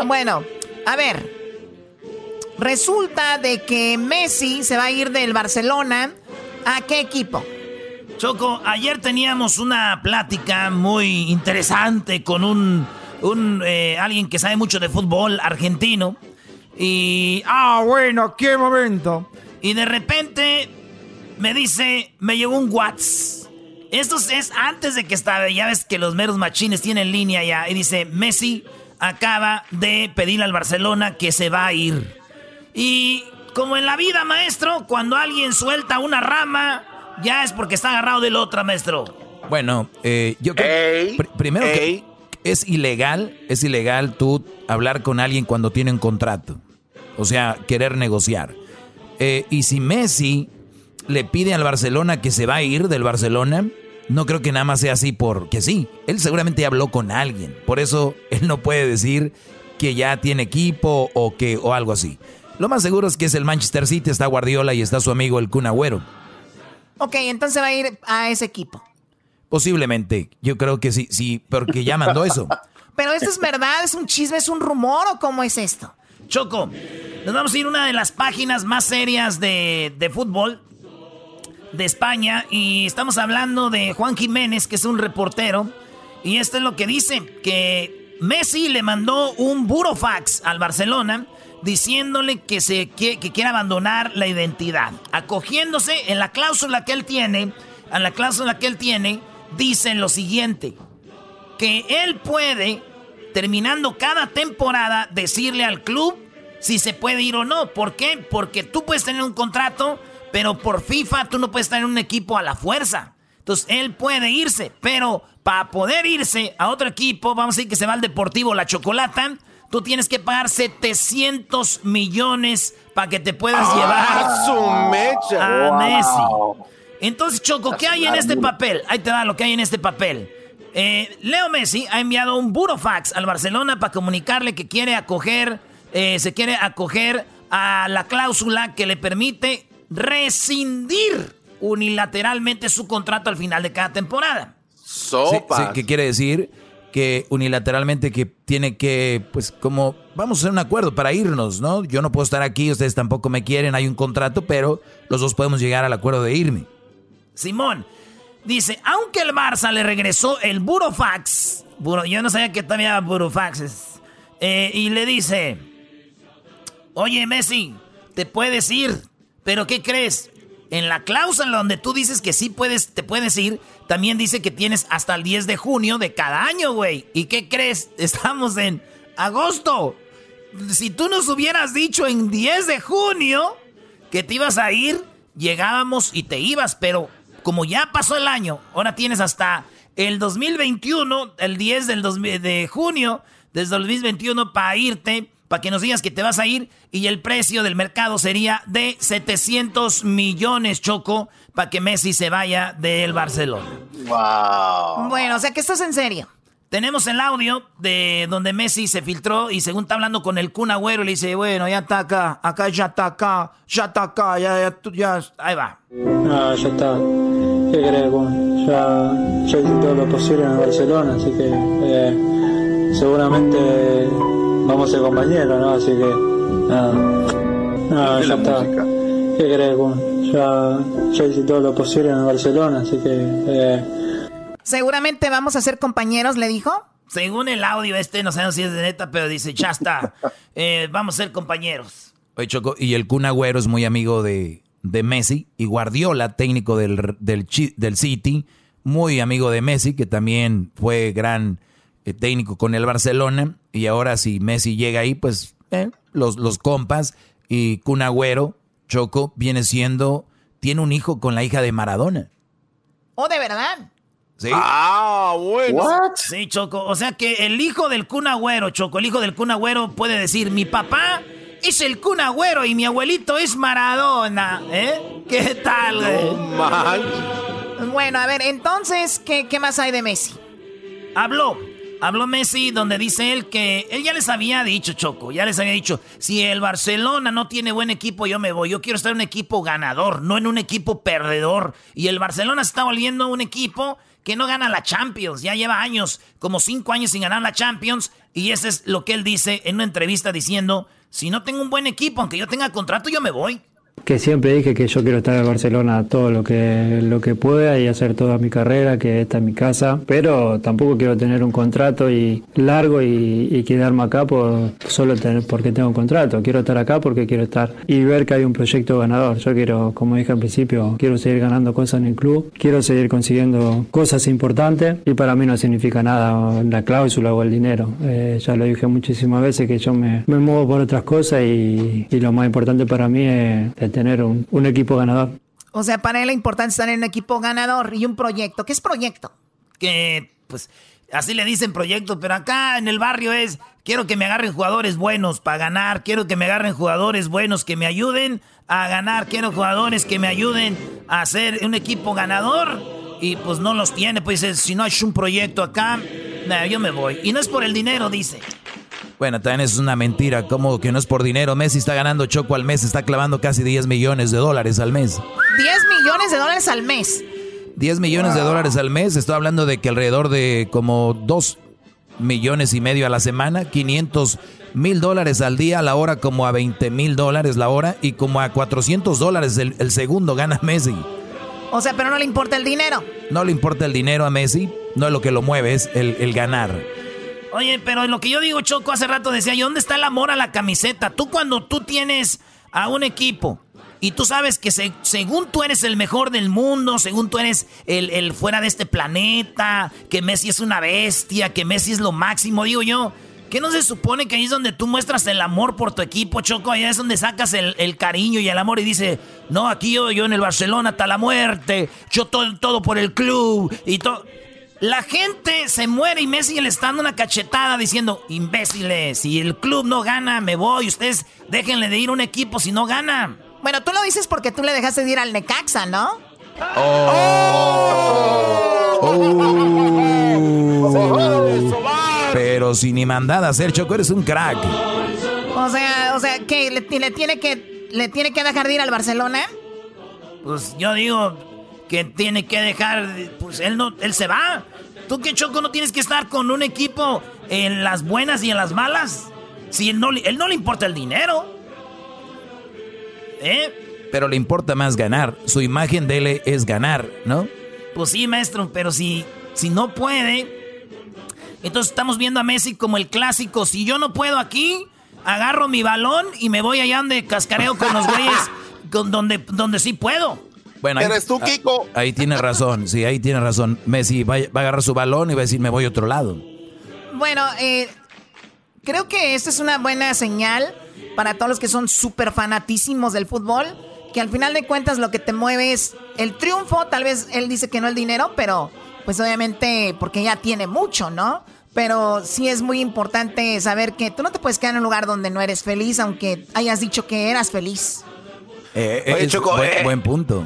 Bueno, a ver. Resulta de que Messi se va a ir del Barcelona. ¿A qué equipo? Choco, ayer teníamos una plática muy interesante con un, un eh, alguien que sabe mucho de fútbol argentino. Y. Ah, bueno, qué momento. Y de repente me dice, me llegó un WhatsApp. Esto es antes de que estaba, ya ves que los meros machines tienen línea ya. Y dice, Messi acaba de pedirle al Barcelona que se va a ir. Y como en la vida, maestro, cuando alguien suelta una rama, ya es porque está agarrado de la otra, maestro. Bueno, eh, yo creo pr- primero que es ilegal, es ilegal tú hablar con alguien cuando tiene un contrato. O sea, querer negociar. Eh, y si Messi le pide al Barcelona que se va a ir del Barcelona, no creo que nada más sea así porque sí. Él seguramente habló con alguien. Por eso él no puede decir que ya tiene equipo o que o algo así. Lo más seguro es que es el Manchester City, está Guardiola y está su amigo el Kun Agüero. Ok, entonces va a ir a ese equipo. Posiblemente, yo creo que sí, sí, porque ya mandó eso. Pero esto es verdad, es un chisme, es un rumor o cómo es esto? Choco, nos vamos a ir a una de las páginas más serias de, de fútbol de España y estamos hablando de Juan Jiménez, que es un reportero, y esto es lo que dice, que Messi le mandó un burofax al Barcelona diciéndole que, se, que, que quiere abandonar la identidad, acogiéndose en la cláusula que él tiene, en la cláusula que él tiene, dice lo siguiente, que él puede, terminando cada temporada, decirle al club si se puede ir o no. ¿Por qué? Porque tú puedes tener un contrato, pero por FIFA tú no puedes tener un equipo a la fuerza. Entonces él puede irse, pero para poder irse a otro equipo, vamos a decir que se va al Deportivo La Chocolata, tú tienes que pagar 700 millones para que te puedas Ah, su llevar mecha. a Wow. Messi. Entonces, Choco, ¿qué hay en este papel? Ahí te da lo que hay en este papel. Eh, Leo Messi ha enviado un burofax al Barcelona para comunicarle que quiere acoger, eh, se quiere acoger a la cláusula que le permite rescindir unilateralmente su contrato al final de cada temporada. Sopa. ¿Qué quiere decir? Que unilateralmente que tiene que, pues como, vamos a hacer un acuerdo para irnos, ¿no? Yo no puedo estar aquí, ustedes tampoco me quieren, hay un contrato, pero los dos podemos llegar al acuerdo de irme. Simón dice, aunque el Barça le regresó el Burofax, yo no sabía que también había Burofaxes, eh, y le dice, oye Messi, te puedes ir, pero ¿qué crees? En la cláusula donde tú dices que sí puedes, te puedes ir, también dice que tienes hasta el 10 de junio de cada año, güey. ¿Y qué crees? Estamos en agosto. Si tú nos hubieras dicho en 10 de junio que te ibas a ir, llegábamos y te ibas, pero como ya pasó el año, ahora tienes hasta el 2021, el 10 del de junio, desde el 2021 para irte para que nos digas que te vas a ir y el precio del mercado sería de 700 millones, Choco, para que Messi se vaya del Barcelona. Wow. Bueno, o sea que esto es en serio. Tenemos el audio de donde Messi se filtró y según está hablando con el Kun Agüero le dice, bueno, ya está acá, acá ya está acá, ya está acá, ya, ya, ya, ahí va. Ah, ya está. ¿Qué crees, Ya, ya hice todo lo posible en Barcelona, así que eh, seguramente vamos a ser compañeros, ¿no? Así que, nada, ya está. ¿Qué crees, Ya, ya hice todo lo posible en Barcelona, así que... Eh... Seguramente vamos a ser compañeros, ¿le dijo? Según el audio este, no sabemos si es de neta, pero dice, ya está, eh, vamos a ser compañeros. Oye, Choco, y el Kun Agüero es muy amigo de, de Messi, y Guardiola, técnico del, del, del City, muy amigo de Messi, que también fue gran técnico con el Barcelona. Y ahora si Messi llega ahí, pues eh, los, los compas y Kun Agüero, Choco, viene siendo, tiene un hijo con la hija de Maradona. ¿Oh, de verdad? Sí. Ah, bueno. Sí, Choco. O sea que el hijo del Kun Agüero, Choco, el hijo del Kun Agüero puede decir, mi papá es el Kun Agüero y mi abuelito es Maradona. ¿Eh? ¿Qué tal, mal. Bueno, a ver, entonces, ¿qué, ¿qué más hay de Messi? Habló Habló Messi donde dice él que él ya les había dicho, Choco, ya les había dicho, si el Barcelona no tiene buen equipo, yo me voy. Yo quiero estar en un equipo ganador, no en un equipo perdedor. Y el Barcelona se está volviendo un equipo que no gana la Champions. Ya lleva años, como cinco años sin ganar la Champions. Y ese es lo que él dice en una entrevista diciendo, si no tengo un buen equipo, aunque yo tenga contrato, yo me voy que siempre dije que yo quiero estar en Barcelona todo lo que, lo que pueda y hacer toda mi carrera, que esta es mi casa, pero tampoco quiero tener un contrato y largo y, quedarme acá por solo tener, porque tengo un contrato. Quiero estar acá porque quiero estar y ver que hay un proyecto ganador. Yo quiero, como dije al principio, quiero seguir ganando cosas en el club, quiero seguir consiguiendo cosas importantes y para mí no significa nada la cláusula o el dinero. Eh, ya lo dije muchísimas veces que yo me, me muevo por otras cosas y, y lo más importante para mí es tener un, equipo ganador. O sea, para él es importante estar en un equipo ganador y un proyecto. ¿Qué es proyecto? Que, pues, así le dicen proyecto, pero acá en el barrio es, quiero que me agarren jugadores buenos para ganar, quiero que me agarren jugadores buenos que me ayuden a ganar, quiero jugadores que me ayuden a hacer un equipo ganador y pues no los tiene, pues si no hay un proyecto acá, yo me voy. Y no es por el dinero, dice. Bueno, también es una mentira, como que no es por dinero. Messi está ganando Choco al mes, está clavando casi 10 millones de dólares al mes. 10 millones de dólares al mes. 10 millones de dólares al mes, estoy hablando de que alrededor de como 2 millones y medio a la semana, 500 mil dólares al día, a la hora como a 20 mil dólares la hora y como a 400 dólares el, segundo gana Messi. O sea, pero no le importa el dinero. No le importa el dinero a Messi, no es lo que lo mueve, es el, el ganar. Oye, pero en lo que yo digo, Choco, hace rato decía yo, ¿dónde está el amor a la camiseta? Tú cuando tú tienes a un equipo y tú sabes que según tú eres el mejor del mundo, según tú eres el, fuera de este planeta, que Messi es una bestia, que Messi es lo máximo, digo yo, ¿qué no se supone que ahí es donde tú muestras el amor por tu equipo, Choco? Ahí es donde sacas el, cariño y el amor y dice, no, aquí yo, yo en el Barcelona hasta la muerte, yo todo, todo por el club y todo. La gente se muere y Messi le está dando una cachetada diciendo, imbéciles, si el club no gana, me voy, ustedes déjenle de ir a un equipo si no gana. Bueno, tú lo dices porque tú le dejaste de ir al Necaxa, ¿no? Oh. Oh. Pero sin ni mandada hacer, Choco, eres un crack. O sea, o sea, ¿qué? ¿Le, tiene que, ¿Le tiene que dejar de ir al Barcelona? Pues yo digo que tiene que dejar, pues él no, él se va. ¿Tú qué choco no tienes que estar con un equipo en las buenas y en las malas? Si él no, él no le importa el dinero. ¿Eh? Pero le importa más ganar. Su imagen de él es ganar, ¿no? Pues sí, maestro, pero si, si no puede, entonces estamos viendo a Messi como el clásico. Si yo no puedo aquí, agarro mi balón y me voy allá donde cascareo con los güeyes, donde, donde sí puedo. Bueno, ahí, Eres tú, Kiko. ahí tiene razón, sí, ahí tiene razón. Messi va, va a agarrar su balón y va a decir, me voy a otro lado. Bueno, eh, creo que esta es una buena señal para todos los que son súper fanatísimos del fútbol, que al final de cuentas lo que te mueve es el triunfo, tal vez él dice que no el dinero, pero pues obviamente porque ya tiene mucho, ¿no? Pero sí es muy importante saber que tú no te puedes quedar en un lugar donde no eres feliz, aunque hayas dicho que eras feliz. Eh, Oye, es Choco, buen, eh. buen punto.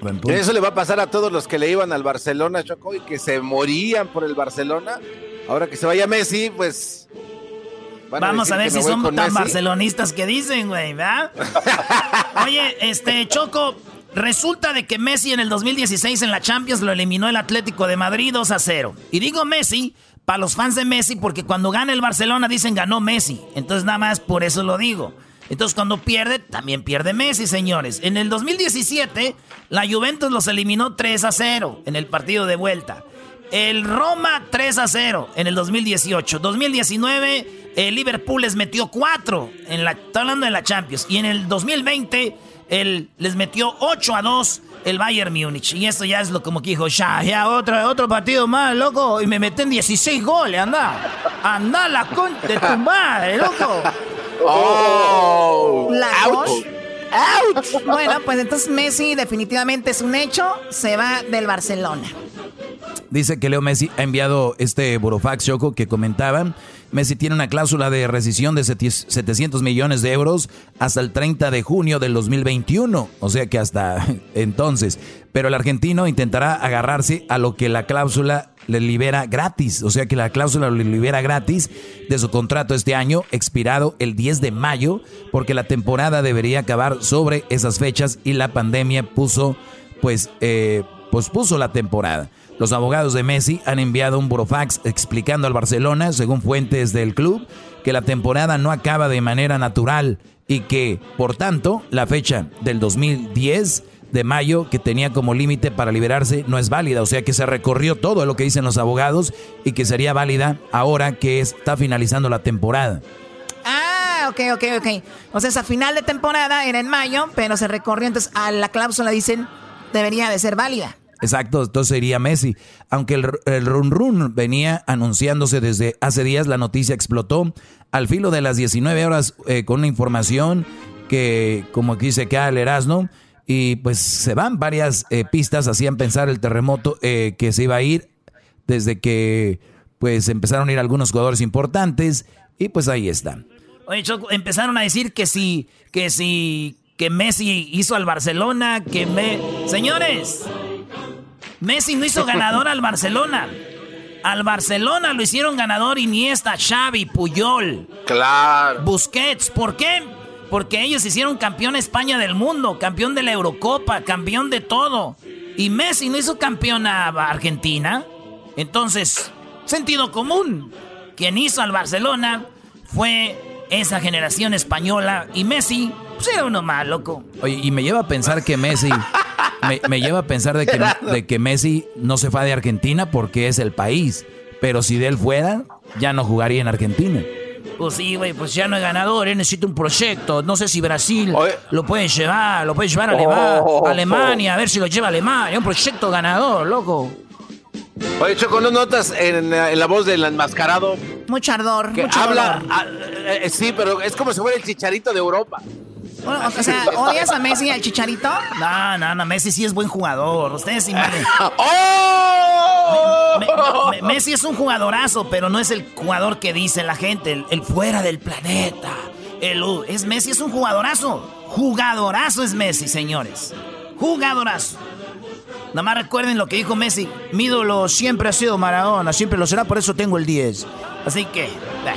Buen punto. Eso le va a pasar a todos los que le iban al Barcelona, Choco, y que se morían por el Barcelona. Ahora que se vaya Messi, pues. van Vamos a ver si son tan Messi. barcelonistas que dicen, güey, ¿verdad? Oye, este, Choco, resulta de que Messi en el 2016 en la Champions lo eliminó el Atlético de Madrid 2 a 0. Y digo Messi para los fans de Messi porque cuando gana el Barcelona dicen ganó Messi. Entonces nada más por eso lo digo. Entonces cuando pierde, también pierde Messi, señores. En el 2017, la Juventus los eliminó 3 a 0 en el partido de vuelta. El Roma 3 a 0 en el 2018. 2019, el Liverpool les metió 4 en la, hablando de la Champions. Y en el 2020, el, les metió 8 a 2 el Bayern Múnich. Y eso ya es lo como que dijo, ya, ya, otro, otro partido más, loco. Y me meten 16 goles, anda. Anda la con de tu madre, loco. Oh, La ouch. Ouch. Bueno, pues entonces Messi definitivamente es un hecho, se va del Barcelona. Dice que Leo Messi ha enviado este burofax Choco que comentaban. Messi tiene una cláusula de rescisión de 700 millones de euros hasta el 30 de junio del 2021. O sea que hasta entonces. Pero el argentino intentará agarrarse a lo que la cláusula le libera gratis. O sea que la cláusula le libera gratis de su contrato este año, expirado el 10 de mayo, porque la temporada debería acabar sobre esas fechas y la pandemia puso, pues, eh, pospuso la temporada. Los abogados de Messi han enviado un burofax explicando al Barcelona, según fuentes del club, que la temporada no acaba de manera natural y que, por tanto, la fecha del 2010 de mayo que tenía como límite para liberarse no es válida. O sea que se recorrió todo lo que dicen los abogados y que sería válida ahora que está finalizando la temporada. Ah, ok, ok, ok. O sea, esa final de temporada era en mayo, pero se recorrió, entonces a la cláusula dicen debería de ser válida. Exacto, entonces sería Messi. Aunque el, el run run venía anunciándose desde hace días, la noticia explotó al filo de las 19 horas eh, con una información que, como aquí dice acá el Erasmo, y pues se van varias eh, pistas, hacían pensar el terremoto eh, que se iba a ir desde que pues empezaron a ir algunos jugadores importantes y pues ahí están. Oye, Choco, empezaron a decir que si, que si, que Messi hizo al Barcelona, que me... Señores, Messi no hizo ganador al Barcelona. Al Barcelona lo hicieron ganador Iniesta, Xavi, Puyol, Claro. Busquets. ¿Por qué? Porque ellos hicieron campeón España del mundo, campeón de la Eurocopa, campeón de todo. Y Messi no hizo campeón a Argentina. Entonces, sentido común. Quien hizo al Barcelona fue esa generación española. Y Messi, pues era uno más, loco. Oye, y me lleva a pensar que Messi, me, me lleva a pensar de que, de que Messi no se fue de Argentina porque es el país. Pero si de él fuera, ya no jugaría en Argentina. Pues sí, güey, pues ya no es ganador, eh, necesito un proyecto. No sé si Brasil lo puede llevar, lo puede llevar a Alema- Oh. Alemania, a ver si lo lleva a Alemania. Un proyecto ganador, loco. Oye, Choco, ¿no notas en, en la voz del enmascarado Mucho ardor, que mucho habla? dolor. ah, eh, sí, pero es como si fuera el chicharito de Europa. Bueno, o sea, ¿odias a Messi y al Chicharito? No, no, no, Messi sí es buen jugador. Ustedes sí me- ¡Oh! Me- me- me- Messi es un jugadorazo, pero no es el jugador que dice la gente, el, el fuera del planeta. El, es Messi es un jugadorazo. Jugadorazo es Messi, señores. Jugadorazo. Nada más recuerden lo que dijo Messi. Mi ídolo siempre ha sido Maradona, siempre lo será, por eso tengo el 10. Así que, bah.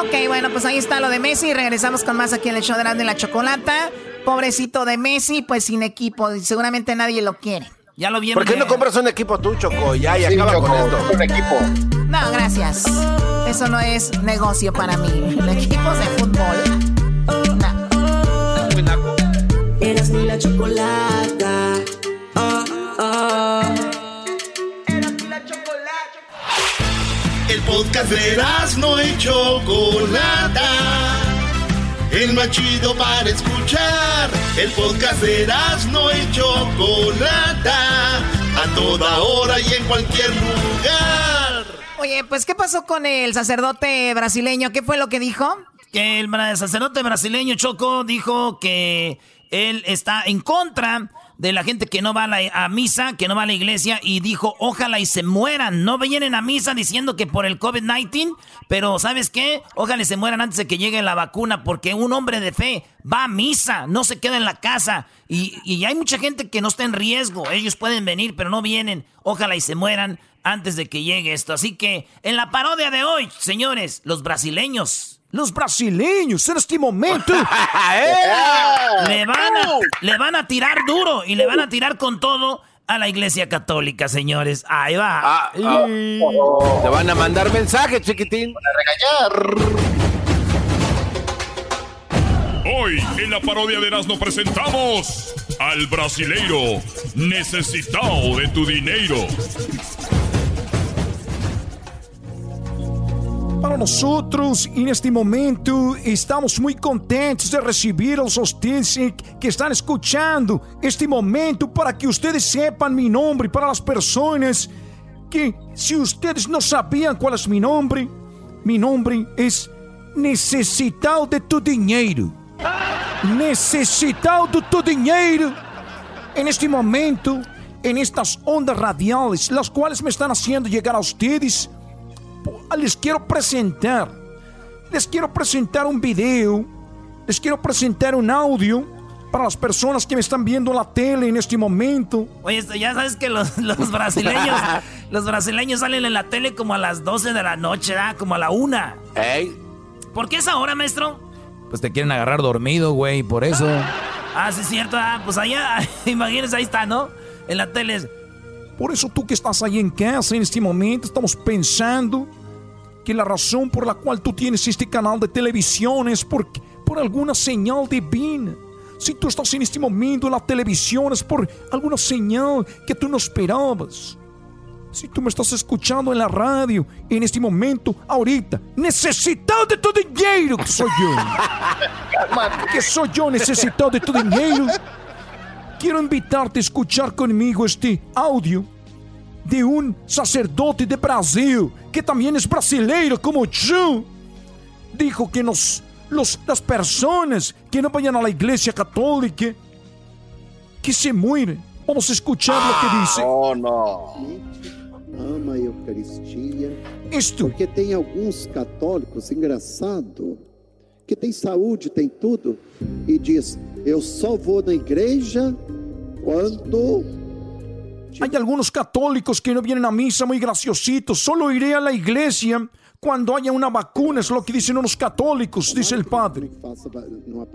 Ok, bueno, pues ahí está lo de Messi. Regresamos con más aquí en el show de y la Chocolata. Pobrecito de Messi, pues sin equipo. Seguramente nadie lo quiere. Ya lo vieron. ¿Por qué no compras un equipo tú, Choco? Ya, y acaba con esto. Un equipo. No, gracias. Eso no es negocio para mí. Equipos de fútbol. No. Eras mi la chocolata. El podcast de no y Chocolata. El más chido para escuchar. El podcast de no y Chocolata. A toda hora y en cualquier lugar. Oye, pues, ¿qué pasó con el sacerdote brasileño? ¿Qué fue lo que dijo? Que el sacerdote brasileño Choco dijo que él está en contra de la gente que no va a, la- misa, que no va a la iglesia, y dijo, ojalá y se mueran. No vienen a misa diciendo que por el COVID-19, pero ¿sabes qué? Ojalá y se mueran antes de que llegue la vacuna, porque un hombre de fe va a misa, no se queda en la casa. Y, y hay mucha gente que no está en riesgo. Ellos pueden venir, pero no vienen. Ojalá y se mueran antes de que llegue esto. Así que en la parodia de hoy, señores, los brasileños. Los brasileños en este momento. Le van, a, le van a tirar duro y le van a tirar con todo a la iglesia católica, señores. Ahí va. Te van a mandar mensajes, chiquitín. Para regañar. Hoy en la parodia de Erasmo presentamos al brasileiro necesitado de tu dinero. Para nosotros, en este momento, estamos muy contentos de los ustedes eh, que están escuchando este momento para que ustedes sepan mi nombre. Para las personas que, si ustedes no sabían cuál es mi nombre, mi nombre es Necesitado de tu dinheiro. Necesitado de tu dinheiro. En este momento, en estas ondas radiales, las cuales me están haciendo llegar a ustedes, les quiero presentar. Les quiero presentar un video. Les quiero presentar un audio para las personas que me están viendo en la tele en este momento. Oye, esto, ya sabes que los, los brasileños, los brasileños salen en la tele como a las 12 de la noche, ¿verdad? Como a la una. ¿Por qué esa hora, maestro? Pues te quieren agarrar dormido, güey, por eso. Ah, sí, es cierto. Ah, pues allá, imagínense, ahí está, ¿no? En la tele. es- Por eso tú que estás ahí en casa en este momento, estamos pensando que la razón por la cual tú tienes este canal de televisión es por, por alguna señal divina. Si tú estás en este momento en la televisión es por alguna señal que tú no esperabas. Si tú me estás escuchando en la radio en este momento, ahorita, necesitado de tu dinero, que soy yo. que soy yo necesitado de tu dinero. Quiero invitarte a escuchar conmigo este audio de un sacerdote de Brasil, que también es brasileiro como yo. Dijo que nos, los, las personas que no vayan a la iglesia católica, que se mueren. Vamos a escuchar lo que dice. Oh, no. ama a Eucaristia. Isto. Porque tem alguns católicos, engraçado, que tem saúde, tem tudo, e diz: Eu só vou na igreja quando. Hay algunos católicos que no vienen a misa muy graciositos. Solo iré a la iglesia cuando haya una vacuna, es lo que dicen unos católicos, dice el padre. Não.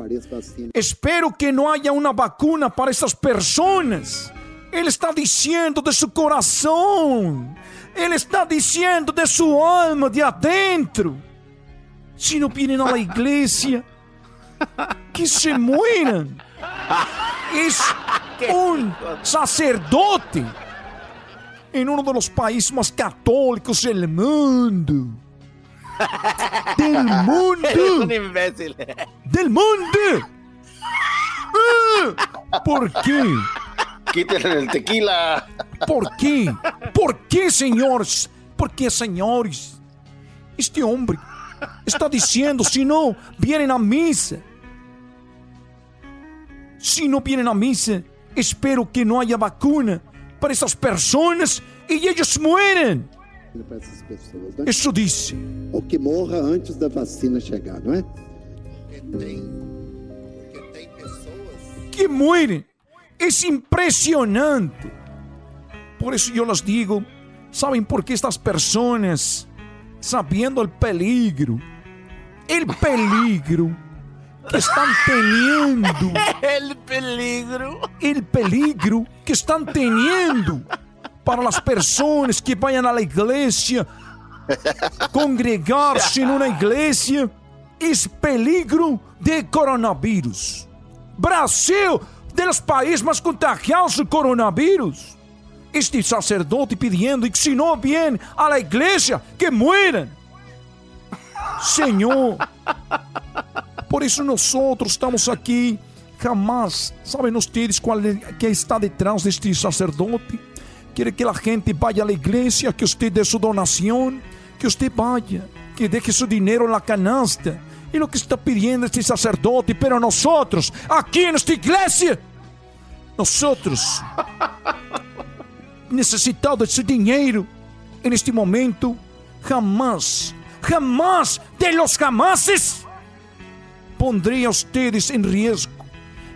Espero que no haya una vacuna para estas personas. Él está diciendo de su corazón. Él está diciendo de su alma, de adentro. Si no vienen a la iglesia, que se mueran. Es un sacerdote en uno de los países más católicos del mundo. Del mundo. Eres un imbécil. del mundo. Ah, ¿Por qué? Quítenle el tequila. ¿Por qué? ¿Por qué, señores? ¿Por qué, señores? Este hombre está diciendo, si no vienen a misa, si no vienen a misa, espero que no haya vacuna para esas personas y ellos mueren. Para essas pessoas, né? Isso disse. Ou que morra antes da vacina chegar, não é? que mueren. Es impresionante. Por eso yo les digo, ¿saben por qué estas personas, sabiendo el peligro, el peligro que están teniendo. El peligro. El peligro que están teniendo para las personas que vayan a la iglesia, congregarse en una iglesia, es peligro de coronavirus. Brasil, de los países más contagiados del coronavirus. Este sacerdote pidiendo que si no vienen a la iglesia, que mueran. Señor, por eso nosotros estamos aquí. Jamás, ¿saben ustedes cuál es, que está detrás de este sacerdote? Quiere que la gente vaya a la iglesia, que usted dé su donación, que usted vaya, que deje su dinero en la canasta. Y lo que está pidiendo este sacerdote, pero nosotros, aquí en esta iglesia, nosotros, necesitados de ese dinero, en este momento, jamás, jamás, de los jamases, pondría a ustedes en riesgo.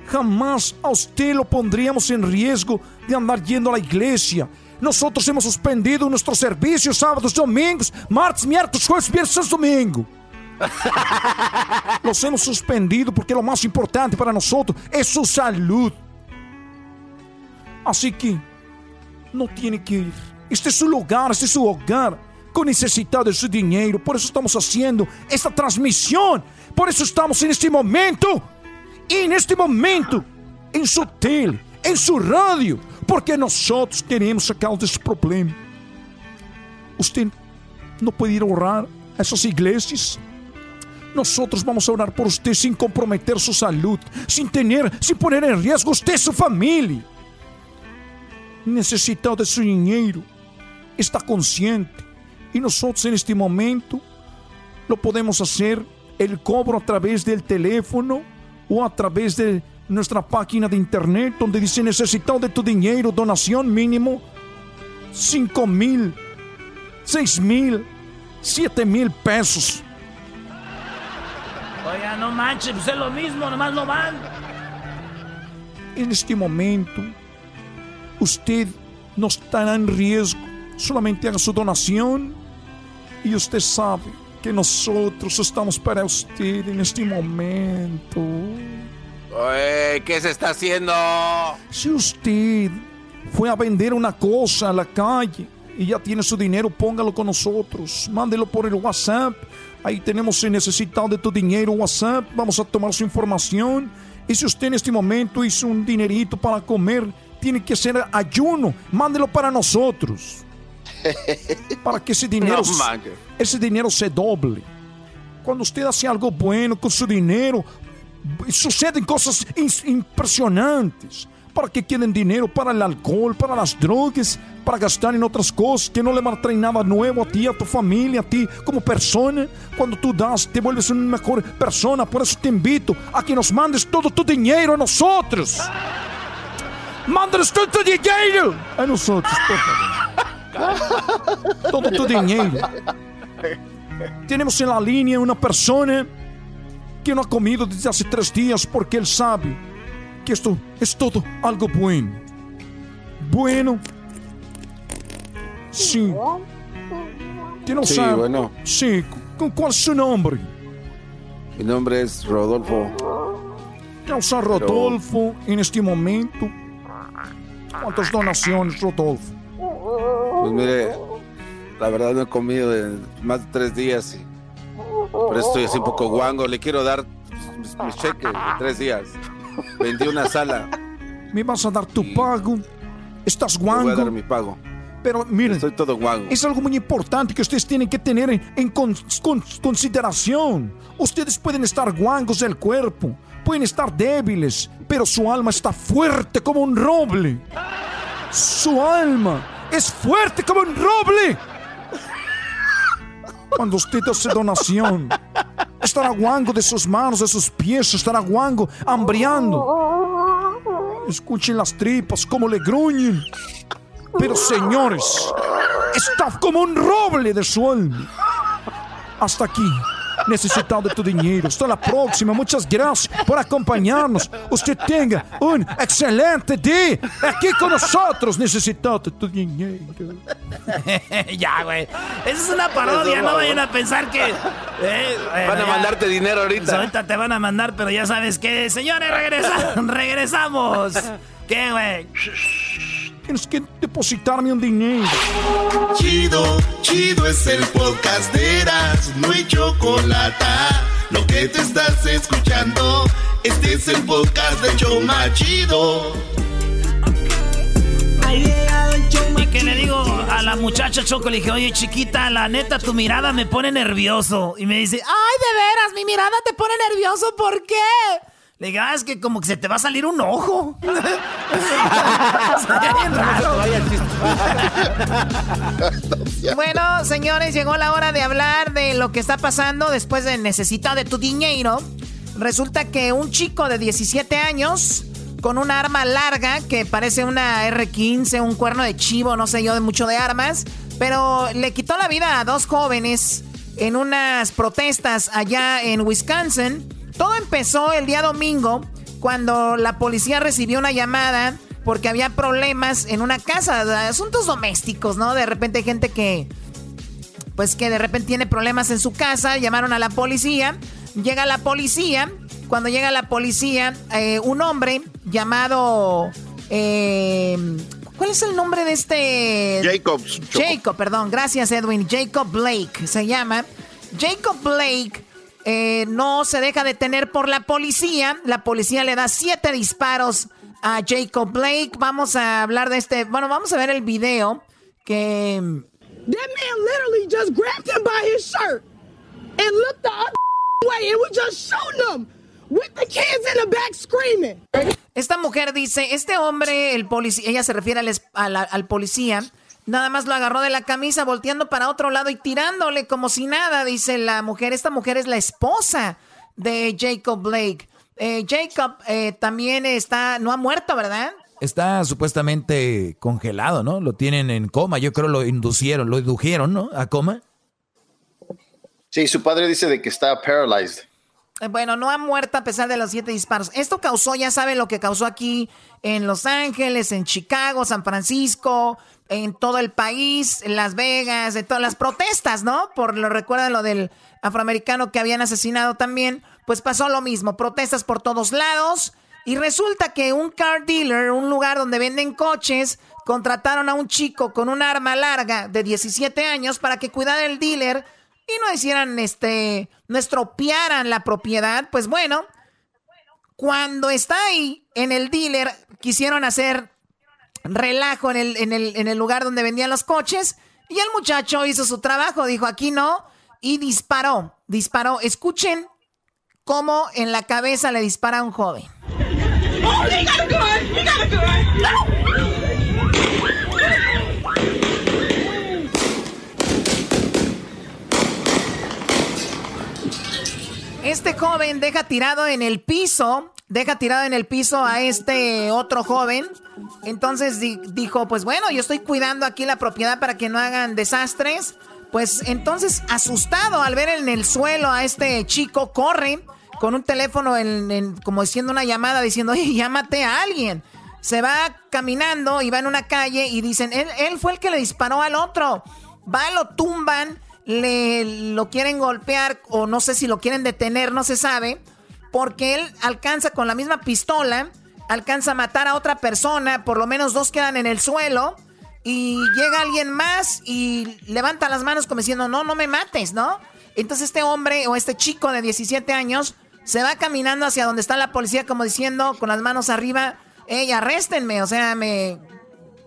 Jamás a usted lo pondríamos en riesgo de andar yendo a la iglesia. Nosotros hemos suspendido nuestros servicios sábados, domingos, martes, miércoles, jueves, viernes, domingo. Los hemos suspendido porque lo más importante para nosotros es su salud. Así que no tiene que ir. Este es su lugar, este es su hogar, con necesidad de su dinero. Por eso estamos haciendo esta transmisión. Por eso estamos en este momento. Y en este momento, en su tele, en su radio. Porque nosotros queremos sacar desse problema. Usted no puede ir a orar a essas iglesias. Nosotros vamos a orar por usted sin comprometer su salud, sin tener, sin poner en riesgo usted y su familia. Necesitado de su dinheiro, está consciente. E nós neste momento lo podemos fazer el cobro a través del teléfono ou a través de nuestra página de internet donde dice necesitado de tu dinheiro, donación mínimo 5 mil, 6 mil, 7 mil pesos. Oiga, no manches, pues es lo mismo, nomás no van. En este momento, usted no estará en riesgo. Solamente haga su donación y usted sabe que nosotros estamos para usted en este momento. Oye, ¿Qué se está haciendo? Si usted fue a vender una cosa a la calle y ya tiene su dinero, póngalo con nosotros. Mándelo por el WhatsApp. Ahí tenemos el necesitado de tu dinero WhatsApp. Vamos a tomar su información. Y si usted en este momento hizo un dinerito para comer, tiene que hacer ayuno. Mándelo para nosotros. Para que ese dinero, No ese dinero se doble. Cuando usted hace algo bueno con su dinero, suceden cosas impresionantes. Para que queden dinero para el alcohol, para las drogas, para gastar en otras cosas que no le van a traer nada nuevo a ti, a tu familia, a ti como persona. Cuando tú das, te vuelves una mejor persona. Por eso te invito a que nos mandes todo tu dinero a nosotros. Mándanos todo tu dinero a nosotros, por favor. Todo tu dinero. Tenemos en la línea una persona que no ha comido desde hace tres días porque él sabe que esto es todo algo bueno. Bueno. Sí. ¿Tiene un Sí, sa- bueno. Sí. ¿Con cuál es su nombre? Mi nombre es Rodolfo. Causa Rodolfo en este momento. ¿Cuántas donaciones, Rodolfo? Pues mire, la verdad no he comido de más de tres días. Y por eso estoy así un poco guango. Le quiero dar mis, mis cheques de tres días. Vendí una sala. ¿Me vas a dar tu pago? ¿Estás Le voy a dar guango? mi pago. Pero miren, Estoy todo guango. es algo muy importante que ustedes tienen que tener en, en con- con- consideración. Ustedes pueden estar guangos del cuerpo, pueden estar débiles, pero su alma está fuerte como un roble. Su alma es fuerte como un roble. Cuando usted hace donación, estará guango de sus manos, de sus pies, estará guango, hambriando. Escuchen las tripas como le gruñen. Pero señores, está como un roble de su alma. Hasta aquí. Necesitado de tu dinero. Hasta la próxima. Muchas gracias por acompañarnos. Usted tenga un excelente día aquí con nosotros, necesitado de tu dinero. ya, güey. Esa es una parodia. No vayan a pensar que. eh, bueno, Van a ya. mandarte dinero Pues ahorita. ahorita te van a mandar, pero ya sabes que, señores, regresa, regresamos. ¿Qué, güey? Tienes que depositarme un dinero. Chido, chido es el podcast de Eras, no hay chocolate. Lo que te estás escuchando, este es el podcast de Choma Chido. Y que le digo a la muchacha Choco, le dije, oye, chiquita, la neta, tu mirada me pone nervioso. Y me dice, ay, de veras, mi mirada te pone nervioso, ¿por qué? Le digo, ah, es que como que se te va a salir un ojo. Sería bien raro. Bueno, señores, llegó la hora de hablar de lo que está pasando después de Necesita de tu dinero. Resulta que un chico de 17 años con una arma larga que parece una R15, un cuerno de chivo, no sé yo de mucho de armas, pero le quitó la vida a dos jóvenes en unas protestas allá en Wisconsin. Todo empezó el día domingo cuando la policía recibió una llamada porque había problemas en una casa, asuntos domésticos, ¿no? De repente hay gente que, pues que de repente tiene problemas en su casa, llamaron a la policía, llega la policía, cuando llega la policía, eh, un hombre llamado... eh, ¿Cuál es el nombre de este? Jacob. Jacob, perdón, gracias Edwin. Jacob Blake se llama. Jacob Blake eh, no se deja detener por la policía. La policía le da siete disparos a Jacob Blake. Vamos a hablar de este. Bueno, vamos a ver el video que. That man literally just grabbed him by his shirt and looked the other way and was just shooting him with the kids in the back screaming. Esta mujer dice, este hombre, el policía, ella se refiere al, es- a la- al policía, nada más lo agarró de la camisa volteando para otro lado y tirándole como si nada, dice la mujer. Esta mujer es la esposa de Jacob Blake. Eh, Jacob eh, también está, no ha muerto, ¿verdad? Está supuestamente congelado, ¿no? Lo tienen en coma. Yo creo lo inducieron, lo indujeron, ¿no? A coma. Sí, su padre dice de que está paralyzed. Eh, Bueno, no ha muerto a pesar de los siete disparos. Esto causó, ya saben lo que causó aquí en Los Ángeles, en Chicago, San Francisco, en todo el país, en Las Vegas, de todas las protestas, ¿no? Por lo recuerdan lo del afroamericano que habían asesinado también. Pues pasó lo mismo, protestas por todos lados. Y resulta que un car dealer, un lugar donde venden coches, contrataron a un chico con un arma larga de 17 años para que cuidara el dealer y no hicieran este, no estropearan la propiedad, pues bueno, cuando está ahí en el dealer, quisieron hacer relajo en el, en el, en el lugar donde vendían los coches y el muchacho hizo su trabajo, dijo aquí no, y disparó, disparó. Escuchen cómo en la cabeza le dispara a un joven. Oh, he got a gun! He got a gun! Este joven deja tirado en el piso, deja tirado en el piso a este otro joven. Entonces di- dijo, pues bueno, yo estoy cuidando aquí la propiedad para que no hagan desastres. Pues entonces, asustado al ver en el suelo a este chico, corre con un teléfono como diciendo una llamada, diciendo, oye, llámate a alguien. Se va caminando y va en una calle y dicen, él, él fue el que le disparó al otro. Va, lo tumban, le lo quieren golpear o no sé si lo quieren detener, no se sabe, porque él alcanza con la misma pistola, alcanza a matar a otra persona, por lo menos dos quedan en el suelo y llega alguien más y levanta las manos como diciendo, no, no me mates, ¿no? Entonces este hombre o este chico de 17 años se va caminando hacia donde está la policía como diciendo con las manos arriba, hey, arréstenme, o sea, me,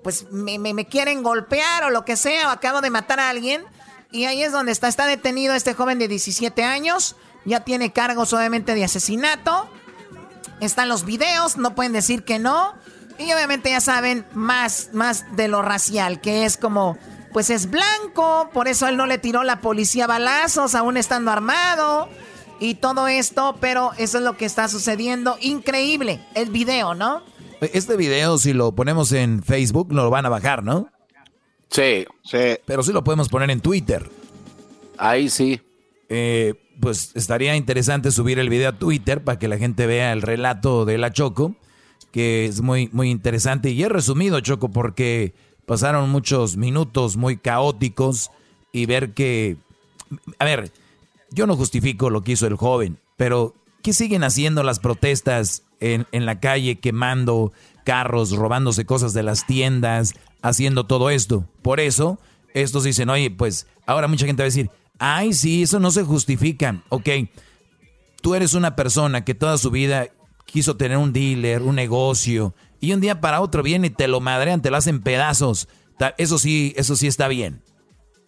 pues me, me- me quieren golpear o lo que sea, o acabo de matar a alguien. Y ahí es donde está, está detenido este joven de 17 años, ya tiene cargos obviamente de asesinato. Están los videos, no pueden decir que no. Y obviamente ya saben más, más de lo racial, que es como, pues es blanco, por eso él no le tiró la policía balazos, aún estando armado. Y todo esto, pero eso es lo que está sucediendo. Increíble, el video, ¿no? Este video, si lo ponemos en Facebook, lo van a bajar, ¿no? Sí, sí. Pero sí lo podemos poner en Twitter. Ahí sí. Eh, pues estaría interesante subir el video a Twitter para que la gente vea el relato de la Choco, que es muy, muy interesante. Y he resumido, Choco, porque pasaron muchos minutos muy caóticos y ver que, a ver, yo no justifico lo que hizo el joven, pero ¿qué siguen haciendo las protestas en, en la calle, quemando carros, robándose cosas de las tiendas, haciendo todo esto? Por eso, estos dicen, oye, pues ahora mucha gente va a decir, ay, sí, eso no se justifica. Ok, tú eres una persona que toda su vida quiso tener un dealer, un negocio, y un día para otro viene y te lo madrean, te lo hacen pedazos. Eso sí, eso sí está bien.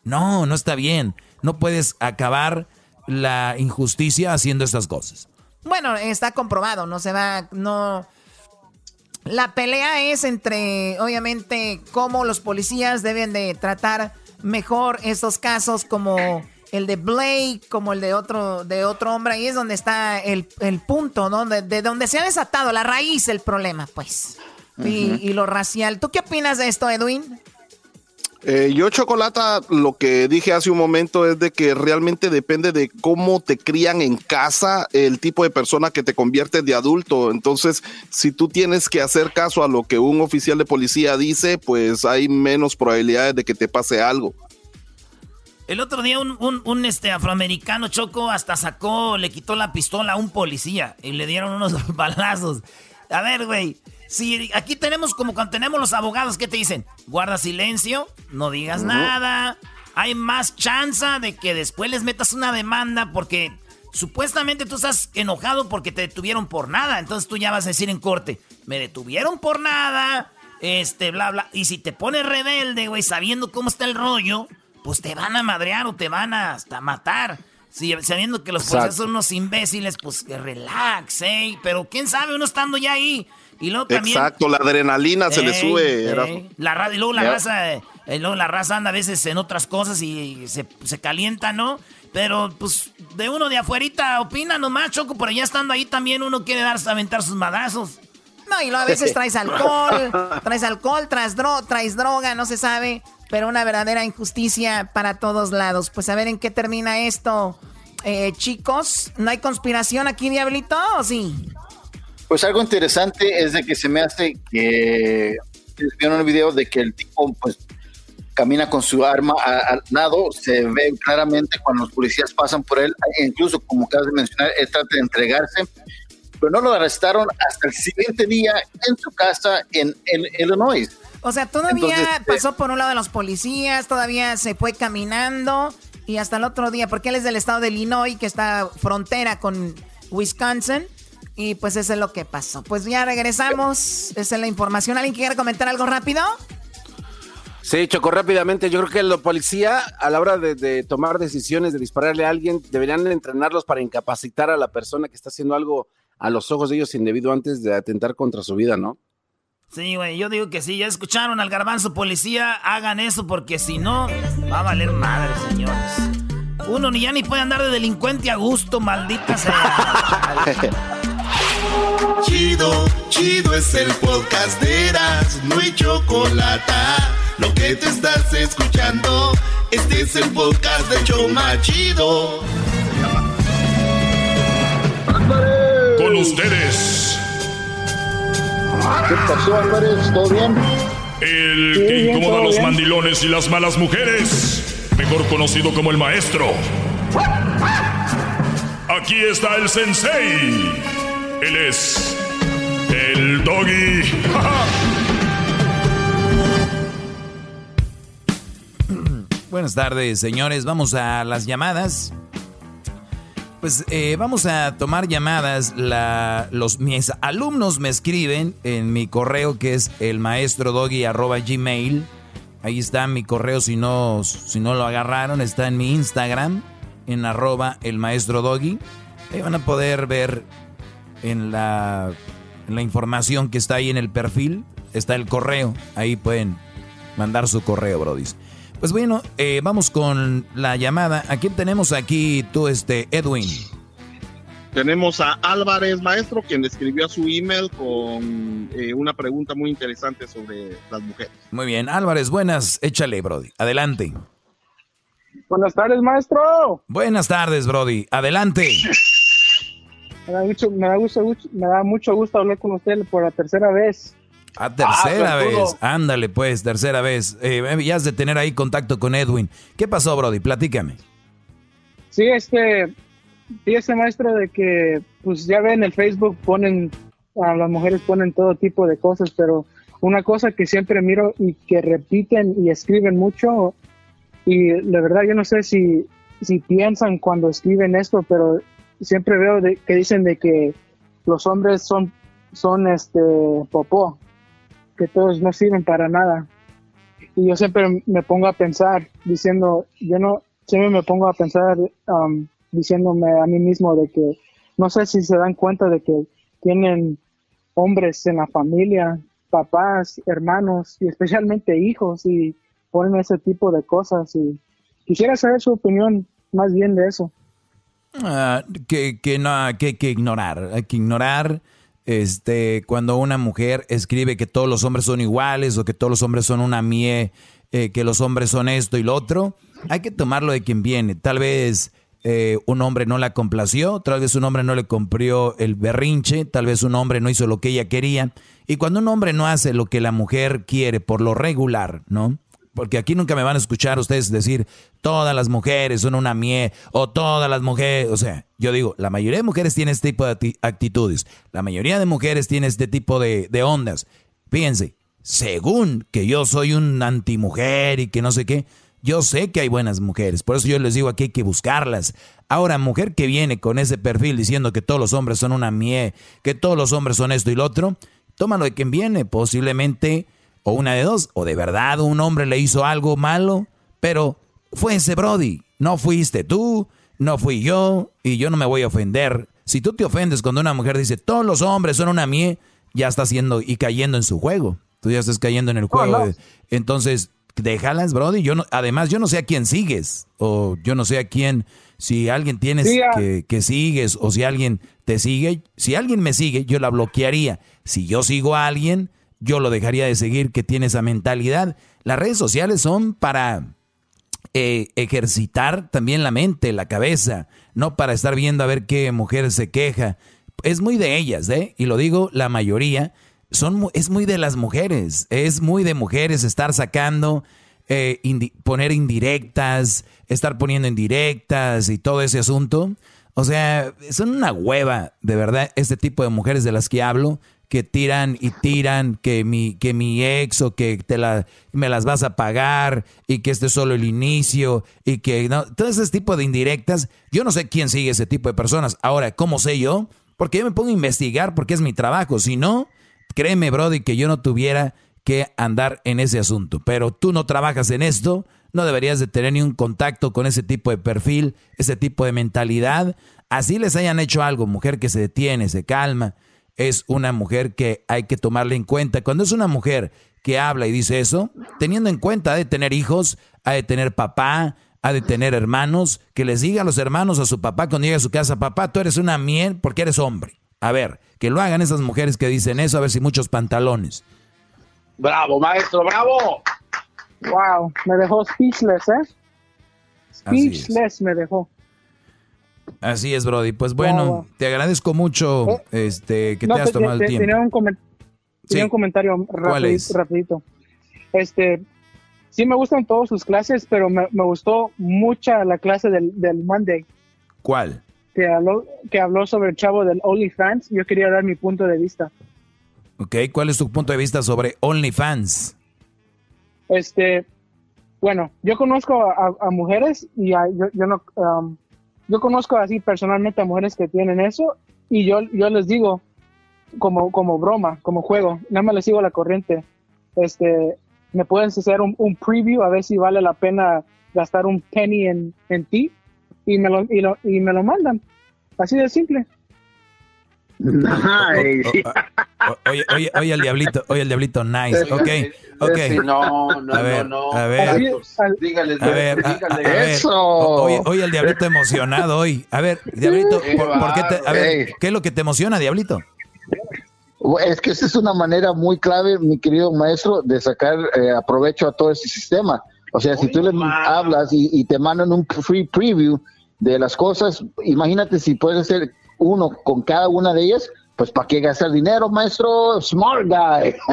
No, no está bien. No puedes acabar la injusticia haciendo estas cosas. Bueno, está comprobado, no se va, no. La pelea es entre, obviamente, cómo los policías deben de tratar mejor estos casos como el de Blake, como el de otro, de otro hombre, ahí es donde está el, punto, ¿no? De, donde se ha desatado la raíz del problema, pues. y, lo racial. ¿Tú qué opinas de esto, Edwin? Eh, yo, Chocolata, lo que dije hace un momento es de que realmente depende de cómo te crían en casa, el tipo de persona que te convierte de adulto. Entonces, si tú tienes que hacer caso a lo que un oficial de policía dice, pues hay menos probabilidades de que te pase algo. El otro día un, un, este afroamericano choco hasta sacó, le quitó la pistola a un policía y le dieron unos balazos. A ver, güey, si aquí tenemos como cuando tenemos los abogados que te dicen, guarda silencio, no digas nada, hay más chance de que después les metas una demanda porque supuestamente tú estás enojado porque te detuvieron por nada, entonces tú ya vas a decir en corte, me detuvieron por nada, este, bla, bla, y si te pones rebelde, güey, sabiendo cómo está el rollo pues te van a madrear o te van a hasta matar. Si, sabiendo que los policías son unos imbéciles, pues que relax, ¿eh? Pero quién sabe, uno estando ya ahí. Y luego también. Exacto, la adrenalina se le sube. La, y luego la raza, eh, luego la raza anda a veces en otras cosas y se, se calienta, ¿no? Pero, pues, de uno de afuerita opina nomás, Choco, pero ya estando ahí también uno quiere darse aventar sus madrazos. No, y luego a veces traes alcohol, traes alcohol, traes, dro traes droga, no se sabe pero una verdadera injusticia para todos lados. Pues a ver en qué termina esto, eh, chicos. ¿No hay conspiración aquí, Diablito, o sí? Pues algo interesante es de que se me hace que vieron el video de que el tipo pues camina con su arma al nado, se ve claramente cuando los policías pasan por él, incluso como acabas de mencionar, él trata de entregarse, pero no lo arrestaron hasta el siguiente día en su casa en, en Illinois. O sea, todavía eh, pasó por un lado de los policías, todavía se fue caminando y hasta el otro día, porque él es del estado de Illinois, que está frontera con Wisconsin. Y pues eso es lo que pasó. Pues ya regresamos. Esa es la información. ¿Alguien quiere comentar algo rápido? Sí, Choco, rápidamente. Yo creo que los policía, a la hora de, de, tomar decisiones de dispararle a alguien, deberían entrenarlos para incapacitar a la persona que está haciendo algo a los ojos de ellos indebido antes de atentar contra su vida, ¿no? Sí, güey, yo digo que sí. Ya escucharon al garbanzo policía, hagan eso porque si no, va a valer madre, señores. Uno ni ya ni puede andar de delincuente a gusto, maldita sea. chido, chido es el podcast de Eras, no hay chocolate. Lo que te estás escuchando, este es el podcast de Choma Chido. Con ustedes ¿Qué pasó, Álvarez? ¿Todo bien? El que incomoda a los mandilones y las malas mujeres, mejor conocido como el maestro. Aquí está el sensei. Él es el doggy. Buenas tardes, señores. Vamos a las llamadas. Pues eh, vamos a tomar llamadas. los, mis alumnos me escriben en mi correo que es el gmail. Ahí está mi correo si no, si no lo agarraron. Está en mi Instagram, en arroba el maestro doggy. Ahí van a poder ver en la, en la información que está ahí en el perfil. Está el correo. Ahí pueden mandar su correo, Brody. Pues bueno, eh, vamos con la llamada. ¿A quién tenemos aquí tú, este, Edwin? Tenemos a Álvarez Maestro, quien escribió a su email con eh, una pregunta muy interesante sobre las mujeres. Muy bien, Álvarez, buenas. Échale, Brody. Adelante. Buenas tardes, maestro. Buenas tardes, Brody. Adelante. Me da mucho, me da gusto, me da mucho gusto hablar con usted por la tercera vez. A tercera vez. Ándale, pues, tercera vez. Eh, ya has de tener ahí contacto con Edwin. ¿Qué pasó, Brody? Platícame. Sí, este, sí, este maestro de que, pues ya ven, en el Facebook ponen, a las mujeres ponen todo tipo de cosas, pero una cosa que siempre miro y que repiten y escriben mucho, y la verdad yo no sé si, si piensan cuando escriben esto, pero siempre veo de, que dicen de que los hombres son, son este popó, que todos no sirven para nada. Y yo siempre me pongo a pensar diciendo, yo no, siempre me pongo a pensar um, diciéndome a mí mismo de que no sé si se dan cuenta de que tienen hombres en la familia papás, hermanos y especialmente hijos y ponen ese tipo de cosas y quisiera saber su opinión más bien de eso. Ah, que, que no, que, que ignorar, hay que ignorar este, cuando una mujer escribe que todos los hombres son iguales o que todos los hombres son una mie, eh, que los hombres son esto y lo otro, hay que tomarlo de quien viene. Tal vez eh, un hombre no la complació, tal vez un hombre no le cumplió el berrinche, tal vez un hombre no hizo lo que ella quería. Y cuando un hombre no hace lo que la mujer quiere por lo regular, ¿no? Porque aquí nunca me van a escuchar ustedes decir todas las mujeres son una mie o todas las mujeres, o sea, yo digo, la mayoría de mujeres tienen este tipo de actitudes, la mayoría de mujeres tienen este tipo de, de ondas. Fíjense, según que yo soy un antimujer y que no sé qué, yo sé que hay buenas mujeres, por eso yo les digo aquí hay que buscarlas. Ahora, mujer que viene con ese perfil diciendo que todos los hombres son una mie, que todos los hombres son esto y lo otro, tómalo de quien viene, posiblemente, o una de dos, o de verdad un hombre le hizo algo malo, pero fue ese Brody, no fuiste tú, no fui yo, y yo no me voy a ofender. Si tú te ofendes cuando una mujer dice todos los hombres son una mie, ya está haciendo y cayendo en su juego. Tú ya estás cayendo en el juego. Entonces, déjalas, Brody. Yo no, además, yo no sé a quién sigues. O yo no sé a quién, si alguien tienes que, que, sigues o si alguien te sigue. Si alguien me sigue, yo la bloquearía. Si yo sigo a alguien, yo lo dejaría de seguir que tiene esa mentalidad. Las redes sociales son para eh, ejercitar también la mente, la cabeza, no para estar viendo a ver qué mujer se queja. Es muy de ellas, ¿eh? Y lo digo la mayoría son, es muy de las mujeres, es muy de mujeres estar sacando, eh, poner indirectas, estar poniendo indirectas y todo ese asunto. O sea, son una hueva, de verdad, este tipo de mujeres de las que hablo, que tiran y tiran, que mi, que mi ex o que te la, me las vas a pagar y que este es solo el inicio y que no, todo ese tipo de indirectas. Yo no sé quién sigue ese tipo de personas. Ahora, ¿cómo sé yo? Porque yo me pongo a investigar porque es mi trabajo. Si no, Créeme, Brody, que yo no tuviera que andar en ese asunto. Pero tú no trabajas en esto, no deberías de tener ni un contacto con ese tipo de perfil, ese tipo de mentalidad. Así les hayan hecho algo, mujer que se detiene, se calma, es una mujer que hay que tomarle en cuenta. Cuando es una mujer que habla y dice eso, teniendo en cuenta, ha de tener hijos, ha de tener papá, ha de tener hermanos, que les diga a los hermanos, a su papá, cuando llegue a su casa, papá, tú eres una miel porque eres hombre. A ver, que lo hagan esas mujeres que dicen eso, a ver si muchos pantalones. Bravo, maestro, bravo. Wow, me dejó speechless, ¿eh? Speechless me dejó. Así es, Brody. Pues bueno, te agradezco mucho eh, este, que te has tomado el tiempo. Tenía un, un comentario rapidito, Este, sí me gustan todas sus clases, pero me, gustó mucho la clase del, del Monday. ¿Cuál? que habló, que habló sobre el chavo del OnlyFans. Yo quería dar mi punto de vista. Ok, ¿cuál es tu punto de vista sobre OnlyFans? Este, bueno, yo conozco a, mujeres y yo, no, um, yo conozco así personalmente a mujeres que tienen eso y yo, yo les digo como, como broma, como juego, nada más les sigo la corriente. Este, me pueden hacer un, un preview a ver si vale la pena gastar un penny en, en ti y me lo, y, lo, y me lo mandan. Así de simple. Nice. oye, oye, oye, el diablito, oye, el diablito, nice. Ok, ok. No, no, a ver, no, A ver, dígale, a ver, dígale eso. Oye, oye, el diablito emocionado hoy. A ver, diablito, ¿por, qué te, a ver, ¿qué es lo que te emociona, diablito? Es que esa es una manera muy clave, mi querido maestro, de sacar eh, aprovecho a todo este sistema O sea, si tú le hablas y, y te mandan un free preview de las cosas, imagínate si puedes hacer uno con cada una de ellas, pues ¿para qué gastar dinero, maestro? Smart guy.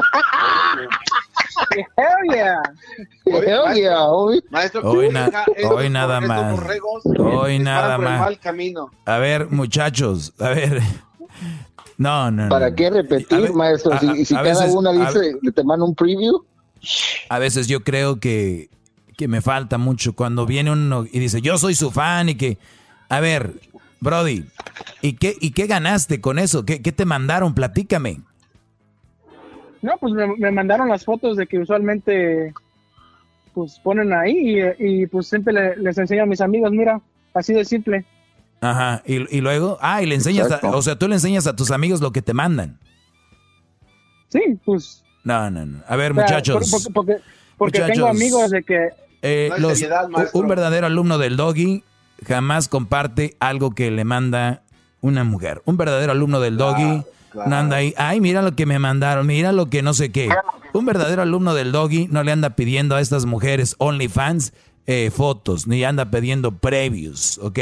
Hell yeah. Hell yeah, homie. Maestro, Hoy, ¿qué na- hoy nada más. borregos Hoy nada más. mal camino. A ver, muchachos, a ver. No, no, no. ¿Para qué repetir, A ver, maestro? a- Si, a- si a cada veces- una a- dice, te manda un preview. A veces yo creo que, que me falta mucho cuando viene uno y dice, yo soy su fan y que, a ver, Brody, ¿y qué, y qué ganaste con eso? ¿Qué, qué te mandaron? Platícame. No, pues me, me mandaron las fotos de que usualmente pues ponen ahí y, y, pues siempre le- les enseño a mis amigos, mira, así de simple. Ajá, y, y luego, ah, y le enseñas, a- o sea, tú le enseñas a tus amigos lo que te mandan. Sí, pues. No, no, no. A ver, o sea, muchachos. por- por- porque porque Muchachos. tengo amigos de que Eh, No los- seriedad, un verdadero alumno del doggy jamás comparte algo que le manda una mujer. Un verdadero alumno del doggy claro. no anda ahí, ay, mira lo que me mandaron, mira lo que no sé qué. Un verdadero alumno del doggy no le anda pidiendo a estas mujeres OnlyFans eh, fotos, ni anda pidiendo previews, ¿ok?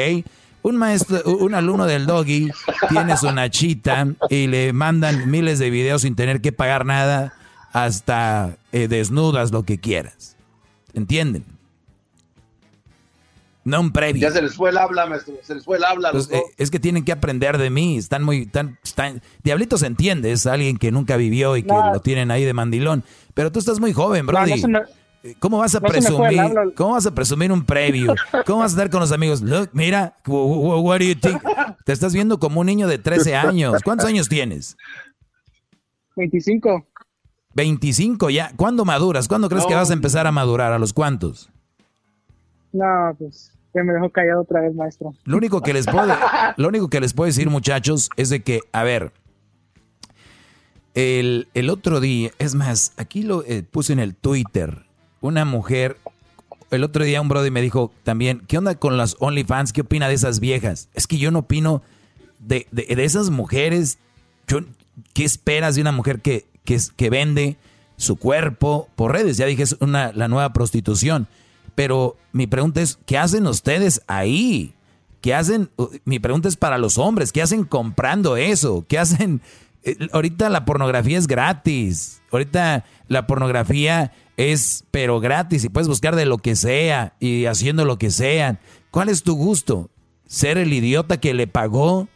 Un maestro, un alumno del doggy tiene su nachita y le mandan miles de videos sin tener que pagar nada, hasta eh, desnudas, lo que quieras. ¿Entienden? No un previo. Ya se les fue el habla, maestro. Se les fue el habla. Pues, eh, es que tienen que aprender de mí. Están muy. Están, están- Diablito se entiende, es alguien que nunca vivió y que No. lo tienen ahí de mandilón. Pero tú estás muy joven, Brody. no se me- Eh, ¿Cómo vas a presumir? ¿Cómo vas a presumir un preview? ¿Cómo vas a estar con los amigos? Look, mira, wh- wh- what do you think? Te estás viendo como un niño de 13 años. ¿Cuántos años tienes? 25. 25 ya. ¿Cuándo maduras? ¿Cuándo crees que vas a empezar a madurar? ¿A los cuántos? No, pues ya me dejó callado otra vez, maestro. Lo único que les puedo, lo único que les puedo decir, muchachos, es de que, a ver, el, el otro día, es más, aquí lo eh, puse en el Twitter, una mujer, el otro día un brother me dijo también, ¿qué onda con las OnlyFans? ¿Qué opina de esas viejas? Es que yo no opino de, de- de esas mujeres. Yo, ¿Qué esperas de una mujer que, que, que vende su cuerpo por redes? Ya dije, es una, la nueva prostitución. Pero mi pregunta es, ¿qué hacen ustedes ahí? ¿Qué hacen? Uh, Mi pregunta es para los hombres, ¿qué hacen comprando eso? ¿Qué hacen? Eh, Ahorita la pornografía es gratis. Ahorita la pornografía es pero gratis y puedes buscar de lo que sea y haciendo lo que sea. ¿Cuál es tu gusto? ¿Ser el idiota que le pagó,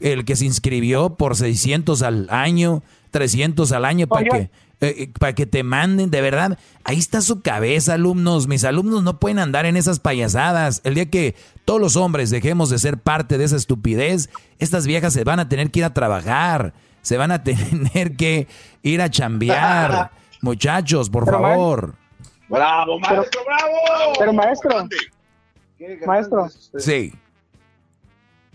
el que se inscribió por 600 al año, 300 al año para que eh, para que te manden, de verdad, ahí está su cabeza, alumnos. Mis alumnos no pueden andar en esas payasadas. El día que todos los hombres dejemos de ser parte de esa estupidez, estas viejas se van a tener que ir a trabajar, se van a tener que ir a chambear. Muchachos, por Pero, ma- favor. ¡Bravo, maestro, bravo! Pero maestro, maestro, Sí.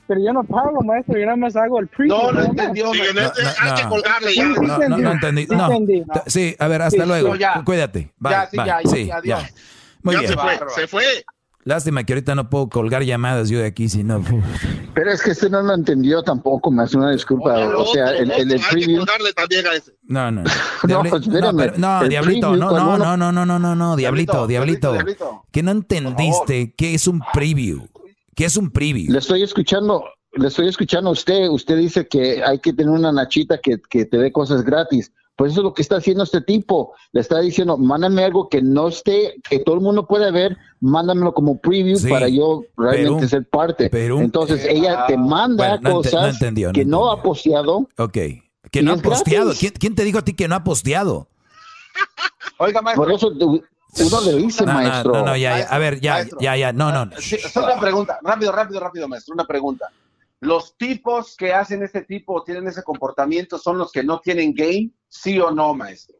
Pero yo no pago, maestro, yo nada más hago el preview. No, no entendió, Sí, no, no, Hay que no. colgarle ya. Sí, No, no, no entendí. Sí, No. entendí. Sí, a ver, hasta Sí, luego. no, ya. Cuídate. Bye, Ya, sí, bye. ya, ya, Sí, adiós. ya. Muy ya bien. se fue, se fue. Lástima que ahorita no puedo colgar llamadas yo de aquí, si no. Pero es que este no lo entendió tampoco, me hace una disculpa. Oye, lo o sea, otro, el, el, el otro, Hay que preview. colgarle también a ese. No, no. No, pues, espérame. pero- no, diablito, no, no, uno- no, no, no, no, no, diablito, Diablito, diablito. diablito. Que no entendiste qué es un preview. ¿Qué es un preview? Le estoy escuchando, le estoy escuchando a usted. Usted dice que hay que tener una nachita que, que te dé cosas gratis. Pues eso es lo que está haciendo este tipo. Le está diciendo, mándame algo que no esté, que todo el mundo pueda ver, mándamelo como preview Sí, para yo realmente pero- ser parte. pero- Entonces ella te manda Bueno, cosas no entendió, no que no ha posteado. Ok. Que no ha posteado. ¿Quién, quién te dijo a ti que no ha posteado? Oiga, maestro. Por eso uno le dice, No, maestro. no, no, ya, ya. A ver, ya, Maestro. ya, ya. No, no. Sí, solo una pregunta. Rápido, rápido, rápido, maestro. Una pregunta. ¿Los tipos que hacen este tipo o tienen ese comportamiento son los que no tienen game? ¿Sí o no, maestro?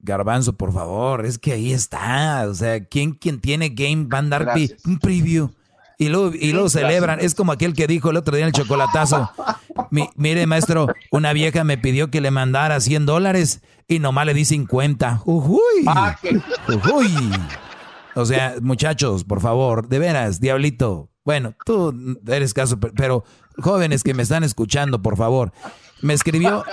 Garbanzo, por favor, es que ahí está. O sea, ¿quién, quien tiene game va a andar un preview? Y luego, y luego celebran. Es como aquel que dijo el otro día en el chocolatazo. Mi- mire, maestro, una vieja me pidió que le mandara 100 dólares y nomás le di 50. Ujuy. Ah, Ujuy. O sea, muchachos, por favor, de veras, diablito. Bueno, tú eres caso, pe- pero jóvenes que me están escuchando, por favor. Me escribió,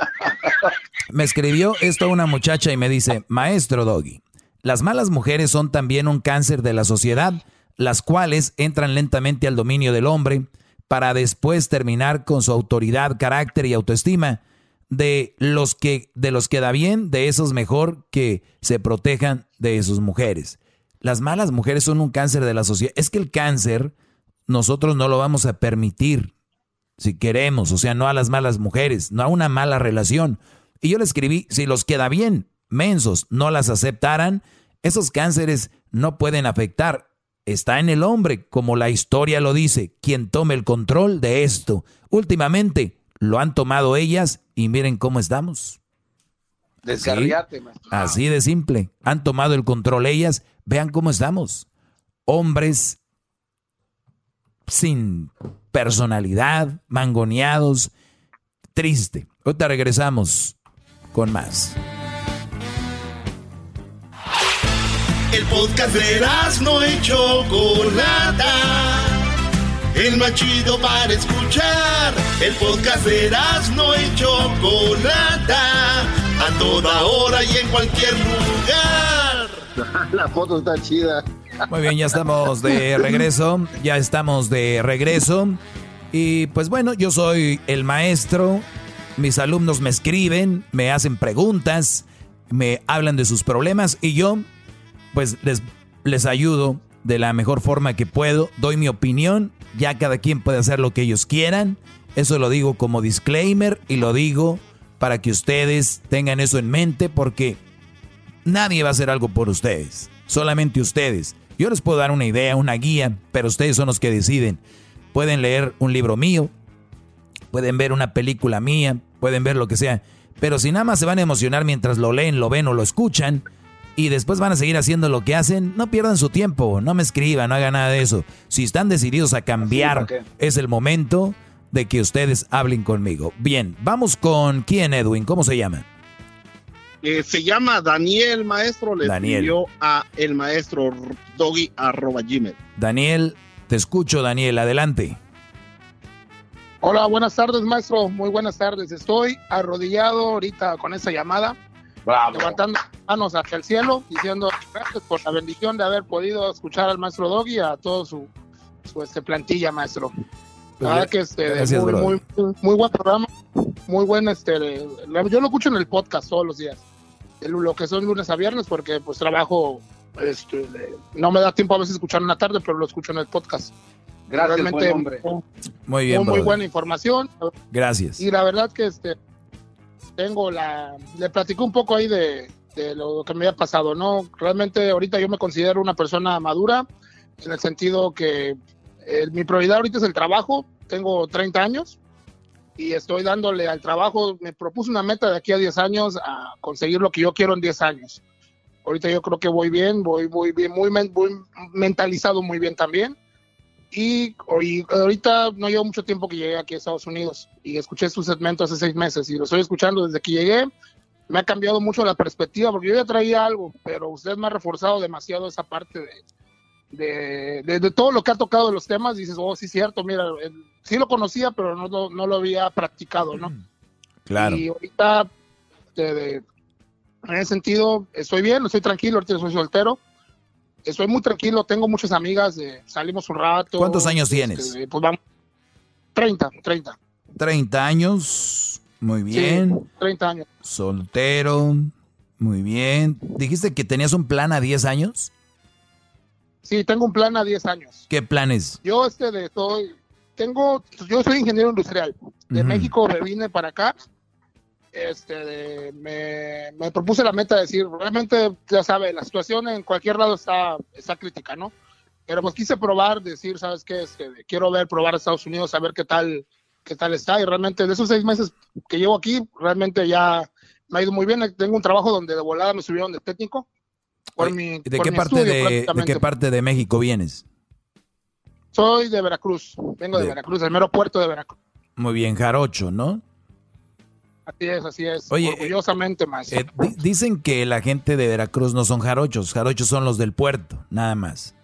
me escribió esto una muchacha y me dice, maestro Doggy, Las malas mujeres son también un cáncer de la sociedad, las cuales entran lentamente al dominio del hombre para después terminar con su autoridad, carácter y autoestima. De los que de los que da bien, de esos mejor que se protejan de sus mujeres. Las malas mujeres son un cáncer de la sociedad. Es que el cáncer nosotros no lo vamos a permitir si queremos, o sea, no a las malas mujeres, no a una mala relación. Y yo le escribí, si los queda bien, mensos, no las aceptaran, esos cánceres no pueden afectar. Está en el hombre, como la historia lo dice, quien tome el control de esto. Últimamente lo han tomado ellas y miren cómo estamos. Así, así de simple. Han tomado el control ellas, vean cómo estamos. Hombres sin personalidad, mangoneados, triste. Ahorita regresamos con más. El podcast de no hecho Chocolata. El más chido para escuchar. El podcast de no hecho Chocolata. A toda hora y en cualquier lugar. La foto está chida. Muy bien, ya estamos de regreso. Ya estamos de regreso. Y pues bueno, yo soy el maestro. Mis alumnos me escriben, me hacen preguntas, me hablan de sus problemas y yo pues les, les ayudo de la mejor forma que puedo. Doy mi opinión. Ya cada quien puede hacer lo que ellos quieran. Eso lo digo como disclaimer y lo digo para que ustedes tengan eso en mente porque nadie va a hacer algo por ustedes. Solamente ustedes. Yo les puedo dar una idea, una guía, pero ustedes son los que deciden. Pueden leer un libro mío, pueden ver una película mía, pueden ver lo que sea, pero si nada más se van a emocionar mientras lo leen, lo ven o lo escuchan, y después van a seguir haciendo lo que hacen, no pierdan su tiempo, no me escriban, no hagan nada de eso. Si están decididos a cambiar, es el momento de que ustedes hablen conmigo. Bien, vamos con quién, Edwin, ¿cómo se llama? Eh, se llama Daniel Maestro, le Daniel. a el maestro doggy arroba gmail. Daniel, te escucho, Daniel, adelante. Hola, buenas tardes, maestro. Muy buenas tardes. Estoy arrodillado ahorita con esa llamada, levantando manos hacia el cielo, diciendo gracias por la bendición de haber podido escuchar al maestro Doggy y a todo su, su este, plantilla, maestro. La verdad que este, Gracias, muy, brother. muy, muy buen programa, muy buen este, yo lo escucho en el podcast todos los días, el- lo que son lunes a viernes porque pues trabajo, este, no me da tiempo a veces escuchar en la tarde, pero lo escucho en el podcast. Gracias, Realmente buen hombre. muy, Muy bien, muy brother. buena información. Gracias. Y la verdad que este tengo la le platico un poco ahí de, de lo que me había pasado, ¿no? Realmente ahorita yo me considero una persona madura en el sentido que eh, mi prioridad ahorita es el trabajo, tengo 30 años y estoy dándole al trabajo, me propuse una meta de aquí a 10 años a conseguir lo que yo quiero en 10 años. Ahorita yo creo que voy bien, voy, voy bien, muy, men- muy mentalizado muy bien también. Y, y ahorita no llevo mucho tiempo que llegué aquí a Estados Unidos y escuché su segmento hace seis meses y lo estoy escuchando desde que llegué. Me ha cambiado mucho la perspectiva porque yo ya traía algo, pero usted me ha reforzado demasiado esa parte de, de, de- de todo lo que ha tocado de los temas. Dices, oh, sí, cierto, mira, el- sí lo conocía, pero no, lo- no lo había practicado, ¿no? Claro. Y ahorita, en ese sentido, estoy bien, estoy tranquilo, ahorita soy soltero. Estoy muy tranquilo, tengo muchas amigas, eh, salimos un rato. ¿Cuántos años este, tienes? pues vamos, 30, 30. 30 años. Muy bien. Sí, 30 años. Soltero. Muy bien. ¿Dijiste que tenías un plan a 10 años? Sí, tengo un plan a 10 años. ¿Qué planes? Yo este de soy, tengo, yo soy ingeniero industrial. De Ujú. México me vine para acá. Este, me, me propuse la meta de decir, realmente, ya sabe, la situación en cualquier lado está, está crítica, ¿no? Pero pues quise probar, decir, ¿sabes qué? Este, quiero ver, probar a Estados Unidos, saber qué tal, qué tal está. Y realmente de esos seis meses que llevo aquí, realmente ya me ha ido muy bien. Tengo un trabajo donde de volada me subieron de técnico. Por mi, ¿De por qué, mi parte estudio, de, de qué parte de México vienes? Soy de Veracruz, vengo de, De- Veracruz, del mero puerto de Veracruz. Muy bien, Jarocho, ¿no? Así es, así es. Oye, orgullosamente más. Eh, di- dicen que la gente de Veracruz no son jarochos, jarochos son los del puerto, nada más.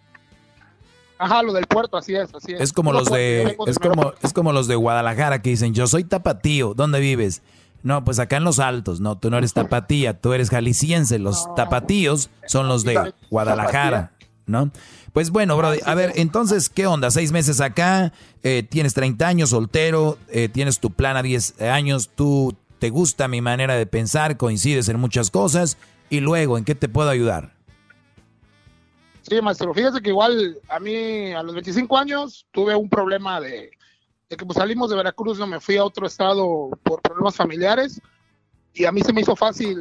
Ajá, lo del puerto, así es, así es. Es como los vengo de es como es como los de Guadalajara que dicen, "Yo soy tapatío, ¿dónde vives?" No, pues acá en los altos, no, tú no eres tapatía, tú eres jalisciense, los tapatíos son los de Guadalajara, ¿no? Pues bueno, Brody, a ver, entonces, ¿qué onda? Seis meses acá, eh, tienes 30 años, soltero, eh, tienes tu plan a 10 años, tú te gusta mi manera de pensar, coincides en muchas cosas, y luego, ¿en qué te puedo ayudar? Sí, maestro, fíjese que igual a mí a los 25 años tuve un problema de, de que pues salimos de Veracruz, no me fui a otro estado por problemas familiares y a mí se me hizo fácil,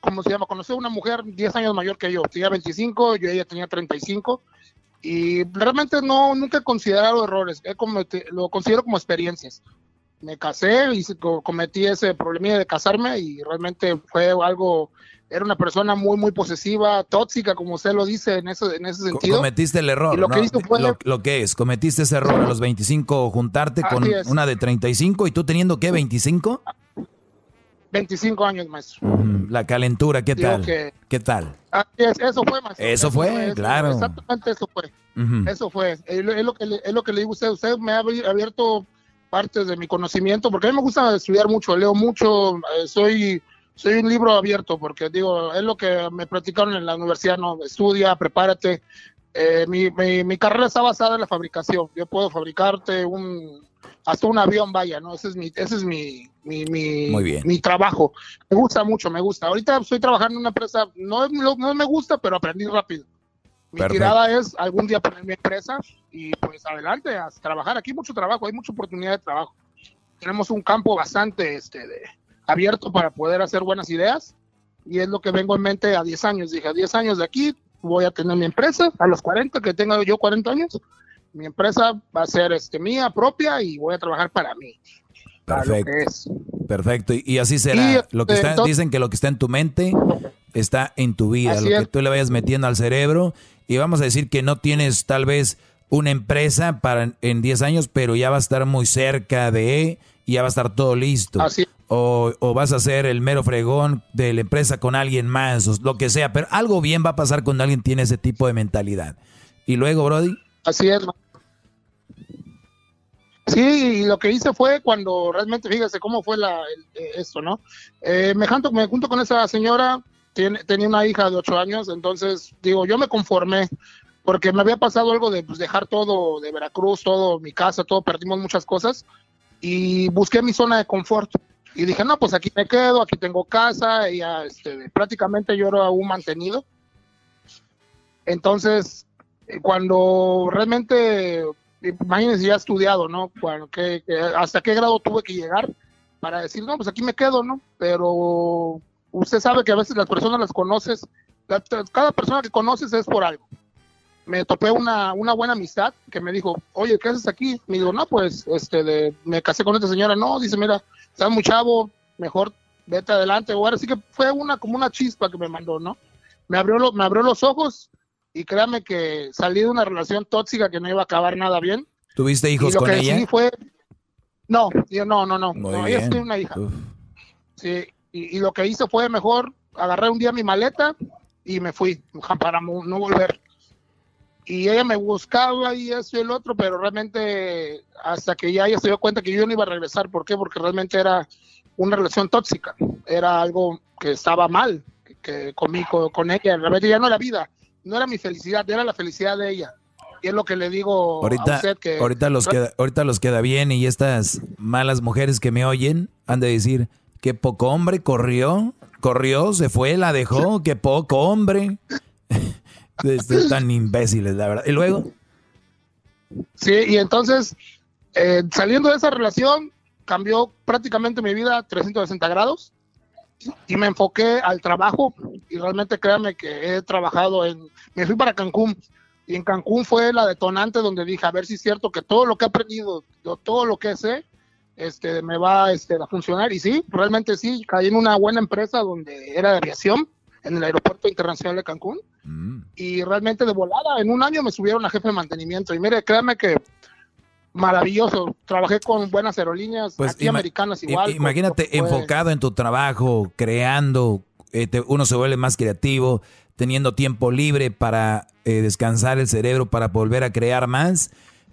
¿cómo se llama? Conocer a una mujer 10 años mayor que yo, tenía 25, yo ella tenía 35 y realmente no, nunca he considerado errores, cometi- lo considero como experiencias. Me casé y cometí ese problemilla de casarme y realmente fue algo, era una persona muy, muy posesiva, tóxica, como usted lo dice en ese, en ese sentido. Cometiste el error, Y lo ¿no? que hizo fue- lo, lo que es, cometiste ese error a los 25, juntarte con es. una de 35 y tú teniendo, ¿qué? ¿25? 25 años, maestro. La calentura, ¿qué Digo tal? que- ¿Qué tal? Así es, eso fue, maestro. Eso fue, claro. Exactamente eso fue. Eso fue. Es lo, es lo que es lo que le digo a usted. Usted me ha abierto partes de mi conocimiento, porque a mí me gusta estudiar mucho, leo mucho, eh, soy, soy un libro abierto, porque digo, es lo que me platicaron en la universidad, no, estudia, prepárate. Eh, mi, mi, mi carrera está basada en la fabricación. Yo puedo fabricarte un hasta un avión, vaya, ¿no? Ese es mi, ese es mi, mi, mi, Muy bien. mi trabajo. Me gusta mucho, me gusta. Ahorita estoy trabajando en una empresa, no, no, no me gusta, pero aprendí rápido. Mi Perfecto. tirada es algún día poner mi empresa y pues adelante a trabajar. Aquí hay mucho trabajo, hay mucha oportunidad de trabajo. Tenemos un campo bastante este, de- abierto para poder hacer buenas ideas y es lo que vengo en mente a 10 años. Dije, a 10 años de aquí voy a tener mi empresa, a los 40 que tenga yo 40 años, mi empresa va a ser este, mía propia y voy a trabajar para mí. Perfecto. Perfecto. Y, y así será. Y, lo que este, está, entonces- dicen que lo que está en tu mente está en tu vida. Lo que es. tú le vayas metiendo al cerebro. Y vamos a decir que no tienes tal vez una empresa para en 10 años, pero ya va a estar muy cerca de y ya va a estar todo listo. Así. O, o vas a ser el mero fregón de la empresa con alguien más, o lo que sea. Pero algo bien va a pasar cuando alguien tiene ese tipo de mentalidad. Y luego, Brody. Así es. Sí, y lo que hice fue cuando realmente, fíjese cómo fue la, el- eh, esto, ¿no? Eh, me, junto, me junto con esa señora, tiene, tenía una hija de ocho años, entonces, digo, yo me conformé, porque me había pasado algo de pues, dejar todo de Veracruz, todo, mi casa, todo, perdimos muchas cosas, y busqué mi zona de confort. Y dije, no, pues aquí me quedo, aquí tengo casa, y ya, este, prácticamente yo era un mantenido. Entonces, eh, cuando realmente, imagínense, ya he estudiado, ¿no? Cuando, que, que- hasta qué grado tuve que llegar para decir, no, pues aquí me quedo, ¿no? Pero usted sabe que a veces las personas las conoces, cada persona que conoces es por algo. Me topé una, una buena amistad que me dijo, oye, ¿qué haces aquí? Me digo, no, pues, este, de, me casé con esta señora. No, dice, mira, estás muy chavo, mejor vete adelante. O ahora sí que fue una, como una chispa que me mandó, ¿no? Me abrió, lo- me abrió los ojos y créame que salí de una relación tóxica que no iba a acabar nada bien. ¿Tuviste y hijos lo con que ella? decidí fue, no, yo no, no, no, no, ella tiene una hija. Sí, y, y lo que hice fue mejor agarré un día mi maleta y me fui para no volver. Y ella me buscaba y eso y el otro, pero realmente hasta que ya ella se dio cuenta que yo no iba a regresar. ¿Por qué? Porque realmente era una relación tóxica, era algo que estaba mal, que, que conmigo, con ella, realmente ya no era vida, no era mi felicidad, era la felicidad de ella. Y es lo que le digo a Ahorita, usted que... ahorita, los queda, ahorita los queda bien y estas malas mujeres que me oyen han de decir, qué poco hombre corrió, corrió, se fue, la dejó, qué poco hombre. Están imbéciles, la verdad. Y luego, Sí, y entonces, eh, saliendo de esa relación, cambió prácticamente mi vida a 360 grados y me enfoqué al trabajo y realmente créanme que he trabajado en, me fui para Cancún y en Cancún fue la detonante donde dije, a ver si es cierto que todo lo que he aprendido, todo lo que sé, este, me va este, a funcionar. Y sí, realmente sí, caí en una buena empresa donde era de aviación, en el Aeropuerto Internacional de Cancún y realmente de volada, en un año me subieron a jefe de mantenimiento. Y mire, créanme que maravilloso. Trabajé con buenas aerolíneas, pues aquí americanas igual. imagínate enfocado en tu trabajo, creando, eh, te- uno se vuelve más creativo, teniendo tiempo libre para eh, descansar el cerebro, para volver a crear más.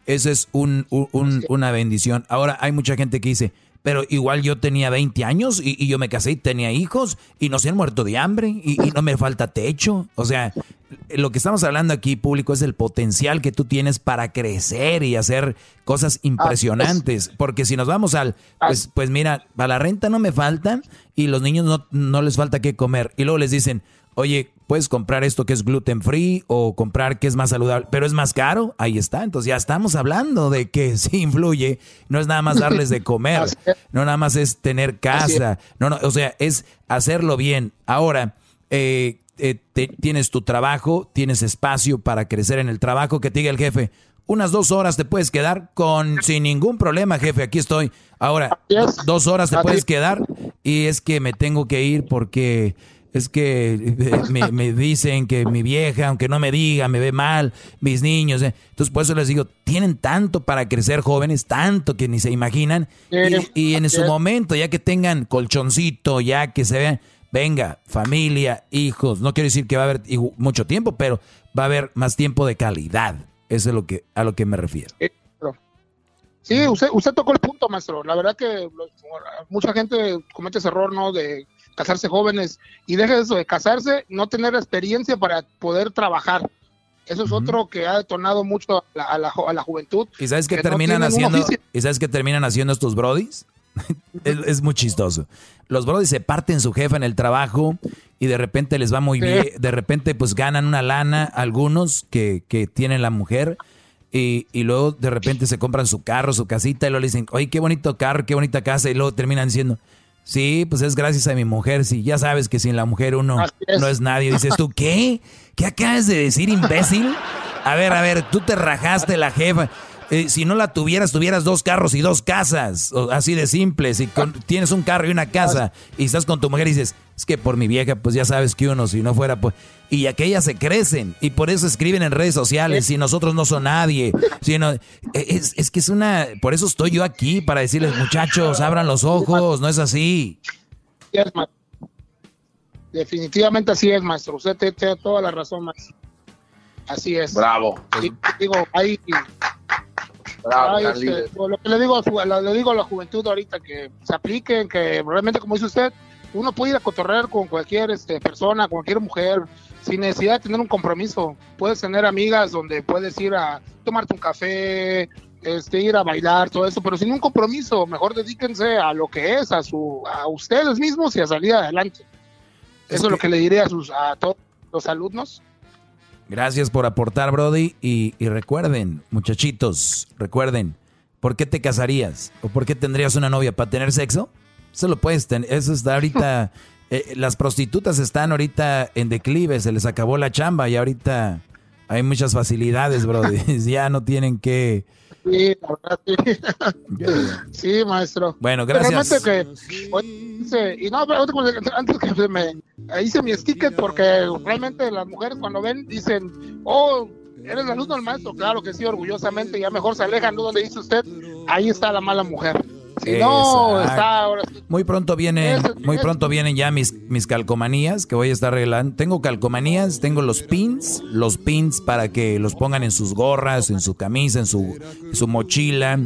Eso es un, un- un- una bendición. Ahora, hay mucha gente que dice, pero igual yo tenía 20 años y, y yo me casé y tenía hijos y no se han muerto de hambre y, y no me falta techo. O sea, lo que estamos hablando aquí, público, es el potencial que tú tienes para crecer y hacer cosas impresionantes. Porque si nos vamos al, pues, pues mira, a la renta no me faltan y los niños no, no les falta qué comer. Y luego les dicen, oye, puedes comprar esto que es gluten free o comprar que es más saludable, pero es más caro. Ahí está. Entonces ya estamos hablando de que sí influye. No es nada más darles de comer, no nada más es tener casa. No, no, o sea, es hacerlo bien. Ahora, eh, eh, te- tienes tu trabajo, tienes espacio para crecer en el trabajo, que te diga el jefe, unas dos horas te puedes quedar con sin ningún problema, jefe, aquí estoy. Ahora, dos horas te puedes quedar y es que me tengo que ir porque es que eh, me, me dicen que mi vieja, aunque no me diga, me ve mal, mis niños. eh. Entonces, por eso les digo, tienen tanto para crecer jóvenes, tanto que ni se imaginan. Y, y en su momento, ya que tengan colchoncito, ya que se vean, venga, familia, hijos. No quiero decir que va a haber mucho tiempo, pero va a haber más tiempo de calidad. Eso es lo que, a lo que me refiero. Sí, usted, usted tocó el punto, maestro. La verdad que mucha gente comete ese error, ¿no? De casarse jóvenes y deja eso de casarse, no tener experiencia para poder trabajar. Eso es otro que ha detonado mucho a la, a la jo- a la juventud. ¿Y sabes qué que terminan haciendo? ¿Y sabes qué terminan haciendo estos brodis? es, es muy chistoso. Los brodis se parten su jefa en el trabajo y de repente les va muy Sí. bien. De repente pues ganan una lana algunos que, que tienen la mujer y, y luego de repente se compran su carro, su casita y luego le dicen, oye, qué bonito carro, qué bonita casa y luego terminan diciendo, sí, pues es gracias a mi mujer. Sí, ya sabes que sin la mujer uno es. no es nadie. Dices tú, ¿qué? ¿Qué acabas de decir, imbécil? A ver, a ver, tú te rajaste la jefa. Eh, si no la tuvieras, tuvieras dos carros y dos casas. o así de simple. Si con- tienes un carro y una casa y estás con tu mujer y dices, es que por mi vieja, pues ya sabes que uno, si no fuera, pues. Y aquellas se crecen y por eso escriben en redes sociales, si nosotros no son nadie. Si no, es, es que es una. Por eso estoy yo aquí, para decirles, muchachos, abran los ojos, no es así. Es, Definitivamente así es, maestro. Usted te- tiene toda la razón, maestro. Así es. Bravo. Digo, hay, Bravo, este, lo que le digo, a su- le digo a la juventud ahorita que se apliquen, que realmente, como dice usted, uno puede ir a cotorrear con cualquier este, persona, con cualquier mujer, sin necesidad de tener un compromiso. Puedes tener amigas donde puedes ir a tomarte un café, este, ir a bailar, todo eso, pero sin un compromiso. Mejor dedíquense a lo que es, a su, a ustedes mismos y a salir adelante. Eso es lo que le diré a sus, a todos los alumnos. Gracias por aportar, Brody. Y, y recuerden, muchachitos, recuerden, ¿por qué te casarías? ¿O por qué tendrías una novia? ¿Para tener sexo? Eso lo puedes tener. Eso está ahorita. eh, las prostitutas están ahorita en declive, se les acabó la chamba y ahorita hay muchas facilidades, Brody. ya no tienen que. Sí, la verdad, sí. Sí, maestro. Bueno, gracias. realmente que, y no, pero antes- que se me hice mi sticker porque realmente las mujeres cuando ven dicen, oh, eres la alumno del maestro, claro que sí, orgullosamente, ya mejor se alejan, ¿no? Donde dice usted, ahí está la mala mujer. Si no, está ahora. Muy pronto vienen, muy pronto vienen ya mis, mis calcomanías que voy a estar arreglando. Tengo calcomanías, tengo los pins, los pins para que los pongan en sus gorras, en su camisa, en su, su mochila.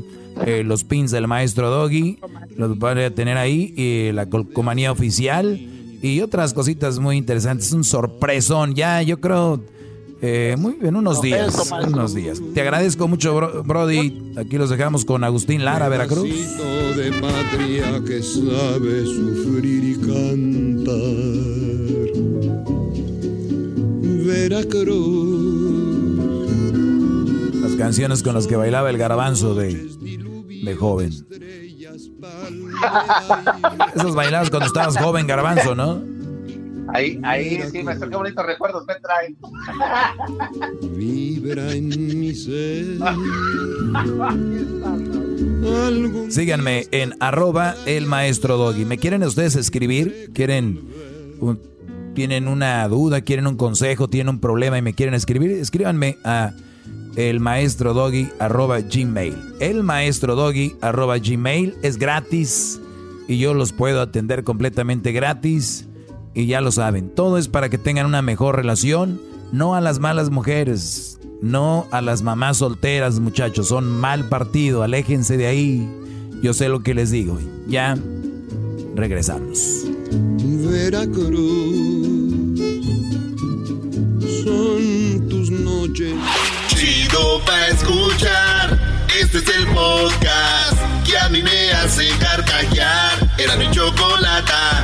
eh, los pins del maestro Doggy, los voy a tener ahí, y la calcomanía oficial y otras cositas muy interesantes. Un sorpresón, ya yo creo, eh, muy en unos días, unos días. Te agradezco mucho, bro- Brody. Aquí los dejamos con Agustín Lara, Veracruz. De patria que sabe sufrir y cantar. Veracruz. Las canciones con las que bailaba el garbanzo de, de joven. Esas bailabas cuando estabas joven, garbanzo, ¿no? Ahí, ahí, sí, maestro, qué bonitos recuerdos me traen. Vibra en mi ser. Síganme en arroba el maestro doggy. ¿Me quieren ustedes escribir? ¿Quieren un- tienen una duda, quieren un consejo, tienen un problema y me quieren escribir? Escríbanme a el maestro doggy arroba gmail. El maestro doggy arroba gmail es gratis y yo los puedo atender completamente gratis. Y ya lo saben, todo es para que tengan una mejor relación, no a las malas mujeres, no a las mamás solteras, muchachos, son mal partido, aléjense de ahí. Yo sé lo que les digo. Ya regresamos. Veracruz son tus noches. Chido pa' escuchar. Este es el podcast que a mí me hace carcajear. Era mi chocolata.